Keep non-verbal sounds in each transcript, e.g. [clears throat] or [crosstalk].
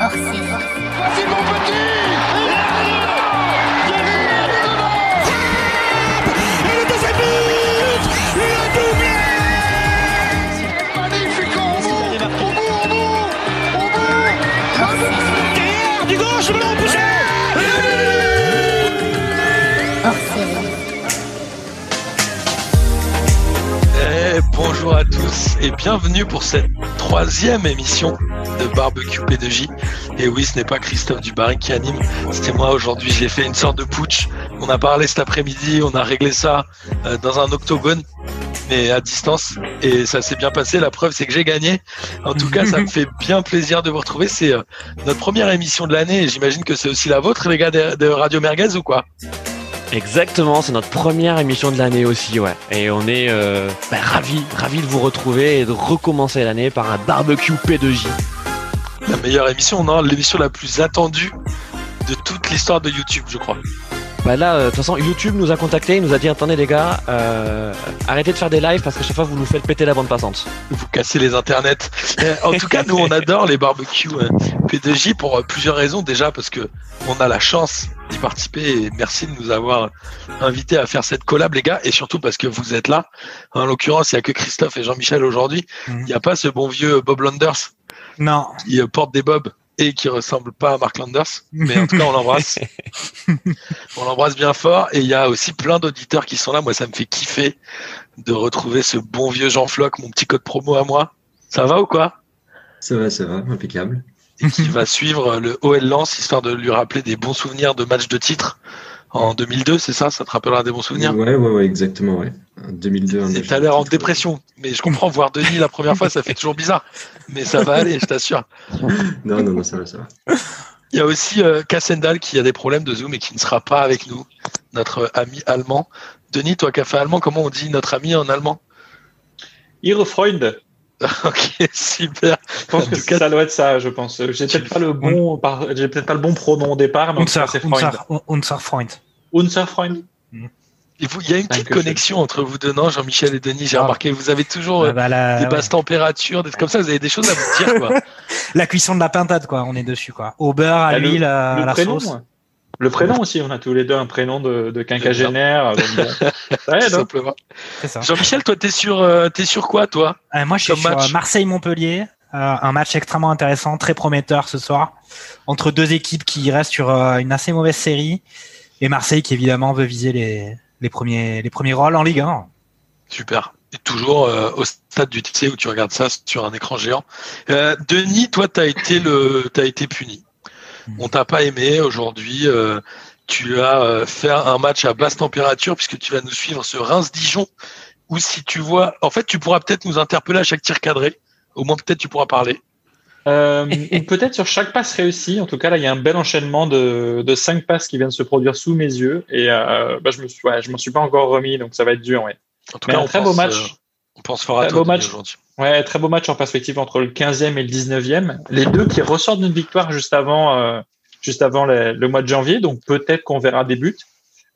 Voici mon petit Et Eh, bonjour à tous et bienvenue pour cette troisième émission de Barbecue P2J. Et oui, ce n'est pas Christophe Dubarry qui anime, c'était moi aujourd'hui. J'ai fait une sorte de putsch. On a parlé cet après-midi, on a réglé ça euh, dans un octogone, mais à distance. Et ça s'est bien passé. La preuve, c'est que j'ai gagné. En tout cas, ça me [laughs] fait bien plaisir de vous retrouver. C'est euh, notre première émission de l'année j'imagine que c'est aussi la vôtre, les gars de, de Radio Merguez ou quoi? Exactement, c'est notre première émission de l'année aussi, ouais. Et on est euh, bah, ravis, ravis de vous retrouver et de recommencer l'année par un barbecue P2J. La meilleure émission, non L'émission la plus attendue de toute l'histoire de YouTube, je crois. Bah là, euh, de toute façon, YouTube nous a contacté, il nous a dit attendez les gars, euh, arrêtez de faire des lives parce qu'à chaque fois vous nous faites péter la bande passante. Vous cassez les internets. Euh, en tout cas, nous, on adore les barbecues euh, P2J pour euh, plusieurs raisons. Déjà, parce que on a la chance d'y participer et merci de nous avoir invités à faire cette collab, les gars. Et surtout parce que vous êtes là. En l'occurrence, il n'y a que Christophe et Jean-Michel aujourd'hui. Il Mhm. n'y a pas ce bon vieux Bob Landers Non. qui euh, porte des bobs et qui ressemble pas à Mark Landers. Mais en tout cas, on l'embrasse. [laughs] on l'embrasse bien fort. Et il y a aussi plein d'auditeurs qui sont là. Moi, ça me fait kiffer de retrouver ce bon vieux Jean Floc, mon petit code promo à moi. Ça va ou quoi? Ça va, ça va, impeccable. Et qui va suivre le OL Lens, histoire de lui rappeler des bons souvenirs de matchs de titre en 2002, c'est ça Ça te rappellera des bons souvenirs Ouais, ouais, ouais, exactement, ouais. En 2002. un Et match t'as l'air en dépression. Mais je comprends, voir Denis la première fois, ça fait toujours bizarre. Mais ça va aller, je t'assure. Non, non, non, ça va, ça va. Il y a aussi euh, Kassendal qui a des problèmes de Zoom et qui ne sera pas avec nous, notre ami allemand. Denis, toi qui as fait allemand, comment on dit notre ami en allemand? Ihre Freund. [laughs] Ok, super. Je pense En que cas- ça doit être ça, je pense. J'ai peut-être pas le bon, par- j'ai peut-être pas le bon pronom au départ, mais Unser, c'est Freund. unser, Freund. Unser Freund. Et vous- Il y a une petite connexion entre vous deux, non, Jean-Michel et Denis. J'ai Ah. remarqué, vous avez toujours euh, Ah bah, la, des ouais. basses températures, des trucs comme ça. Vous avez des choses à vous dire, quoi. [laughs] La cuisson de la pintade, quoi. On est dessus, quoi. Au beurre, à Ah, le- l'huile, à la prénom. sauce. ouais. Le prénom aussi, on a tous les deux un prénom de, de quinquagénaire. hein. simplement. Ça. Jean-Michel, toi, t'es sur, euh, t'es sur quoi, toi Euh, moi, je suis sur euh, Marseille-Montpellier. Euh, un match extrêmement intéressant, très prometteur ce soir, entre deux équipes qui restent sur euh, une assez mauvaise série et Marseille qui évidemment veut viser les, les premiers les premiers rôles en Ligue 1. Super. Et toujours euh, au stade du TC où tu regardes ça sur un écran géant. Euh, Denis, toi, t'as été le, t'as été puni. On t'a pas aimé aujourd'hui. euh, tu as euh, fait un match à basse température puisque tu vas nous suivre ce Reims-Dijon. Ou si tu vois, en fait, tu pourras peut-être nous interpeller à chaque tir cadré. Au moins, peut-être tu pourras parler. Euh, peut-être sur chaque passe réussie. En tout cas, là, il y a un bel enchaînement de, de cinq passes qui viennent de se produire sous mes yeux. Et euh, bah, je me suis, ouais, je m'en suis pas encore remis, donc ça va être dur. Ouais. En tout Mais cas, un on très pense, beau match. On pense fort à Très toi beau match. aujourd'hui. Ouais, très beau match en perspective entre le 15e et le 19e. Les deux qui ressortent d'une victoire juste avant, euh, juste avant le, le mois de janvier. Donc peut-être qu'on verra des buts.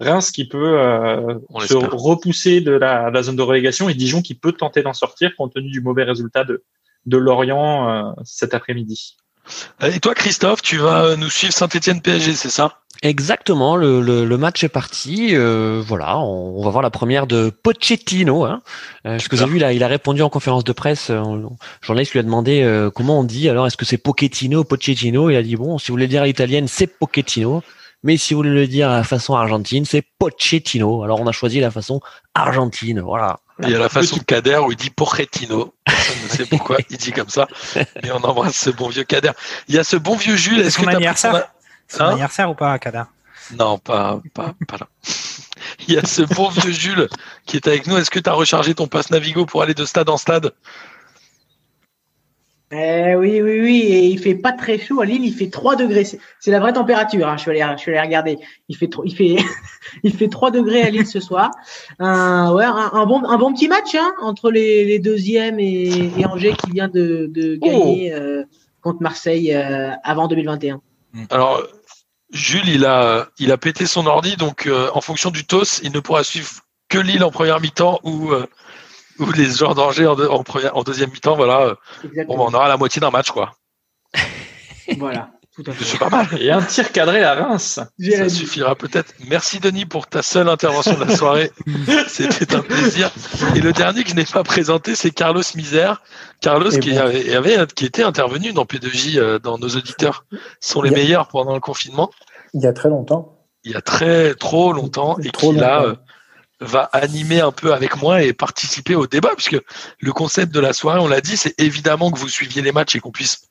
Reims qui peut euh, se repousser de la, de la zone de relégation et Dijon qui peut tenter d'en sortir compte tenu du mauvais résultat de, de Lorient euh, cet après-midi. Et toi, Christophe, tu vas euh, nous suivre Saint-Etienne PSG, c'est ça? Exactement, le, le, le match est parti. euh, voilà, on, on va voir la première de Pochettino. Hein, euh, ce que j'ai vu là, il a répondu en conférence de presse. euh, journaliste lui a demandé euh, comment on dit. Alors, est-ce que c'est Pochettino, Pochettino? Il a dit bon, si vous voulez le dire à l'italienne, c'est Pochettino. Mais si vous voulez le dire à la façon argentine, c'est Pochettino. Alors, on a choisi la façon argentine. Voilà. Il y a la façon de Kader où il dit Pochettino. Personne ne sait pourquoi il dit comme ça. Mais on embrasse ce bon vieux Kader. Il y a ce bon vieux Jules. Est-ce que pris anniversaire son Hein anniversaire ou pas, Kada Non, pas, pas, pas là. Il y a ce bon vieux Jules qui est avec nous. Est-ce que tu as rechargé ton passe Navigo pour aller de stade en stade? Eh oui, oui, oui, et il fait pas très chaud à Lille, il fait 3 degrés. C'est la vraie température, hein. je, suis allé, je suis allé regarder. Il fait, il, fait, [laughs] il fait 3 degrés à Lille ce soir. Un, ouais, un, un bon, un bon petit match hein, entre les, les deuxièmes et, et Angers qui vient de, de gagner euh, contre Marseille euh, avant 2021. Alors, Jules, il a, il a pété son ordi, donc euh, en fonction du TOS, il ne pourra suivre que Lille en première mi-temps ou, euh, ou les joueurs d'Angers en, deux- en, première- en deuxième mi-temps. Voilà. Bah, on aura la moitié d'un match, quoi. [laughs] Voilà, tout à fait. C'est pas mal. Et un tir cadré à Reims. Ça suffira peut-être. Merci Denis pour ta seule intervention de la soirée. [laughs] C'était un plaisir. Et le dernier que je n'ai pas présenté, c'est Carlos Misère. Carlos Et qui, bon. avait, avait- qui était intervenu dans P2J, euh, dans nos auditeurs, sont les a- meilleurs pendant le confinement. Il y a très longtemps. Il y a très trop longtemps et Trop qui là euh, va animer un peu avec moi et participer au débat puisque le concept de la soirée, on l'a dit, c'est évidemment que vous suiviez les matchs et qu'on puisse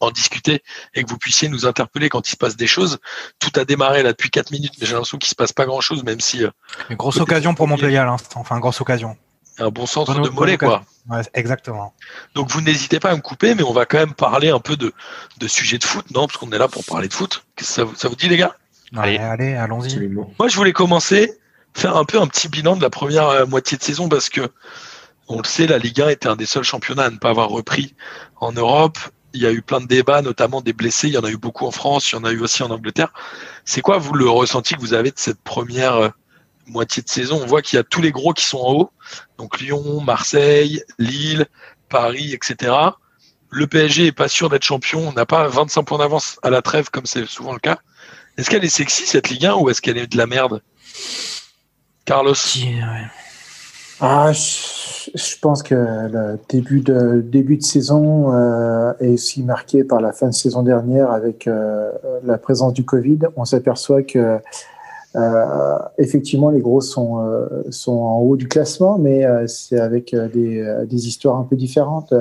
en discuter et que vous puissiez nous interpeller quand il se passe des choses. Tout a démarré là depuis 4 minutes, mais j'ai l'impression qu'il se passe pas grand chose, même si euh, Une grosse occasion pour. Montpellier à l'instant. Enfin, grosse occasion. un bon centre de mollet, quoi. Ouais, exactement. Donc vous n'hésitez pas à me couper, mais on va quand même parler un peu de, de sujets de foot, non Parce qu'on est là pour parler de foot. Qu'est-ce que ça, vous- ça vous dit, les gars? Allez, Allez. allons-y. Moi, je voulais commencer, faire un peu un petit bilan de la première euh, moitié de saison parce que, on le sait, la Ligue 1 était un des seuls championnats à ne pas avoir repris en Europe. Il y a eu plein de débats, notamment des blessés. Il y en a eu beaucoup en France, il y en a eu aussi en Angleterre. C'est quoi, vous, le ressenti que vous avez de cette première euh, moitié de saison? On voit qu'il y a tous les gros qui sont en haut. Donc Lyon, Marseille, Lille, Paris, etc. Le PSG est pas sûr d'être champion. On n'a pas 25 points d'avance à la trêve comme c'est souvent le cas. Est-ce qu'elle est sexy cette Ligue 1 ou est-ce qu'elle est de la merde? Carlos Qui- ouais. Ah, je, je pense que le début de début de saison euh, est aussi marqué par la fin de saison dernière avec euh, la présence du Covid. On s'aperçoit que euh, effectivement les gros sont euh, sont en haut du classement, mais euh, c'est avec euh, des, euh, des histoires un peu différentes.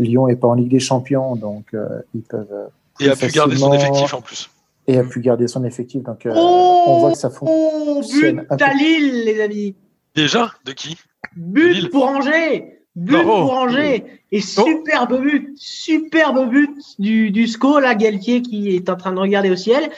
Lyon est pas en Ligue des Champions, donc euh, ils peuvent et a pu garder son effectif en plus. Et a pu garder son effectif. Donc euh, Oh on voit que ça fonctionne. Oh, but à Lille, les amis. Déjà? De qui? But pour Angers. But Bravo. pour Angers. Et superbe but, superbe but du, du SCO, là, Galtier qui est en train de regarder au ciel.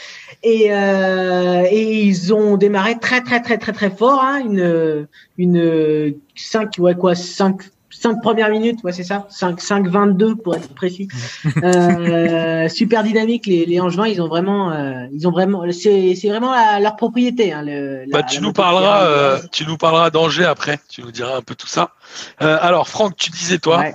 Et, euh, et ils ont démarré très, très, très, très, très fort. Hein, une, une 5, ouais, quoi, 5, 5 premières minutes, ouais, c'est ça. 5, 5, 22 pour être précis. [laughs] euh, super dynamique, les, les Angevins, ils ont vraiment, euh, ils ont vraiment, c'est, c'est vraiment la- leur propriété. Hein, le, bah, la- tu, la nous parleras, terrain. euh, tu nous parleras d'Angers après. Tu nous diras un peu tout ça. Euh, alors, Franck, tu disais, toi, Ouais.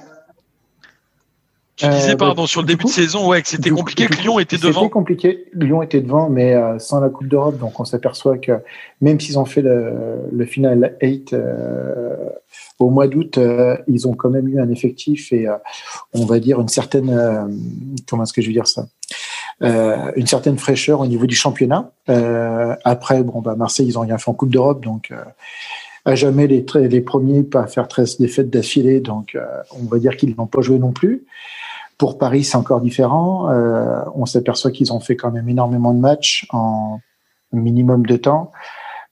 Tu disais, Euh, pardon, bah, sur le début coup- de saison, ouais, que c'était compliqué, que Lyon était devant. C'était compliqué. Lyon était devant, mais euh, sans la Coupe d'Europe. Donc on s'aperçoit que même s'ils ont fait le, le final 8 euh, au mois d'août, euh, ils ont quand même eu un effectif et euh, on va dire une certaine euh, comment est-ce que je vais dire ça une certaine fraîcheur au niveau du championnat. Après, bon, bah, Marseille, ils ont rien fait en Coupe d'Europe, donc à jamais les, les premiers pas faire 13 défaites d'affilée, donc on va dire qu'ils n'ont pas joué non plus. Pour Paris, c'est encore différent. Euh, on s'aperçoit qu'ils ont fait quand même énormément de matchs en minimum de temps.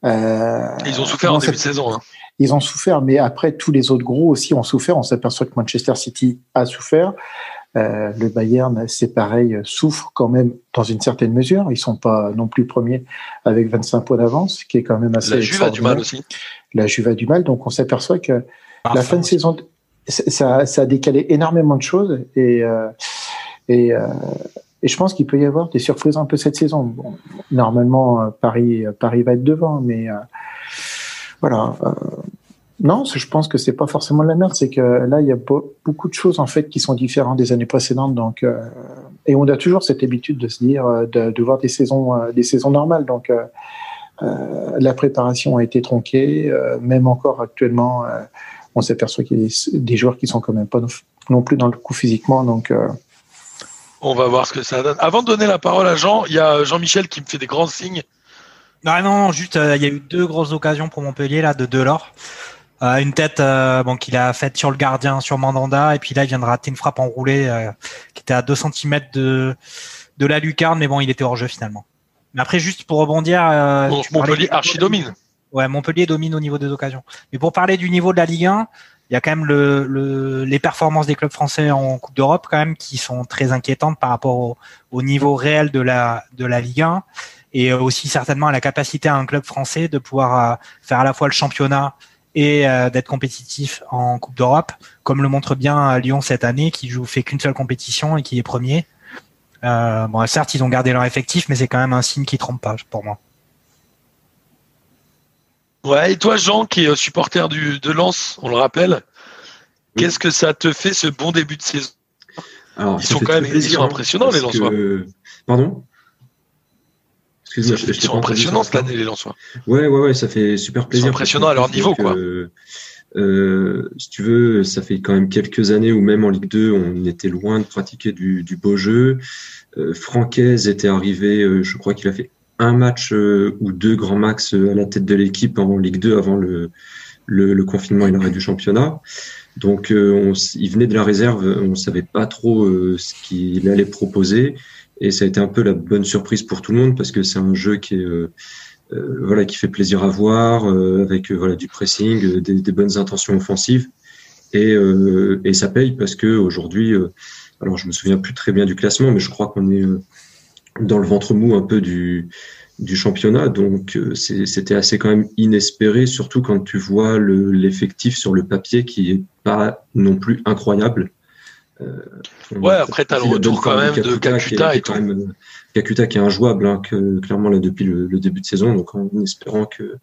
Euh, Ils ont souffert en début de saison. Hein. Ils ont souffert, mais après tous les autres gros aussi ont souffert. On s'aperçoit que Manchester City a souffert. Euh, le Bayern, c'est pareil, souffre quand même dans une certaine mesure. Ils sont pas non plus premiers avec 25 points d'avance, ce qui est quand même assez La Juve a du mal aussi. La Juve a du mal, donc on s'aperçoit que Ah, la fin de aussi. saison, ça, ça a décalé énormément de choses et euh, et, euh, et je pense qu'il peut y avoir des surprises un peu cette saison. Bon, normalement, euh, Paris, euh, Paris va être devant, mais euh, voilà. euh, non, je pense que c'est pas forcément de la merde. C'est que là, il y a beau- beaucoup de choses en fait qui sont différentes des années précédentes. Donc, et on a toujours cette habitude de se dire de, de voir des saisons, des saisons normales. Donc, la préparation a été tronquée. même encore actuellement, on s'aperçoit qu'il y a des, des joueurs qui sont quand même pas non, non plus dans le coup physiquement. Donc, euh, On va voir ce que ça donne. Avant de donner la parole à Jean, il y a Jean-Michel qui me fait des grands signes. Non, non, juste, euh, il y a eu deux grosses occasions pour Montpellier, là, de Delors. Euh, une tête euh, bon, qu'il a faite sur le gardien, sur Mandanda, et puis là, il vient de rater une frappe enroulée euh, qui était à 2 cm de, de la lucarne, mais bon, il était hors jeu finalement. Mais après, juste pour rebondir... Euh, Bon, Montpellier archi domine. Ouais, Montpellier domine au niveau des occasions. Mais pour parler du niveau de la Ligue 1, il y a quand même le, le, les performances des clubs français en Coupe d'Europe quand même qui sont très inquiétantes par rapport au, au niveau réel de la, Ligue 1 et aussi certainement à la capacité à un club français de pouvoir euh, faire à la fois le championnat et euh, d'être compétitif en Coupe d'Europe, comme le montre bien euh, Lyon cette année qui joue fait qu'une seule compétition et qui est premier. Certes, ils ont gardé leur effectif, mais c'est quand même un signe qui trompe pas pour moi. Ouais, et toi, Jean, qui est supporter du, de Lens, on le rappelle, Oui. qu'est-ce que ça te fait ce bon début de saison? Alors, Ils sont quand même- plaisir, impressionnants, les que- Pardon? Excuse-moi, Ils sont impressionnants cette année, les Lensois. Ouais, ouais, ouais, ça fait super plaisir. impressionnants à leur que, niveau, quoi. euh, euh, si tu veux, ça fait quand même quelques années où même en Ligue 2, on était loin de pratiquer du, du beau jeu. Euh, Francaise était arrivé, euh, je crois qu'il a fait un match euh, ou deux grands max euh, à la tête de l'équipe en Ligue 2 avant le, le, le confinement et l'arrêt du championnat. Donc, euh, on il venait de la réserve, on savait pas trop ce qu'il allait proposer. Et ça a été un peu la bonne surprise pour tout le monde parce que c'est un jeu qui est euh, voilà qui fait plaisir à voir euh, avec voilà du pressing, des, des bonnes intentions offensives et, et ça paye parce que aujourd'hui alors je me souviens plus très bien du classement mais je crois qu'on est dans le ventre mou un peu du du championnat donc euh, c'était assez quand même inespéré surtout quand tu vois le- l'effectif sur le papier qui est pas non plus incroyable euh, Ouais, après, t'as le la bonne retour quand même de Kakuta qui est et quand tout. même, euh, Kakuta qui est injouable, hein, que, clairement là depuis le, le début de saison, donc en espérant que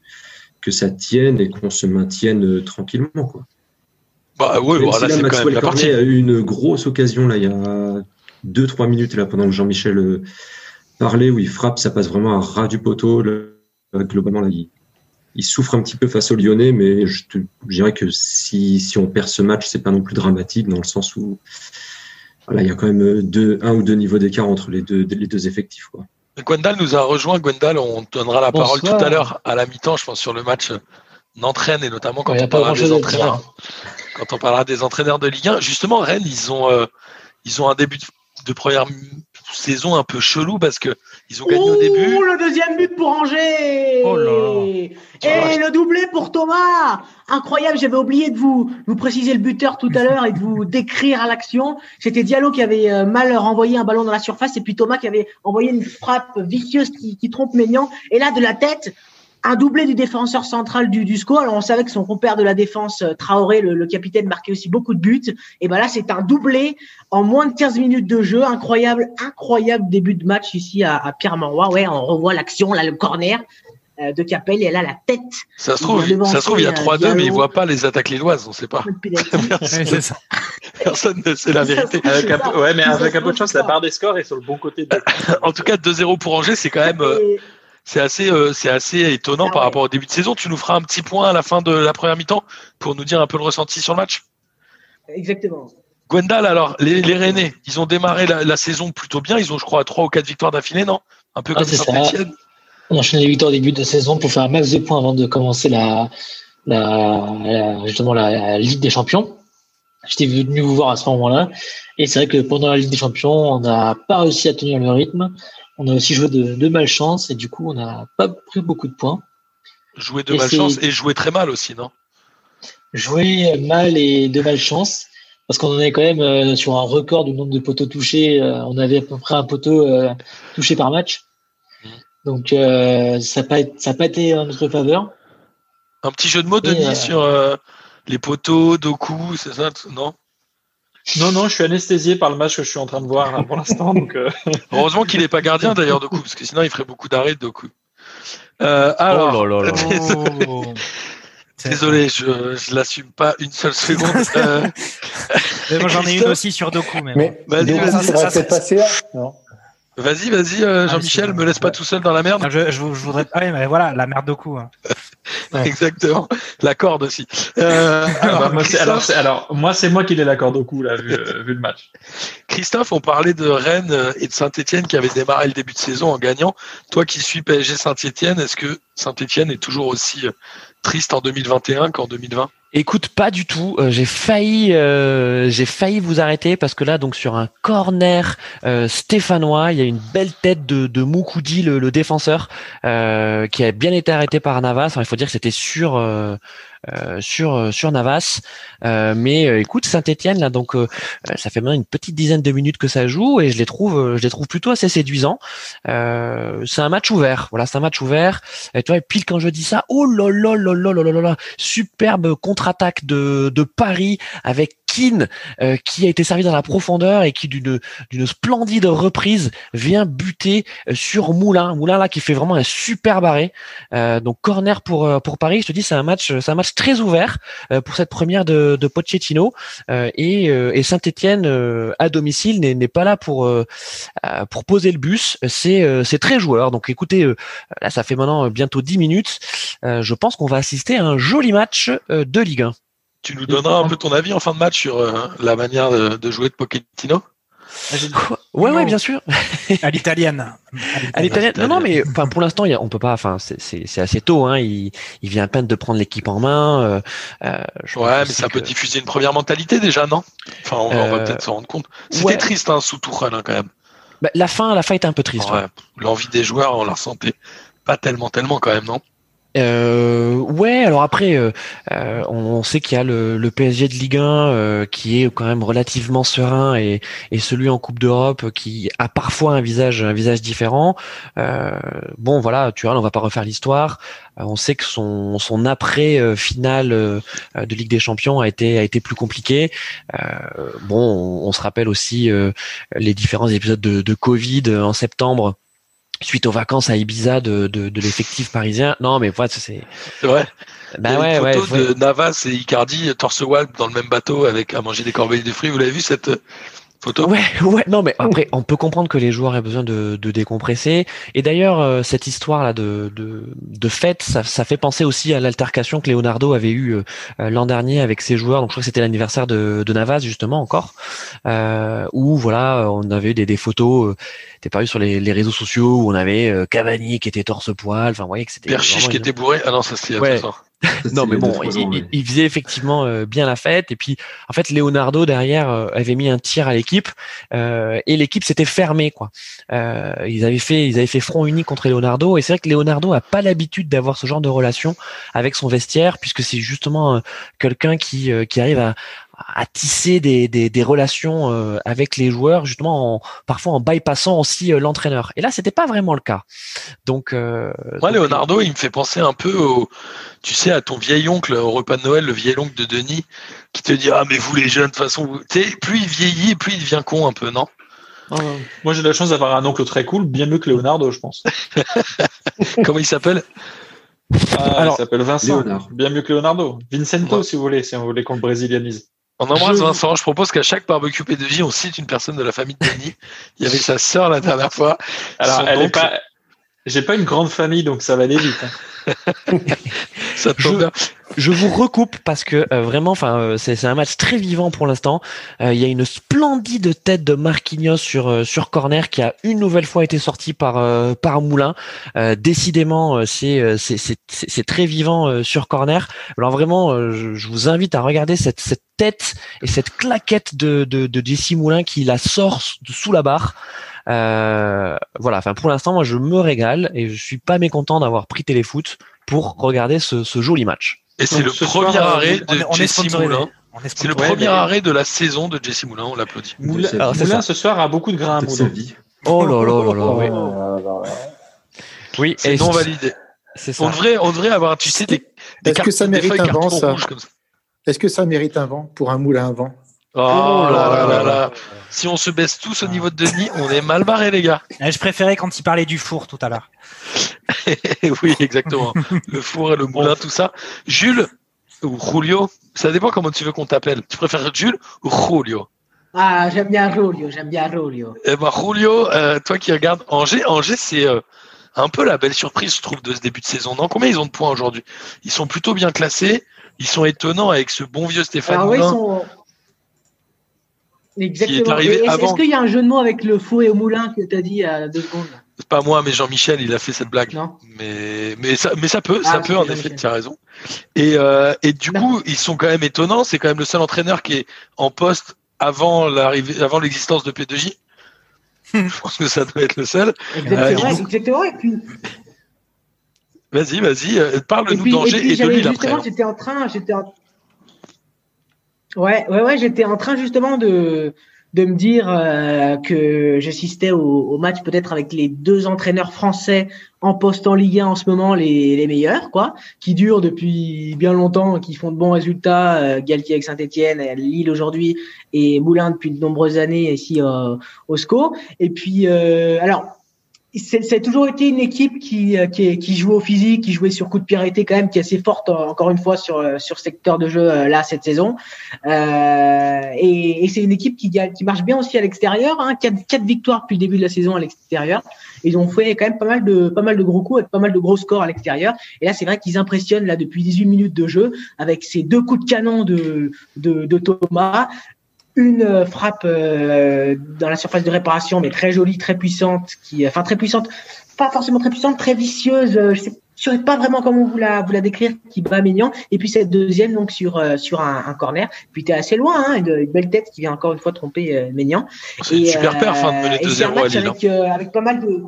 que ça tienne et qu'on se maintienne euh, tranquillement. Quoi. Bah Même voilà, si là, c'est quand même Maxwell la partie. A eu une grosse occasion là il y a deux trois minutes là pendant que Jean-Michel euh, parlait où il frappe, ça passe vraiment à ras du poteau. Là, globalement là, il, il souffre un petit peu face au Lyonnais, mais je, te, je dirais que si si on perd ce match, c'est pas non plus dramatique dans le sens où voilà, il y a quand même deux, un ou deux niveaux d'écart entre les deux, les deux effectifs. Quoi. Gwendal nous a rejoint. Gwendal, on te donnera la parole tout à l'heure à la mi-temps, je pense, sur le match Nantes-Rennes et notamment quand on parlera des entraîneurs. Quand on parlera des entraîneurs de Ligue 1, justement, Rennes, ils ont, euh, ils ont un début de, de première saison un peu chelou parce que ils ont gagné au début. Ouh, le deuxième but pour Angers Oh là. Et le doublé pour Thomas Incroyable, j'avais oublié de vous, vous préciser le buteur tout à [laughs] l'heure et de vous décrire l'action. C'était Diallo qui avait euh, mal renvoyé un ballon dans la surface et puis Thomas qui avait envoyé une frappe vicieuse qui, qui trompe Maignan. Et là, de la tête, un doublé du défenseur central du, du SCO. Alors on savait que son compère de la défense, euh, Traoré, le, le capitaine, marquait aussi beaucoup de buts. Et ben là, c'est un doublé en moins de 15 minutes de jeu. Incroyable, incroyable début de match ici à, à Pierre-Mauroy. Ouais, on revoit l'action, là, le corner euh, de Capel et là, la tête. Ça se trouve, ça se trouve, il y a euh, 3-2, mais Diallo. voient pas les attaques lilloises, on sait pas. Personne, [laughs] personne ne sait la vérité. Avec un ouais, mais avec un peu de chance, la barre des scores est sur le bon côté. De... [laughs] En tout cas, 2-0 pour Angers, c'est quand même, euh, Et- c'est assez, euh, c'est assez étonnant Ah par ouais. rapport au début de saison. Tu nous feras un petit point à la fin de la première mi-temps pour nous dire un peu le ressenti sur le match. Exactement. Gwendal, alors, les, les Rennais, ils ont démarré la, la saison plutôt bien. Ils ont, je crois, trois ou quatre victoires d'affilée, non? Un peu Ah, comme. Saint-Etienne. On enchaîne les victoires au début de saison pour faire un max de points avant de commencer la, la, la- justement la, la Ligue des Champions. J'étais venu vous voir à ce moment-là. Et c'est vrai que pendant la Ligue des Champions, on n'a pas réussi à tenir le rythme. On a aussi joué de, de malchance et du coup, on n'a pas pris beaucoup de points. Jouer de Et malchance et jouer très mal aussi, non? Joué mal et de malchance parce qu'on en est quand même euh, sur un record du nombre de poteaux touchés. Euh, on avait à peu près un poteau euh, touché par match. Donc, euh, ça n'a pas, pas été en notre faveur. Un petit jeu de mots, Denis, sur euh, les poteaux, Doku, c'est ça Non? Non, non, je suis anesthésié par le match que je suis en train de voir là, pour l'instant. Donc, euh, [laughs] Heureusement qu'il n'est pas gardien d'ailleurs, Doku, parce que sinon il ferait beaucoup d'arrêts, Doku. Euh, alors, Oh là là là. [laughs] désolé, Oh. désolé, je, je l'assume pas une seule seconde. [laughs] Euh, Mais moi, j'en ai une aussi sur Doku. Mais, Mais Vas-y, vas-y, ça ça, aurait ça, peut-être passé là Non? vas-y, vas-y, Ah, Jean-Michel, me laisse pas tout seul dans la merde. Non, je, je, je voudrais. Ah oui, mais voilà, la merde Doku. hein. Ouais. [laughs] Exactement, la corde aussi. Euh, [laughs] alors, bah, moi, c'est- alors, alors, moi, c'est moi qui l'ai la corde au cou, là, vu, euh, vu le match. Christophe, on parlait de Rennes euh, et de Saint-Etienne qui avaient démarré le début de saison en gagnant. Toi qui suis PSG Saint-Etienne, est-ce que Saint-Etienne est toujours aussi triste en 2021 qu'en 2020 Écoute, pas du tout. Euh, j'ai failli, euh, j'ai failli vous arrêter parce que là, donc sur un corner euh, stéphanois, il y a une belle tête de, de Moukoudi, le, le défenseur, euh, qui a bien été arrêté par Navas. Alors, il faut dire que c'était sur euh, euh, sur sur Navas. mais écoute, Saint-Étienne là, donc ça fait maintenant une petite dizaine de minutes que ça joue et je les trouve, je les trouve plutôt assez séduisants. c'est un match ouvert. Voilà, c'est un match ouvert. Et tu vois, et pile quand je dis ça, oh là là là là là là, superbe contre contre-attaque de, de Paris avec Euh, qui a été servi dans la profondeur et qui d'une d'une splendide reprise vient buter euh, sur Moulin. Moulin là qui fait vraiment un super arrêt. Euh, donc corner pour euh, pour Paris. Je te dis c'est un match c'est un match très ouvert euh, pour cette première de, de Pochettino et, et Saint-Étienne à domicile n'est pas là pour pour poser le bus. C'est c'est très joueur. Donc écoutez là ça fait maintenant bientôt 10 minutes. Je pense qu'on va assister à un joli match de Ligue 1. Tu nous donneras un peu ton avis en fin de match sur euh, la manière de, de jouer de Pochettino Ouais, ouais, bien sûr. À l'italienne. À l'italienne. Non, non, mais enfin pour l'instant, on peut pas. Enfin, c'est- assez tôt. Hein. Il, il vient à peine de prendre l'équipe en main. euh, euh, je Ouais, mais ça peut diffuser une première mentalité déjà, non? Enfin, on, va- on va Euh, peut-être s'en rendre compte. C'était ouais. triste hein, sous Tourelle hein, quand même. Bah, la fin, la fin était un peu triste. ouais. Ouais, L'envie des joueurs, on la ressentait pas tellement, tellement quand même, non? Euh, ouais, alors après, euh, euh, on sait qu'il y a le, le PSG de Ligue 1 euh, qui est quand même relativement serein et, et celui en Coupe d'Europe qui a parfois un visage un visage différent. Euh, bon, voilà, tu vois, on va pas refaire l'histoire. On sait que son son après finale de Ligue des Champions a été a été plus compliqué. Bon, on, se rappelle aussi les différents épisodes de, de Covid en septembre suite aux vacances à Ibiza de, de, de l'effectif parisien. Non, mais voilà, c'est. Bah a ouais, une ouais. photo ouais. de Navas et Icardi, torse dans le même bateau avec à manger des corbeilles de fruits. Vous l'avez vu cette photo Ouais, [laughs] ouais, non, mais après, on peut comprendre que les joueurs aient besoin de, de décompresser. Et d'ailleurs, euh, cette histoire-là de, de, de fête, ça, ça fait penser aussi à l'altercation que Leonardo avait eue euh, l'an dernier avec ses joueurs. Donc, je crois que c'était l'anniversaire de, de Navas, justement, encore, euh, où, voilà, on avait eu des, des photos, euh, t'es paru sur les, les réseaux sociaux, où on avait euh, Cavani qui était torse-poil. Enfin, vous voyez que c'était. Perchiche qui une- était bourré. Ah non, ça Ouais. ans. Non, mais bon, il, il- il faisait effectivement euh, bien la fête. Et puis, en fait, Leonardo derrière euh, avait mis un tir à l'équipe euh, et l'équipe s'était fermée. Quoi. Euh, ils avaient fait, ils avaient fait front uni contre Leonardo. Et c'est vrai que Leonardo a pas l'habitude d'avoir ce genre de relation avec son vestiaire, puisque c'est justement euh, quelqu'un qui euh, qui arrive à à tisser des, des, des relations euh, avec les joueurs justement en, parfois en bypassant aussi euh, l'entraîneur et là c'était pas vraiment le cas donc euh, Moi, donc, Leonardo, il me fait penser un peu au, tu sais, à ton vieil oncle au repas de Noël, le vieil oncle de Denis, qui te dit, ah, mais vous les jeunes, de toute façon, vous... plus il vieillit, plus il devient con un peu, non? Moi, j'ai la chance d'avoir un oncle très cool, bien mieux que Leonardo, je pense. [laughs] Comment il s'appelle? Ah, Alors, il s'appelle Vincent. Bien mieux que Leonardo. Vincento, Ouais. si vous voulez, si on voulait qu'on le brésilianise. On embrasse Je- Vincent. Je propose qu'à chaque barbecue P2J, on cite une personne de la famille de Denis. Il y avait sa sœur la dernière fois. Alors, Son elle pas. J'ai pas une grande famille, donc ça va aller vite. hein. [laughs] Ça Je- vous recoupe parce que euh, vraiment, enfin, euh, c'est un match très vivant pour l'instant. Euh, Il y a une splendide tête de Marquinhos sur euh, sur corner qui a une nouvelle fois été sortie par euh, par Moulin. Euh, décidément, euh, c'est euh, c'est c'est c'est- c'est très vivant euh, sur corner. Alors vraiment, euh, je, je vous invite à regarder cette cette tête et cette claquette de de, de Jesse Moulin qui la sort sous la barre. Euh, voilà. Enfin, pour l'instant, moi, je me régale et je suis pas mécontent d'avoir pris Téléfoot pour regarder ce, ce joli match. Et c'est le ce premier soir, arrêt On de est, on Jesse. Moulin. C'est le premier mais- arrêt de la saison de Jesse Moulin. On l'applaudit. Moulin, Alors, ça. ce soir, a beaucoup de grains à Moulin. vie. Oh là là là là. oui. Euh, Oui, C'est et non validé. C'est On ça. devrait, on devrait avoir, tu sais, des, des Est-ce que ça mérite un vent, ça ça. Est-ce que ça mérite un vent pour un moulin à vent? Oh là là là là. Si on se baisse tous au niveau de Denis, on est mal barré, les gars. Eh, Je préférais quand il parlait du four tout à l'heure. [laughs] oui, exactement. Le four et le moulin, tout ça. Jules ou Julio, ça dépend comment tu veux qu'on t'appelle. Tu préfères Jules ou Julio? Ah, j'aime bien Rolio, j'aime bien Rolio. Eh ben, Julio, euh, toi qui regardes Angers, Angers, c'est euh, un peu la belle surprise, je trouve, de ce début de saison. Non, combien ils ont de points aujourd'hui? Ils sont plutôt bien classés. Ils sont étonnants avec ce bon vieux Stéphane Alors oui, ils Moulin. sont. Exactement. arrivé Et Est-ce avant. est-ce qu'il y a un jeu de mots avec le four et au moulin que tu as dit à deux secondes? C'est pas moi, mais Jean-Michel, il a fait cette blague. Non Mais, mais, ça, mais ça peut, Ah, ça peut, en effet, tu as raison. Et, euh, et du Non. coup, ils sont quand même étonnants. C'est quand même le seul entraîneur qui est en poste avant l'arrivée, avant l'existence de P2J. [laughs] Je pense que ça doit être le seul. Exactement, ils- exactement. Et puis, Vas-y, vas-y, euh, et parle-nous puis, et d'Angers puis et, de Lille après. justement, j'étais en train, j'étais en... Ouais, ouais, ouais, j'étais en train justement de, de me dire euh, que j'assistais au, au match peut-être avec les deux entraîneurs français en poste en Ligue 1 en ce moment les, les meilleurs, quoi, qui durent depuis bien longtemps, qui font de bons résultats. Euh, Galtier avec Saint-Etienne, Lille aujourd'hui et Moulin depuis de nombreuses années ici euh, au SCO. Et puis, euh, alors, c'est toujours été une équipe qui, euh, qui, qui jouait au physique, qui jouait sur coup de pied quand même, qui est assez forte euh, encore une fois sur euh, sur secteur de jeu là cette saison. Euh, et, et c'est une équipe qui qui marche bien aussi à l'extérieur. Hein, quatre, victoires depuis le début de la saison à l'extérieur. Ils ont fait quand même pas mal de pas mal de gros coups avec pas mal de gros scores à l'extérieur. Et là c'est vrai qu'ils impressionnent là depuis 18 minutes de jeu avec ces deux coups de canon de de, de Thomas une frappe euh, dans la surface de réparation, mais très jolie, très puissante, qui, enfin très puissante, pas forcément très puissante, très vicieuse. euh, Je sais, je sais pas vraiment comment vous la vous la décrire, qui bat Maignan. Et puis cette deuxième donc sur euh, sur un, un corner. Puis t'es assez loin, hein, une, une belle tête qui vient encore une fois tromper euh, Maignan. C'est une super perf hein, de mener et c'est un 2-0 à Lille. hein. avec, euh, avec pas mal de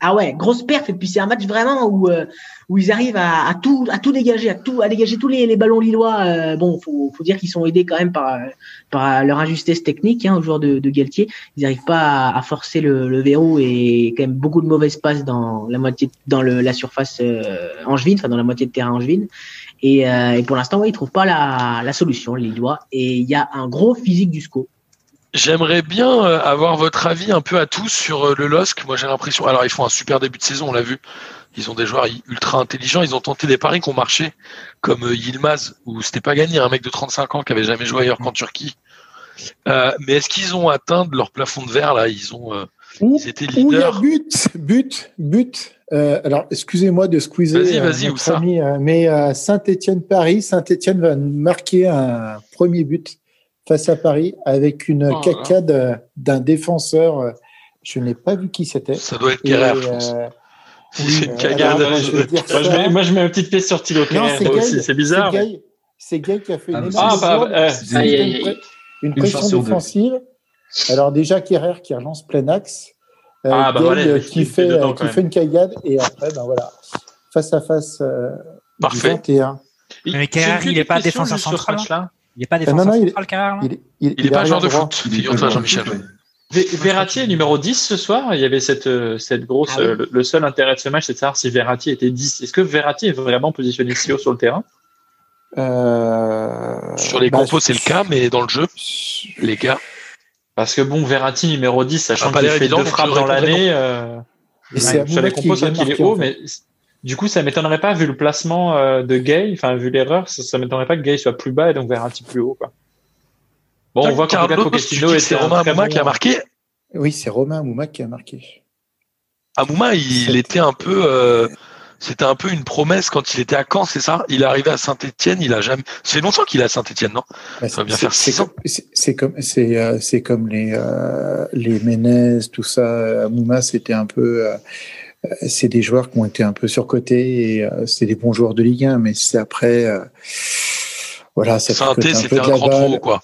ah ouais, grosse perf et puis c'est un match vraiment où euh, où ils arrivent à, tout à tout dégager, à tout à dégager tous les, les ballons lillois. Euh, bon, faut faut dire qu'ils sont aidés quand même par par leur injustesse technique hein, aux joueurs de, de Galtier. Ils n'arrivent pas à, forcer le, le verrou et quand même beaucoup de mauvaises passes dans la moitié dans le, la surface euh, angevine, enfin dans la moitié de terrain angevine. Et, euh, et pour l'instant, ouais, ils trouvent pas la, la solution les Lillois. Et il y a un gros physique du SCO. J'aimerais bien avoir votre avis un peu à tous sur le LOSC. Moi, j'ai l'impression. Alors, ils font un super début de saison, on l'a vu. Ils ont des joueurs ultra intelligents. Ils ont tenté des paris qui ont marché, comme euh, Yilmaz, où c'était pas gagné, un mec de 35 ans qui avait jamais joué ailleurs qu'en Turquie. Euh, mais est-ce qu'ils ont atteint leur plafond de verre là? Ils ont, euh, Où ils étaient où il y a leaders. but, but, but. Euh, alors, excusez-moi de squeezer. Vas-y, vas-y, où ça? ami, mais euh, Saint-Étienne-Paris, Saint-Étienne va marquer un premier but face à Paris avec une Oh cacade d'un défenseur. Je n'ai pas vu qui c'était. Ça doit être Guerrero, je pense. Euh, [laughs] c'est une euh, cagade. alors, je Moi, je mets, moi, je mets une petite pièce sur moi Gay. aussi. C'est bizarre. C'est Gay. Qui a fait une Ah, bah, Ah, bah, bourde. euh, une- une Une pression défensive. Alors déjà Kerrer qui relance plein axe, euh, Ah, bah, Gay, voilà, euh, qui fait dedans, euh, qui fait une cagade et après ben voilà face à face euh, Parfait. 21. Mais Kerrer, une il est petite pas défenseur central. match-là. Il est pas non, défenseur central, Kerrer, Il, est- il, Il est pas joueur de foot, figure-toi, Jean-Michel. Verratti est numéro 10 ce soir. Il y avait cette, euh, cette grosse. Ah oui. euh, le, le seul intérêt de ce match, c'est de savoir si Verratti était 10. Est-ce que Verratti est vraiment positionné si haut sur le terrain? Euh, Sur les bah, compos, c'est le cas, mais dans le jeu, les gars, Parce que bon, Verratti numéro 10, sachant Ah, pas qu'il fait deux frappes dans l'année. euh, sur les compos, c'est qu'il est haut, en fait. mais du coup, ça m'étonnerait pas, vu le placement euh, de Gay, enfin, vu l'erreur, ça, ça m'étonnerait pas que Gay soit plus bas et donc Verratti plus haut. Quoi. Bon, on voit tu Pochettino était c'est Romain bon- qui a marqué. Oui, c'est Romain Amouma qui a marqué. Amouma, il C'était- était un peu, euh, c'était un peu une promesse quand il était à Caen, c'est ça? Il est arrivé à Saint-Etienne, il a jamais. C'est longtemps qu'il est à Saint-Etienne, non? Bah, Ça va bien c'est- faire six ans. comme- C'est comme c'est euh, c'est comme les euh, les Menez, tout ça. Amouma, c'était un peu. euh, euh, c'est des joueurs qui ont été un peu surcotés et euh, c'est des bons joueurs de Ligue 1, mais c'est après. euh, voilà, ça Saint-Etienne, un peu un de la grand balle. trop, quoi.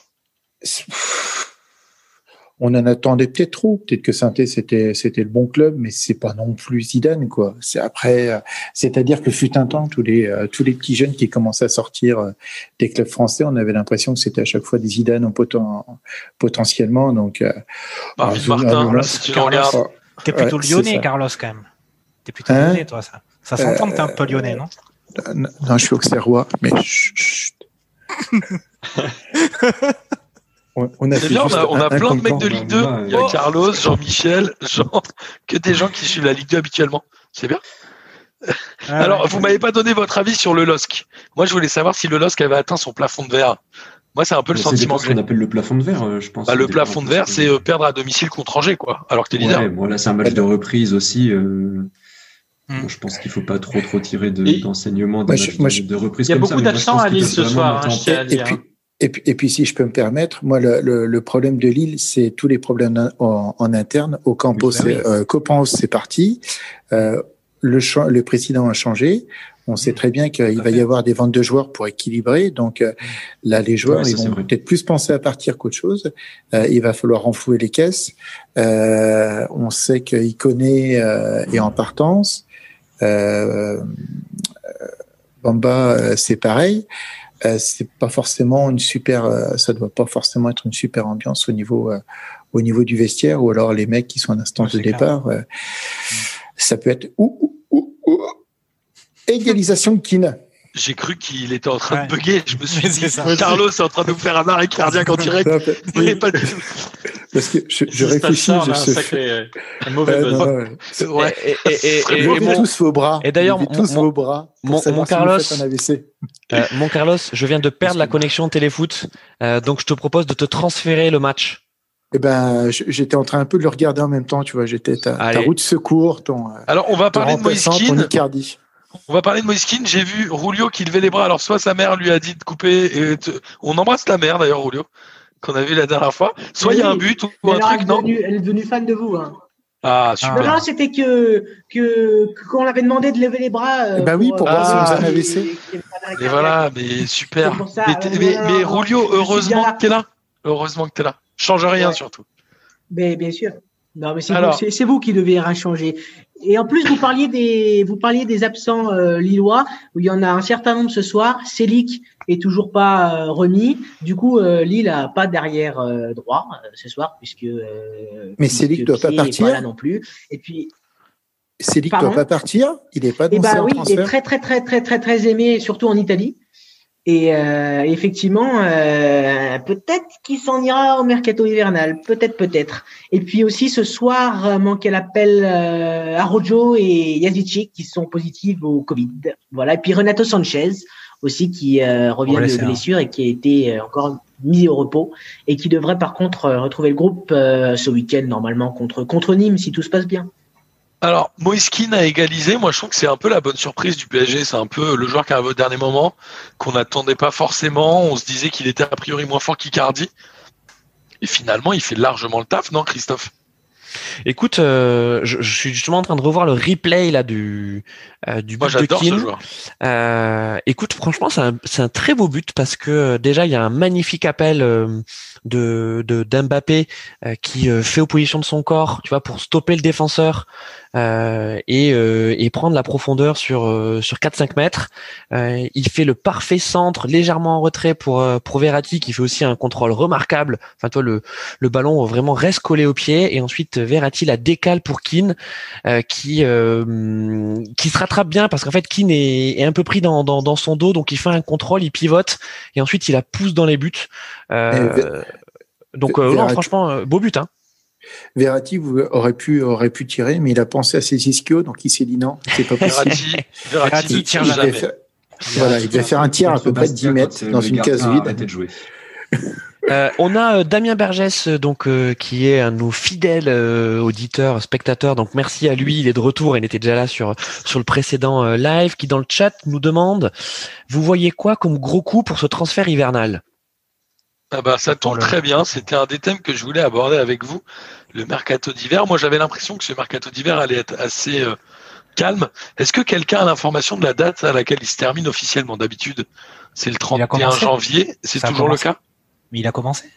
On en attendait peut-être trop. Peut-être que saint c'était c'était le bon club, mais c'est pas non plus Zidane quoi. C'est après, euh, c'est-à-dire que fut un temps tous les euh, tous les petits jeunes qui commençaient à sortir euh, des clubs français, on avait l'impression que c'était à chaque fois des Zidane en poten- potentiellement. Donc, Bah, alors, Martin, Zidane, là, si tu Carlos. T'es plutôt Ouais, lyonnais. Carlos, quand même. T'es plutôt Hein lyonnais, toi, ça. Ça s'entend que t'es un peu lyonnais, non euh, non, je suis auxerrois, mais chut, chut. [laughs] on, on a bien, on a, on a un- un plein de mecs de. Ligue 2. Amouma, Il y a Carlos, Jean-Michel, Jean, [laughs] que des gens qui suivent la Ligue 2 habituellement. C'est bien. Ah, Alors, ouais. vous m'avez pas donné votre avis sur le LOSC. Moi, je voulais savoir si le LOSC avait atteint son plafond de verre. Moi, c'est un peu le sentiment ce que qu'on appelle le plafond de verre, je pense. Bah, le plafond de verre, ce c'est euh, perdre à domicile contre Angers, quoi. Alors que t'es leader. Ouais, bon, là, c'est un match de reprise aussi. euh, Hmm. bon, je pense qu'il faut pas trop trop tirer d'enseignements de, moi, de, reprise Il y a beaucoup d'absents à Lille ce soir, hein, en je tiens à Et dire. puis, et, puis, et puis, si je peux me permettre, moi, le, le, le problème de Lille, c'est tous les problèmes en, en interne. Au Campos, Oui, euh, c'est parti. Euh, le, le président a changé. On sait très bien qu'il va y avoir des ventes de joueurs pour équilibrer. Donc euh, là, les joueurs, Ouais, ça, ils vont peut-être plus penser à partir qu'autre chose. Euh, il va falloir renflouer les caisses. Euh, on sait qu'il connaît euh, est en partance. Euh, euh, Bamba, c'est pareil. Euh, c'est pas forcément une super, euh, ça doit pas forcément être une super ambiance au niveau, euh, au niveau du vestiaire ou alors les mecs qui sont en instance Ouais, de départ. ça peut être ou, ou, ou, ou. égalisation de Keane. J'ai cru qu'il était en train Ouais. de bugger. Je me suis [laughs] C'est dit, ça. Carlos est en train de nous faire un arrêt cardiaque en direct. Non, Mais pas du tout. Parce que je, réfléchis, ça, on je a un se sacré, euh, un mauvais Ouais, buzz. non, ouais. Ouais. [laughs] Et, et- et- et- et Levez mon, tous vos bras. et d'ailleurs, mon- tous mon- vos bras. Carlos- faites un AVC. euh, mon Carlos, je viens de perdre la connexion téléfoot, euh, donc je te propose de te transférer le match. Eh ben, j'étais en train un peu de le regarder en même temps, tu vois. J'étais ta, ta de secours, ton, Alors, on va parler de. Icardi. On va parler de Moiskin. J'ai vu Rulio qui levait les bras. Alors, soit sa mère lui a dit de couper. Et te- On embrasse ta mère, d'ailleurs, Rulio, qu'on a vu la dernière fois. Soit il y a un but ou, un alors, truc, elle, est non devenue, elle est devenue fan de vous. Hein. Ah, Non, super. non, c'était que, que, que qu'on avait demandé de lever les bras. euh, ben oui, pour voir si on un qu'il- AVC. cardiaque. voilà, mais super. Ça, mais, euh, non, mais, non, mais non, Rulio, heureusement que t'es là. Heureusement que t'es là. Change rien, Ouais. surtout. Mais bien sûr. Non, mais c'est vous, vous qui devez rien changer. Et en plus, vous parliez des, vous parliez des absents euh, lillois, où il y en a un certain nombre ce soir. Célic est toujours pas euh, remis. Du coup, euh, Lille a pas derrière euh, droit euh, ce soir, puisque. euh, Mais Célic doit pas partir là non plus. Et puis, Célic doit pas partir. Il est pas dans eh ben son oui, il est très très très très très très aimé, surtout en Italie. Et euh, effectivement, euh, peut-être qu'il s'en ira au mercato hivernal, peut-être peut-être. Et puis aussi ce soir, euh, manquait l'appel euh, Arojo et Yazici qui sont positifs au Covid. Voilà. Et puis Renato Sanchez aussi qui euh, revient de hein. blessure et qui a été euh, encore mis au repos et qui devrait par contre retrouver le groupe euh, ce week-end normalement contre contre Nîmes si tout se passe bien. Alors, Moiskin a égalisé. Moi, je trouve que c'est un peu la bonne surprise du PSG. C'est un peu le joueur qui arrive au dernier moment, qu'on n'attendait pas forcément. On se disait qu'il était a priori moins fort qu'Icardi. Et finalement, il fait largement le taf, non, Christophe? Écoute, euh, je, je suis justement en train de revoir le replay là du euh, du Moi, but de ce Keane. joueur. Euh, écoute, franchement, c'est un, très beau but parce que euh, déjà il y a un magnifique appel euh, de de d'Mbappé euh, qui euh, fait opposition de son corps, tu vois, pour stopper le défenseur euh, et euh, et prendre la profondeur sur euh, sur 4-5 mètres. Euh, il fait le parfait centre légèrement en retrait pour pour Verratti qui fait aussi un contrôle remarquable. Enfin, toi le le ballon vraiment reste collé au pied. Et ensuite Verratti la décale pour Keane euh, qui euh, qui se rattrape bien parce qu'en fait Keane est, est un peu pris dans, dans, dans son dos. Donc il fait un contrôle il pivote. Et ensuite il la pousse dans les buts. Euh, donc euh, non, franchement beau but hein Verratti vous- aurait pu, aurait pu tirer, mais il a pensé à ses ischios, donc il s'est dit non, c'est pas possible. Verratti, tire tire il, devait jamais. faire, voilà, il devait faire un tir à peu près de 10 mètres dans une case vide. Arrêtez de jouer. Euh, on a euh, Damien Bergès euh, donc euh, qui est un de nos fidèles euh, auditeurs spectateurs donc merci à lui il est de retour il était déjà là sur sur le précédent euh, live qui dans le chat nous demande vous voyez quoi comme gros coup pour ce transfert hivernal? Ah bah, ça tombe très bien. C'était un des thèmes que je voulais aborder avec vous, le mercato d'hiver. Moi, j'avais l'impression que ce mercato d'hiver allait être assez euh, calme. Est-ce que quelqu'un a l'information de la date à laquelle il se termine officiellement? D'habitude, c'est le Il a 31 commencé. janvier. C'est toujours le cas? Mais il a commencé?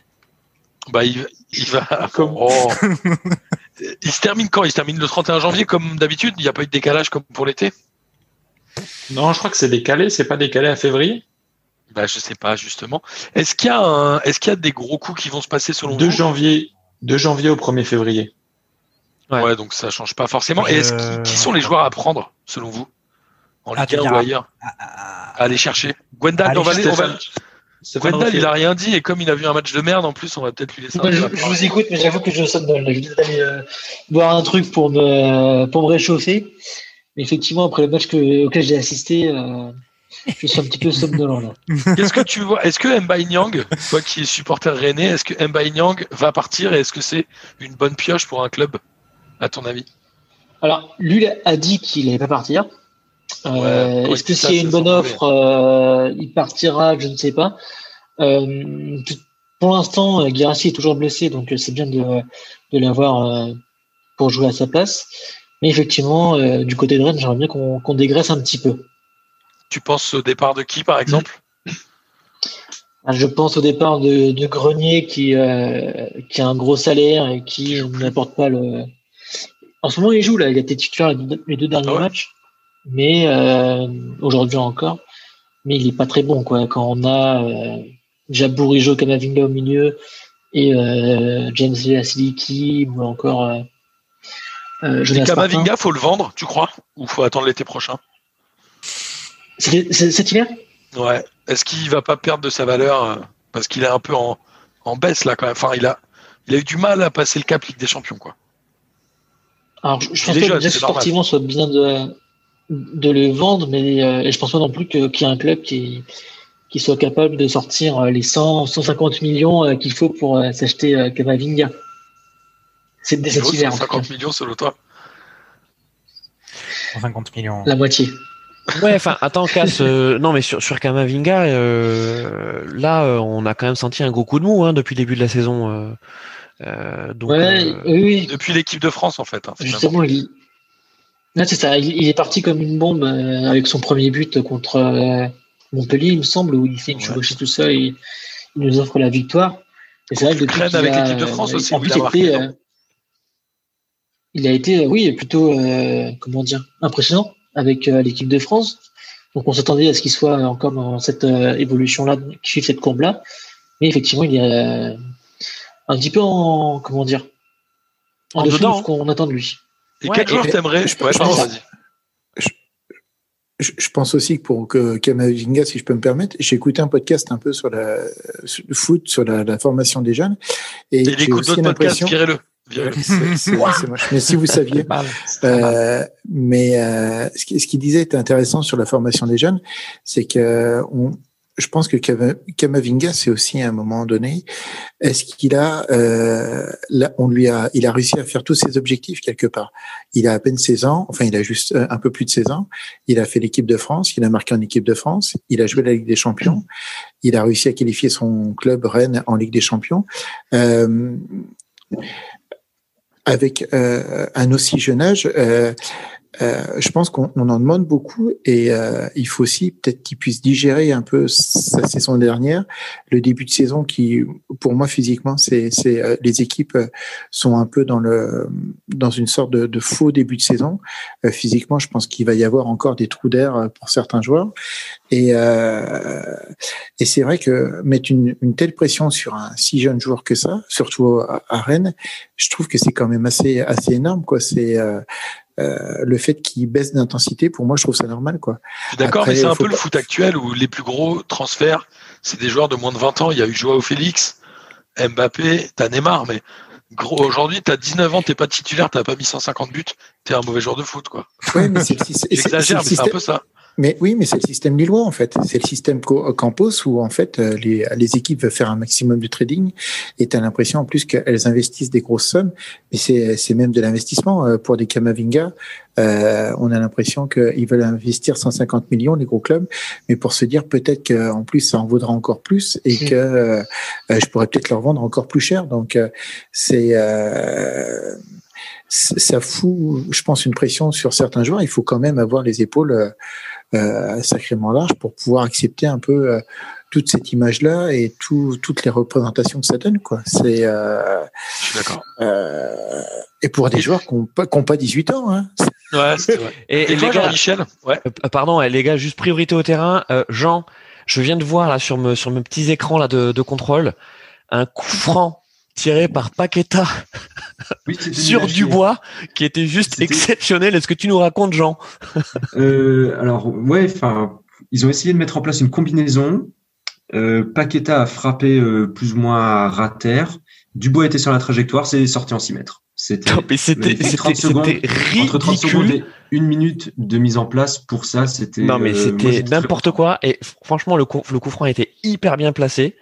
Bah, il, il va. [laughs] Oh. il se termine quand? Il se termine le 31 janvier comme d'habitude? Il n'y a pas eu de décalage comme pour l'été? Non, je crois que c'est décalé. C'est pas décalé à février. Bah, je sais pas justement. Est-ce qu'il y a un... Est-ce qu'il y a des gros coups qui vont se passer selon 2 vous janvier, 2 janvier au 1er février. Ouais. Ouais. donc ça change pas forcément. Et est-ce qui, qui sont les joueurs à prendre selon vous? En Ah, Ligue tu 1 ou ailleurs Ah, ah, à aller chercher Gwendal, Allez, on va aller- on va- Gwendal, il a rien dit et comme il a vu un match de merde en plus, on va peut-être lui laisser. un je, je vous écoute, mais j'avoue que je somnole. Je viens d'aller euh, boire un truc pour me, pour me réchauffer. Mais effectivement, après le match que, auquel j'ai assisté, euh, je suis un petit peu somnolent là. Qu'est-ce que tu vois Est-ce que Mbaye Nyang, toi qui es supporter rennais, est-ce que Mbaye Nyang va partir et est-ce que c'est une bonne pioche pour un club, à ton avis? Alors, lui a dit qu'il n'allait pas partir. Euh, Ouais, Est-ce que s'il y a une bonne offre, euh, il partira? Je ne sais pas. Euh, pour l'instant, Guirassy est toujours blessé, donc c'est bien de, de l'avoir pour jouer à sa place. Mais effectivement, du côté de Rennes, j'aimerais bien qu'on qu'on dégraisse un petit peu. Tu penses au départ de qui, par exemple? Ah, Je pense au départ de, de Grenier qui, euh, qui a un gros salaire et qui n'apporte pas le. En ce moment, il joue là, il a été titulaire les deux, derniers Ah ouais? matchs, mais euh, aujourd'hui encore. mais il est pas très bon quoi. Quand on a euh, Bourigeau, Kamavinga au milieu et euh, James Siliki ou encore euh, euh, Kamavinga, Martin. faut le vendre, tu crois? Ou faut attendre l'été prochain? C'est- Cet hiver? Ouais. Est-ce qu'il va pas perdre de sa valeur euh, Parce qu'il est un peu en, en baisse là quand même? Enfin, il a, il a eu du mal à passer le cap Ligue des Champions, quoi. Alors, je, pense déjà que sportivement soit bien de, de le vendre, mais euh, et je pense pas non plus que- qu'il y ait un club qui, qui soit capable de sortir euh, les 100, 150 millions euh, qu'il faut pour euh, s'acheter euh, Kamavinga. C'est dès Il cet vaut hiver, en tout cas. 150 millions selon toi 150 millions. la moitié. Ouais, enfin, attends, Cass. euh, non, mais sur, sur Kamavinga, euh, là, euh, on a quand même senti un gros coup de mou hein, depuis le début de la saison. euh, euh, donc, ouais, euh, oui, oui. Depuis l'équipe de France, en fait. hein. Justement, il, là, c'est ça. Il, il est parti comme une bombe euh, avec son premier but contre euh, Montpellier, il me semble, où il fait une Ouais. chevauchée tout seul et il nous offre la victoire. Et c'est vrai que depuis qu'il avec a- l'équipe de France aussi, en il a été, non il a été, oui, plutôt, euh, comment dire, impressionnant avec euh, l'équipe de France. Donc, on s'attendait à ce qu'il soit encore dans cette euh, évolution-là, qu'il suive cette courbe-là. Mais effectivement, il est euh, un petit peu en, comment dire, en, En dessous dedans, de ce qu'on attend de lui. Et Ouais, quel joueur t'aimerais je- pense- vas-y. Je, je pense aussi que pour que Kamavinga, si je peux me permettre, j'ai écouté un podcast un peu sur, la, sur le foot, sur la, la formation des jeunes. Et, Et il j'ai écoute aussi d'autres podcasts, l'impression. C'est- moche. Mais si vous saviez, mal. Euh, mais euh, ce qui- ce qu'il disait était intéressant sur la formation des jeunes, c'est que on, je pense que Kama- Kamavinga, c'est aussi à un moment donné, est-ce qu'il a, euh, là, on lui a, il a réussi à faire tous ses objectifs quelque part. Il a à peine 16 ans, enfin il a juste euh, un peu plus de 16 ans. Il a fait l'équipe de France, il a marqué en équipe de France, il a joué la Ligue des Champions, il a réussi à qualifier son club Rennes en Ligue des Champions. Euh, avec euh, un aussi jeune âge, euh, je pense qu'on on en demande beaucoup et euh, il faut aussi peut-être qu'il puisse digérer un peu sa saison dernière, le début de saison qui, pour moi physiquement, c'est euh, les équipes euh, sont un peu dans le dans une sorte de, de faux début de saison. Euh, physiquement, je pense qu'il va y avoir encore des trous d'air pour certains joueurs et et c'est vrai que mettre une, une telle pression sur un si jeune joueur que ça, surtout à, à Rennes, je trouve que c'est quand même assez assez énorme quoi. C'est euh, le fait qu'il baisse d'intensité, pour moi, je trouve ça normal, quoi. D'accord, mais c'est un peu le foot actuel où les plus gros transferts, c'est des joueurs de moins de 20 ans. Il y a eu Joao Félix, Mbappé, t'as Neymar, mais gros, aujourd'hui, t'as 19 ans, t'es pas titulaire, t'as pas mis 150 buts, t'es un mauvais joueur de foot, quoi. Ouais, mais c'est c'est- c'est [laughs] J'exagère, le mais c'est un peu ça. Mais oui, mais c'est le système lillois en fait. C'est le système Campos où en fait euh, les, les équipes veulent faire un maximum de trading et tu as l'impression en plus qu'elles investissent des grosses sommes. Mais c'est c'est même de l'investissement euh, pour des Kamavinga. Euh, on a l'impression qu'ils veulent investir 150 millions les gros clubs, mais pour se dire peut-être qu'en plus ça en vaudra encore plus et Mm. que euh, je pourrais peut-être leur vendre encore plus cher. Donc c'est euh, ça fout, je pense, une pression sur certains joueurs. Il faut quand même avoir les épaules sacrément larges pour pouvoir accepter un peu euh, toute cette image-là et tout, toutes les représentations que ça donne. Quoi. C'est, euh, Je suis d'accord. euh, et pour des joueurs qui n'ont pas, qui ont pas 18 ans. Hein. Ouais, c'est vrai. Et, Et, et toi, les gars, Jean-Michel? Ouais. euh, pardon, eh, les gars, juste priorité au terrain. Euh, Jean, je viens de voir là sur, me, sur mes petits écrans là de, de contrôle un coup franc tiré par Paqueta Oui, [laughs] sur. Dubois qui était juste exceptionnel. Est-ce que tu nous racontes, Jean? [laughs] Euh, alors, ouais, enfin, ils ont essayé de mettre en place une combinaison. Euh, Paqueta a frappé euh, plus ou moins à ras terre. Dubois était sur la trajectoire, c'est sorti en 6 mètres. C'était Non, mais c'était magnifique. c'était 30 secondes, c'était entre 30 secondes ridicule. et une minute de mise en place pour ça, c'était. Non, mais euh, c'était très n'importe quoi. Et franchement, le coup, le coup franc était hyper bien placé.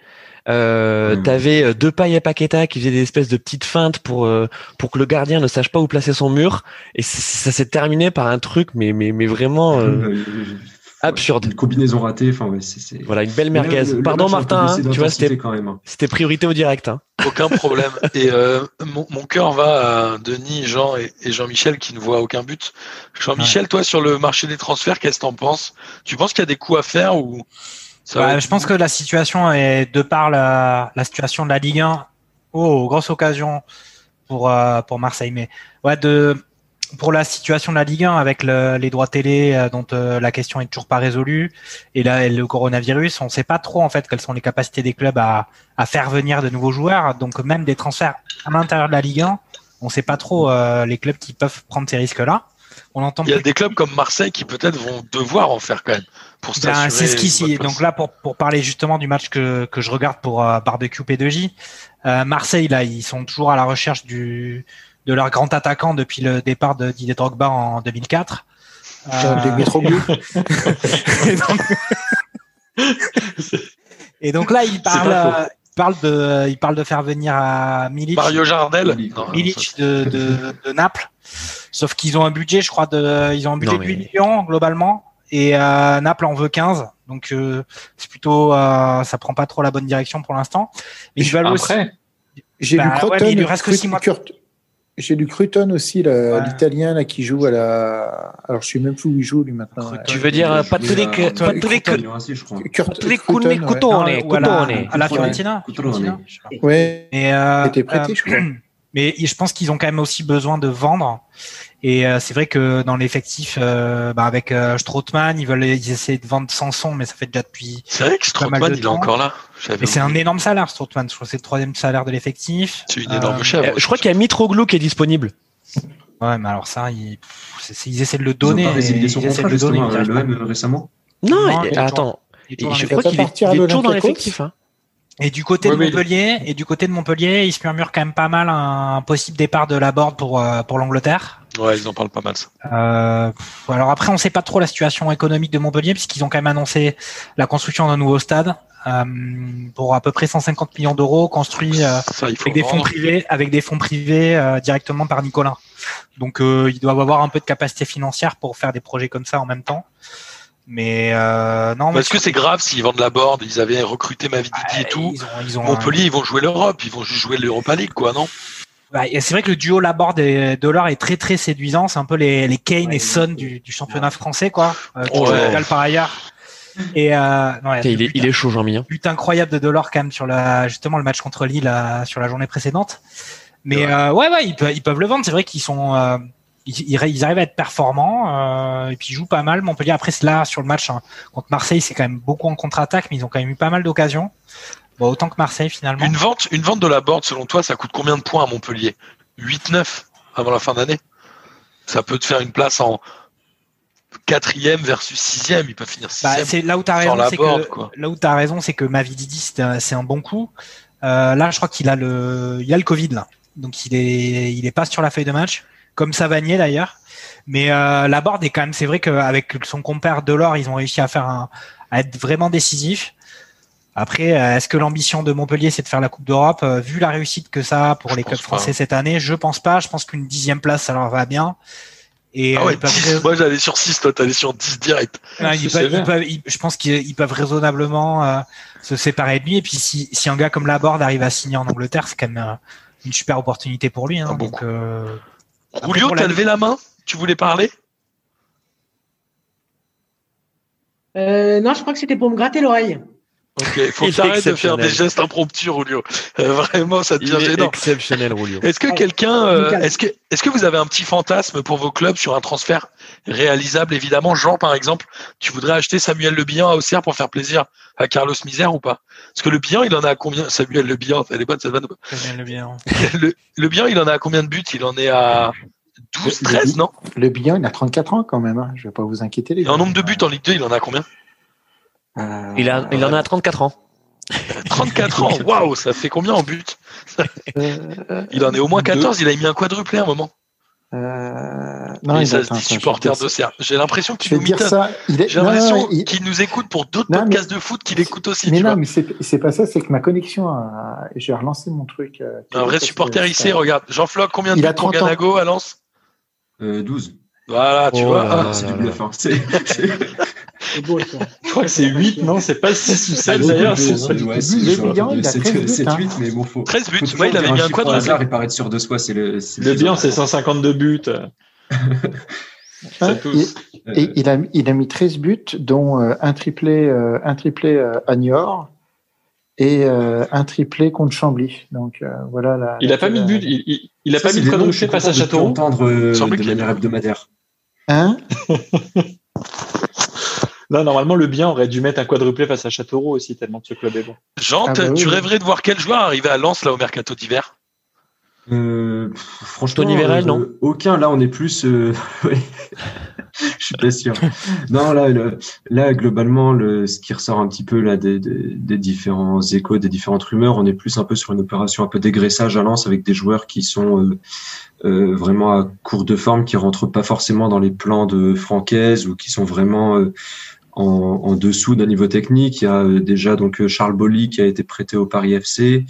Euh. T'avais euh, deux pailles et Paqueta qui faisaient des espèces de petites feintes pour euh, pour que le gardien ne sache pas où placer son mur. Et ça s'est terminé par un truc, mais mais mais vraiment euh, Euh, absurde. Une combinaison ratée, enfin, ouais, c'est. c'est- Voilà, une belle merguez. le- le Pardon Martin, hein, tu vois, c'était hein. c'était priorité au direct. Hein. Aucun problème. [laughs] Et euh, mon, mon cœur va à Denis, Jean et, et Jean-Michel qui ne voient aucun but. Jean-Michel, toi, sur le marché des transferts, qu'est-ce que t'en penses? Tu penses qu'il y a des coups à faire ou Bah, je pense que la situation est de par la, la situation de la Ligue 1. Oh, grosse occasion pour euh, pour Marseille. Mais ouais, de pour la situation de la Ligue 1 avec le- les droits télé euh, dont euh, la question est toujours pas résolue et là et le coronavirus, on sait pas trop en fait quelles sont les capacités des clubs à, à faire venir de nouveaux joueurs. Donc même des transferts à l'intérieur de la Ligue 1, on sait pas trop euh, les clubs qui peuvent prendre ces risques-là. On entend Il y a plus- des clubs comme Marseille qui peut-être vont devoir en faire quand même pour Ben, c'est ce qui une s'y- bonne place. donc là pour pour parler justement du match que que je regarde pour euh, barbecue P2J, euh, Marseille là ils sont toujours à la recherche du de leur grand attaquant depuis le départ de Didier Drogba en 2004. Euh, [laughs] et, donc... et donc là il parle il de il parle de faire venir à Milic Mario Jardel. Milic, Non, Milic de, de, de Naples. Sauf qu'ils ont un budget, je crois, de, ils ont un budget Non, de mais- 8 millions globalement. Et euh, Naples en veut 15. Donc euh, c'est plutôt, euh, ça prend pas trop la bonne direction pour l'instant. Mais ils veulent aussi. Après, J'ai Bah lu Croton. il reste que mois. J'ai lu Cruton aussi, Ouais. l'italien là qui joue à la. Alors je sais même plus où il joue lui maintenant. Tu veux dire Patrick, Patrick, Patrick. Cotone, ou à la, Cotone. à la Cotone. Fiorentina. Euh, il était prêté, euh, je crois. [clears throat] Mais je pense qu'ils ont quand même aussi besoin de vendre. Et euh, c'est vrai que dans l'effectif, euh, bah, avec euh, Strootman, ils veulent, ils essaient de vendre Sanson, mais ça fait déjà depuis. C'est vrai que Strootman, il est encore là. Mais c'est un énorme salaire, Strootman. Je crois que c'est le troisième salaire de l'effectif. C'est une énorme Euh, chèvre. Euh, je crois qu'il y a Mitroglou qui est disponible. Ouais, mais alors ça, ils, ils essaient de le Ils ont donner. pas résilié et son ils essaient contrat, de le donner, justement, mais ils le arrivent M récemment. Non, Non, il- il est attends. Il je crois qu'il est, toujours dans l'effectif. Hein. Et du côté de Oui, oui, Montpellier, et du côté de Montpellier, il se murmure quand même pas mal un possible départ de la board pour euh, pour l'Angleterre. Ouais, ils en parlent pas mal, ça. Euh, alors après, on sait pas trop la situation économique de Montpellier puisqu'ils ont quand même annoncé la construction d'un nouveau stade euh, pour à peu près 150 millions d'euros, construit euh, Ça, avec des fonds privés, avec des fonds privés euh, directement par Nicolas. Donc euh, ils doivent avoir un peu de capacité financière pour faire des projets comme ça en même temps. Mais euh, non, mais Est-ce que c'est grave s'ils vendent la board Ils avaient recruté Mavididi et tout. Ils ont, ils ont Montpellier, ils vont jouer l'Europe, ils vont juste jouer l'Europa League, quoi, non? Bah, c'est vrai que le duo Laborde et Dollar est très très séduisant. C'est un peu les, les Kane et Son du, du championnat français, quoi. Euh, qui Ouais. par ailleurs. Et euh, non, il, est, il est chaud, Jean-Mi. hein. but incroyable de Dollar quand même sur la justement le match contre Lille euh, sur la journée précédente. Mais euh, ouais ouais ils peuvent ils peuvent le vendre. C'est vrai qu'ils sont euh, ils, arrivent à être performants euh, et puis ils jouent pas mal. Montpellier après c'est là sur le match hein, contre Marseille c'est quand même beaucoup en contre-attaque mais ils ont quand même eu pas mal d'occasions. Bon, autant que Marseille finalement. Une vente, une vente de la board, selon toi, ça coûte combien de points à Montpellier? 8-9 avant la fin d'année Ça peut te faire une place en quatrième versus sixième. Ils peuvent finir Bah, sixième. c'est là où t'as sans raison, la c'est board, que quoi. là où t'as raison, c'est que Mavididi c'est un bon coup. Euh, là, je crois qu'il a le, il a le Covid là, donc il est, il est pas sur la feuille de match, comme Savanier d'ailleurs. Mais euh, la board est quand même, c'est vrai qu'avec son compère Delors, ils ont réussi à faire un, à être vraiment décisif. Après, euh, est-ce que l'ambition de Montpellier c'est de faire la Coupe d'Europe? Euh, Vu la réussite que ça a pour Je les clubs français cette année, je pense pas. Je pense qu'une dixième place ça leur va bien. Et Ah euh, ouais, ils peuvent 10. Moi, j'allais sur 6, toi, t'allais sur 10 direct. non, ils C'est peuvent- sévère. ils peuvent- ils- je pense qu'ils ils peuvent raisonnablement euh, se séparer de lui. Et puis, si, si un gars comme Laborde arrive à signer en Angleterre, c'est quand même euh, une super opportunité pour lui. Hein, Ah, donc, euh, Julio, t'as la- levé la main? Tu voulais parler? Euh, non, je crois que c'était pour me gratter l'oreille. Ok, il faut Il que de faire des gestes impromptus, Julio. Euh, vraiment, ça Il devient est gênant. exceptionnel, Julio. Est-ce que Ouais, quelqu'un, euh, est-ce que, est-ce que vous avez un petit fantasme pour vos clubs sur un transfert réalisable? Évidemment, Jean, par exemple, tu voudrais acheter Samuel Le Bihan à Auxerre pour faire plaisir à Carlos Misère ou pas? Parce que Le Bihan, il en a à combien? Samuel Le Bihan, elle est bonne cette vanne ou pas? Je connais le bien. [laughs] le, le Bihan, il en a à combien de buts? Il en est à 12, Le- 13, le- non? Le bilan, il a 34 ans quand même. Hein. Je vais pas vous inquiéter les Et en nombre de buts en Ligue 2, il en a combien? Il, a, il en a à 34 ans. [laughs] 34 ans Waouh, ça fait combien en buts euh, Il en est au moins 14, il a mis un quadruplé à un moment. euh, non, il ça se dit supporter d'Auxerre. J'ai l'impression que tu nous. J'ai l'impression il- qu'il nous écoute pour d'autres mais- podcasts de foot qu'il écoute aussi. Mais tu non, vois. mais c'est pas ça, c'est que ma connexion, a... j'ai relancé mon truc. euh, Un vrai supporter ici, regarde. Jean Floc, combien de Il buts a pour 30 ans. Ganago à Lens? Euh, 12. Voilà, tu Oh vois. Ah, [laughs] c'est du bluff. hein. C'est- beau, ça. je crois que c'est 8, non C'est pas 6 ou 7 beaucoup d'ailleurs. de- c'est- c'est- ouais, c'est Le genre bilan, de il a 7, 13 buts, 7, hein. 8, mais bon, faut. 13 buts. toujours il avait dire mis un chiffre au quadruplé. hasard et paraître sûr de soi, c'est le. Le bien, c'est important. 152 buts. Hein, et, et il, a, il a mis 13 buts, dont euh, un triplé, euh, un triplé euh, à Niort. et euh, un triplé contre Chambly. Donc euh, voilà. La, il la a pas mis de but. Il, il, il a Ça, pas mis de quadruplé suis face à de Châteauroux. entendre euh, de manière hebdomadaire. Hein [laughs] Là, normalement, le bien aurait dû mettre un quadruplé face à Châteauroux aussi, tellement que ce club est bon. Jean, Ah bah tu oui. rêverais de voir quel joueur arriver à Lens là au mercato d'hiver? Euh, franchement, Tony Vérel, euh, non Aucun. Là, on est plus. euh. [laughs] [laughs] Je suis pas sûr. Non, là, le- là, globalement, le, ce qui ressort un petit peu là des, des, des différents échos, des différentes rumeurs, on est plus un peu sur une opération un peu dégraissage à Lens avec des joueurs qui sont euh, euh, vraiment à court de forme, qui rentrent pas forcément dans les plans de Francaise ou qui sont vraiment euh, en, en dessous d'un niveau technique. Il y a euh, déjà donc Charles Bolly qui a été prêté au Paris FC.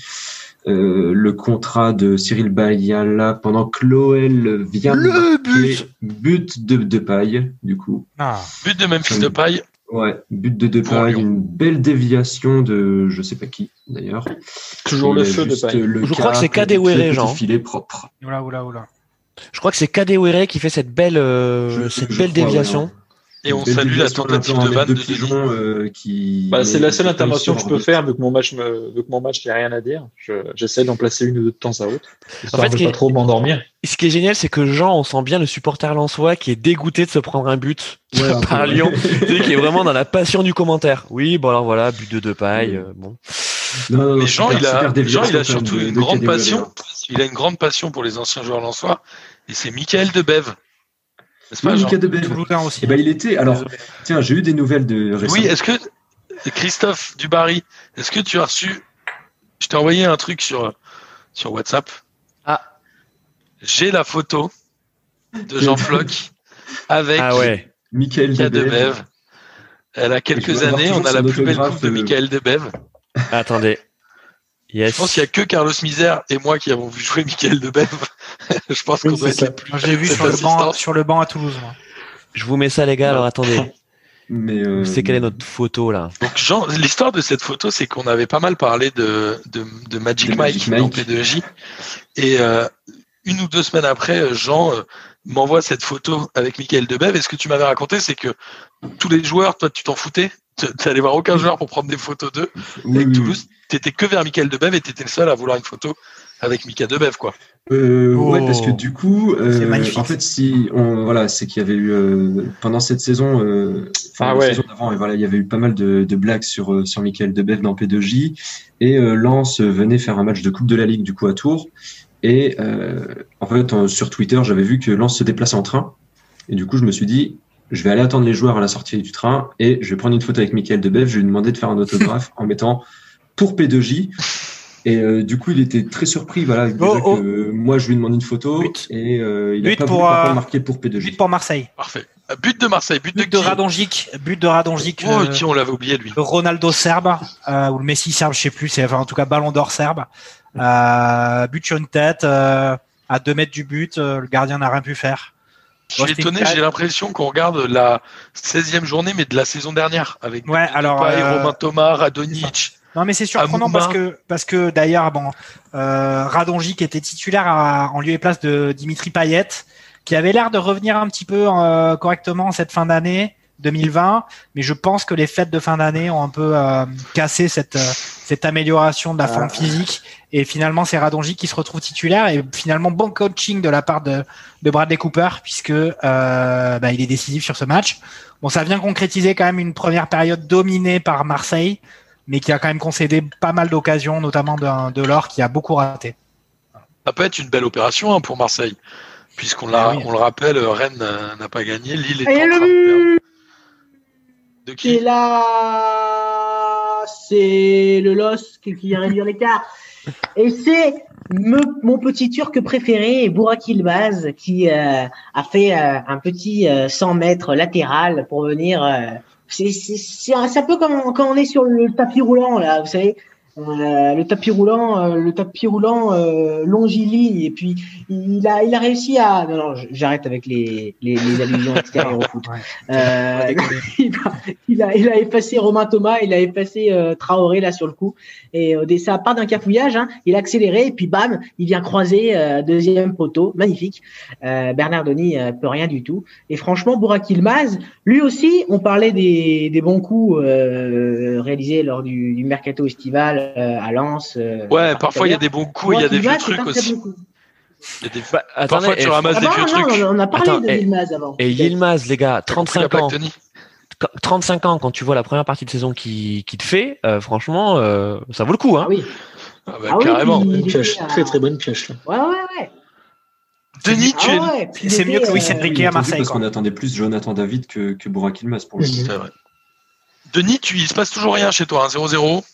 Euh, le contrat de Cyril Bayala pendant que l'OL vient Le marquer but de, de paille, du coup. Ah. But de Memphis de paille. Ouais, but de Depay, une belle déviation de je sais pas qui d'ailleurs. Toujours le feu de paille. le Je crois que c'est Kadewere, Jean. filet propre. Oula, oula, oula. Je crois que c'est Kadewere qui fait cette belle, euh, Je- cette je belle crois, déviation. ouais. Et on salue la tentative de en de pigeon euh, qui. Bah, c'est la seule intervention que je peux faire vu que mon match me, vu que mon match, rien à dire. Je- J'essaie d'en placer une ou deux de temps à autre. Histoire fait, de ce qui pas est- trop m'endormir. Et ce qui est génial, c'est que Jean, on sent bien le supporter lensois qui est dégoûté de se prendre un but Ouais, un par. Lyon, [laughs] Tu sais, qui est vraiment dans la passion du commentaire. Oui, bon alors voilà, but de deux pailles. euh, bon. Non, non, non, Mais Jean, super- il a, Jean, il surtout de- une de grande passion. Il a une grande passion pour les anciens joueurs lensois. Et c'est Michael Debève. Pas, Oui. Toulousain aussi. Eh ben, il était. Alors, Désolé. tiens, j'ai eu des nouvelles de récemment. Oui, est-ce que Christophe Dubarry, est-ce que tu as reçu Je t'ai envoyé un truc sur sur WhatsApp. Ah. J'ai la photo de Jean [laughs] Floch avec Ah ouais. Michael. Debève. Elle a quelques années, on a la plus belle coupe de Michael Debève. Attendez. Yes. Je pense qu'il n'y a que Carlos Misère et moi qui avons vu jouer Michael Debève. [laughs] Je pense qu'on doit être les plus. L'ai vu [laughs] sur le, banc, assistance. sur le banc à Toulouse. Moi. Je vous mets ça les gars. Alors attendez. [laughs] Mais euh, C'est quelle est notre photo là Donc Jean, l'histoire de cette photo, c'est qu'on avait pas mal parlé de, de, de Magic De Mike, Magic dans Mike. P2J. Et euh, une ou deux semaines après, euh, Jean euh, m'envoie cette photo avec Michael Debève. Et ce que tu m'avais raconté, c'est que tous les joueurs, toi, tu t'en foutais. Tu n'allais voir aucun joueur pour prendre des photos d'eux. oui, avec oui, Toulouse, tu étais que vers Michael Debève et tu étais le seul à vouloir une photo avec Mika Debève, quoi. Euh, Oh. Ouais, parce que du coup, euh, C'est magnifique. en fait, si on, voilà, c'est qu'il y avait eu euh, pendant cette saison, euh, enfin, Ah ouais. saison d'avant, et voilà, il y avait eu pas mal de, de blagues sur sur Michael Debève dans P2J, et euh, Lens venait faire un match de Coupe de la Ligue du coup à Tours, et euh, en fait, sur Twitter, j'avais vu que Lens se déplaçait en train, et du coup, je me suis dit, je vais aller attendre les joueurs à la sortie du train, et je vais prendre une photo avec Michael Debève, je vais lui demander de faire un autographe en mettant pour P2J. Et euh, du coup, il était très surpris, voilà, déjà Oh, oh. que moi je lui demande une photo But. et euh, il a But pas pour, voulu euh, marquer pour P2J. But pour Marseille. Parfait. Euh, But de Marseille, but, But de de Radonjic. But de Radonjic. Oh, qui on l'avait oublié, lui. le Ronaldo serbe euh, ou le Messi serbe, je sais plus. C'est enfin, en tout cas Ballon d'Or serbe. Euh, but sur une tête euh, à deux mètres du but. euh, le gardien n'a rien pu faire. Je suis étonné, j'ai l'impression qu'on regarde la 16e journée, mais de la saison dernière, avec Ouais, alors, Depay, euh, Romain Thomas, Radonic. Non, mais c'est surprenant Amouma. parce que parce que d'ailleurs, bon, euh, Radonjic était titulaire à- en lieu et place de Dimitri Payet, qui avait l'air de revenir un petit peu euh, correctement cette fin d'année 2020, mais je pense que les fêtes de fin d'année ont un peu euh, cassé cette euh, cette amélioration de la forme physique et finalement c'est Radonjic qui se retrouve titulaire et finalement bon coaching de la part de, de Bradley Cooper puisque euh, bah, il est décisif sur ce match. Bon, ça vient concrétiser quand même une première période dominée par Marseille mais qui a quand même concédé pas mal d'occasions, notamment de, de l'or qui a beaucoup raté. Ça peut être une belle opération hein, pour Marseille, puisqu'on l'a, Ah oui. on le rappelle, Rennes n'a pas gagné, Lille est Et en le train de perdre. De Et là, c'est le LOS qui vient réduire l'écart. Et c'est mon petit turc préféré, Burak Ilbaz, qui euh, a fait euh, un petit euh, 100 mètres latéral pour venir. euh, c'est un peu comme quand on est sur le tapis roulant, là, vous savez. Euh, le tapis roulant, euh, le tapis roulant euh, longiligne, et puis il a, il a réussi à. Non, non, j'arrête avec les, les, les allusions extérieures au foot. [laughs] Euh, [laughs] il, a, il, a, il a effacé Romain Thomas, il a effacé euh, Traoré là sur le coup. Et ça part d'un cafouillage, hein, il a accéléré et puis bam, il vient croiser euh, deuxième poteau, magnifique. Euh, Bernardoni euh, peut rien du tout. Et franchement, Burak Yilmaz, lui aussi, on parlait des, des bons coups euh, réalisés lors du, du mercato estival à Lens. euh, Ouais, parfois il y a des bons coups, il y a des vieux trucs aussi. bon coup. Il y a des- Bah, attendez, Parfois tu ramasses Ah des bah, vieux non, trucs. on, on a parlé Attends, de et- Yilmaz avant. Et Yilmaz, les gars, T'as compris 35 la plaque, ans. Tony 35 ans, quand tu vois la première partie de saison qui, qui te fait, euh, franchement, euh, ça vaut le coup. Hein. Ah oui. Ah bah, Ah oui, carrément. pioche, était à- très très bonne pioche. là. Ouais, ouais, ouais. Denis, tu. Ah ouais, C'est mieux que Luis euh, Enrique Oui, à Marseille. Parce qu'on attendait plus Jonathan David que, que Burak Yilmaz pour le coup. C'est vrai. Denis, tu, il se passe toujours rien chez toi, hein, 0-0. C'est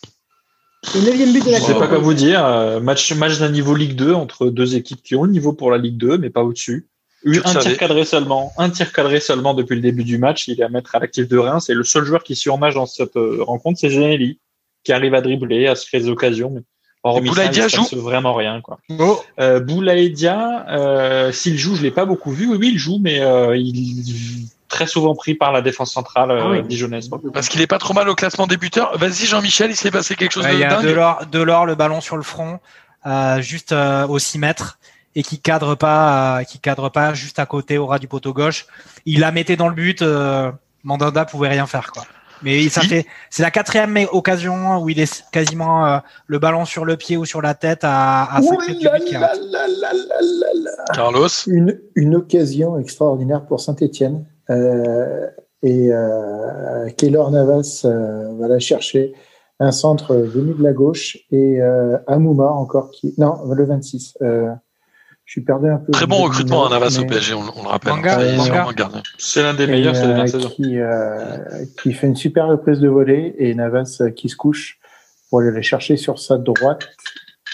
le neuvième but de la Je sais saison. pas quoi vous dire. euh, Match, match d'un niveau Ligue 2 entre deux équipes qui ont le niveau pour la Ligue 2, mais pas au-dessus. Un savais. tir cadré seulement, un tir cadré seulement depuis le début du match. Il est à mettre à l'actif de Reims. C'est le seul joueur qui surnage dans cette euh, rencontre, c'est Genelli, qui arrive à dribbler, à se créer des occasions. Mais hormis ça, il joue vraiment rien, quoi. Oh, Euh, Boulaïdia, euh, s'il joue, je l'ai pas beaucoup vu. Oui, oui, il joue, mais euh, il très souvent pris par la défense centrale euh, Ah oui. dijonnaise. Parce qu'il est pas trop mal au classement débuteur. Vas-y, Jean-Michel, il s'est passé quelque chose Ouais, de il y a dingue. Delors, Delors, le ballon sur le front, euh, juste euh, au 6 mètres, et qui cadre pas, euh, qui cadre pas juste à côté au ras du poteau gauche. Il la mettait dans le but. Euh, Mandanda pouvait rien faire quoi. Mais ça fait, c'est la quatrième occasion où il est quasiment euh, le ballon sur le pied ou sur la tête à, à 5 Ouh mètres du là but qui là rate. là là là là là. Carlos. Une, une occasion extraordinaire pour Saint-Etienne. Euh, et euh, Keylor Navas euh, va la chercher. Un centre venu de la gauche et euh, Amouma encore qui. Non, le 26. Euh, je suis perdu un peu. Très bon recrutement, hein, Navas au PSG, on, on le rappelle. Gardien. C'est l'un des et, meilleurs euh, qui, euh, qui fait une super reprise de volée et Navas euh, qui se couche pour aller la chercher sur sa droite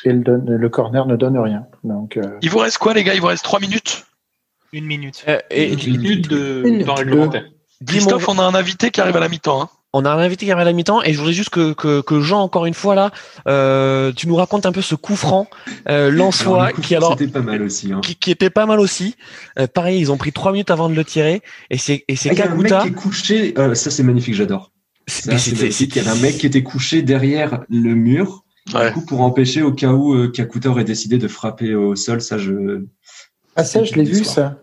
et le, donne, le corner ne donne rien. Donc, euh, Il vous reste quoi, les gars? Il vous reste 3 minutes? Une minute. Euh, et Une minute de Une- temps réglementaire. Christophe, on a un invité qui arrive à la mi-temps. Hein. on a un invité qui arrive à la mi-temps et je voudrais juste que, que, que Jean, encore une fois là, euh, tu nous racontes un peu ce coup franc euh, Lançois le coup qui franc, alors C'était pas mal aussi. Hein. qui, qui était pas mal aussi. Euh, pareil, ils ont pris trois minutes avant de le tirer et c'est et c'est Ah, mec Kakuta. qui est couché. euh, ça, c'est magnifique, j'adore. Il y avait un mec qui était couché derrière le mur. Ouais. Du coup, pour empêcher au cas où euh, Kakuta aurait décidé de frapper au sol, ça, je. Ah ça, je l'ai vu Soir. ça.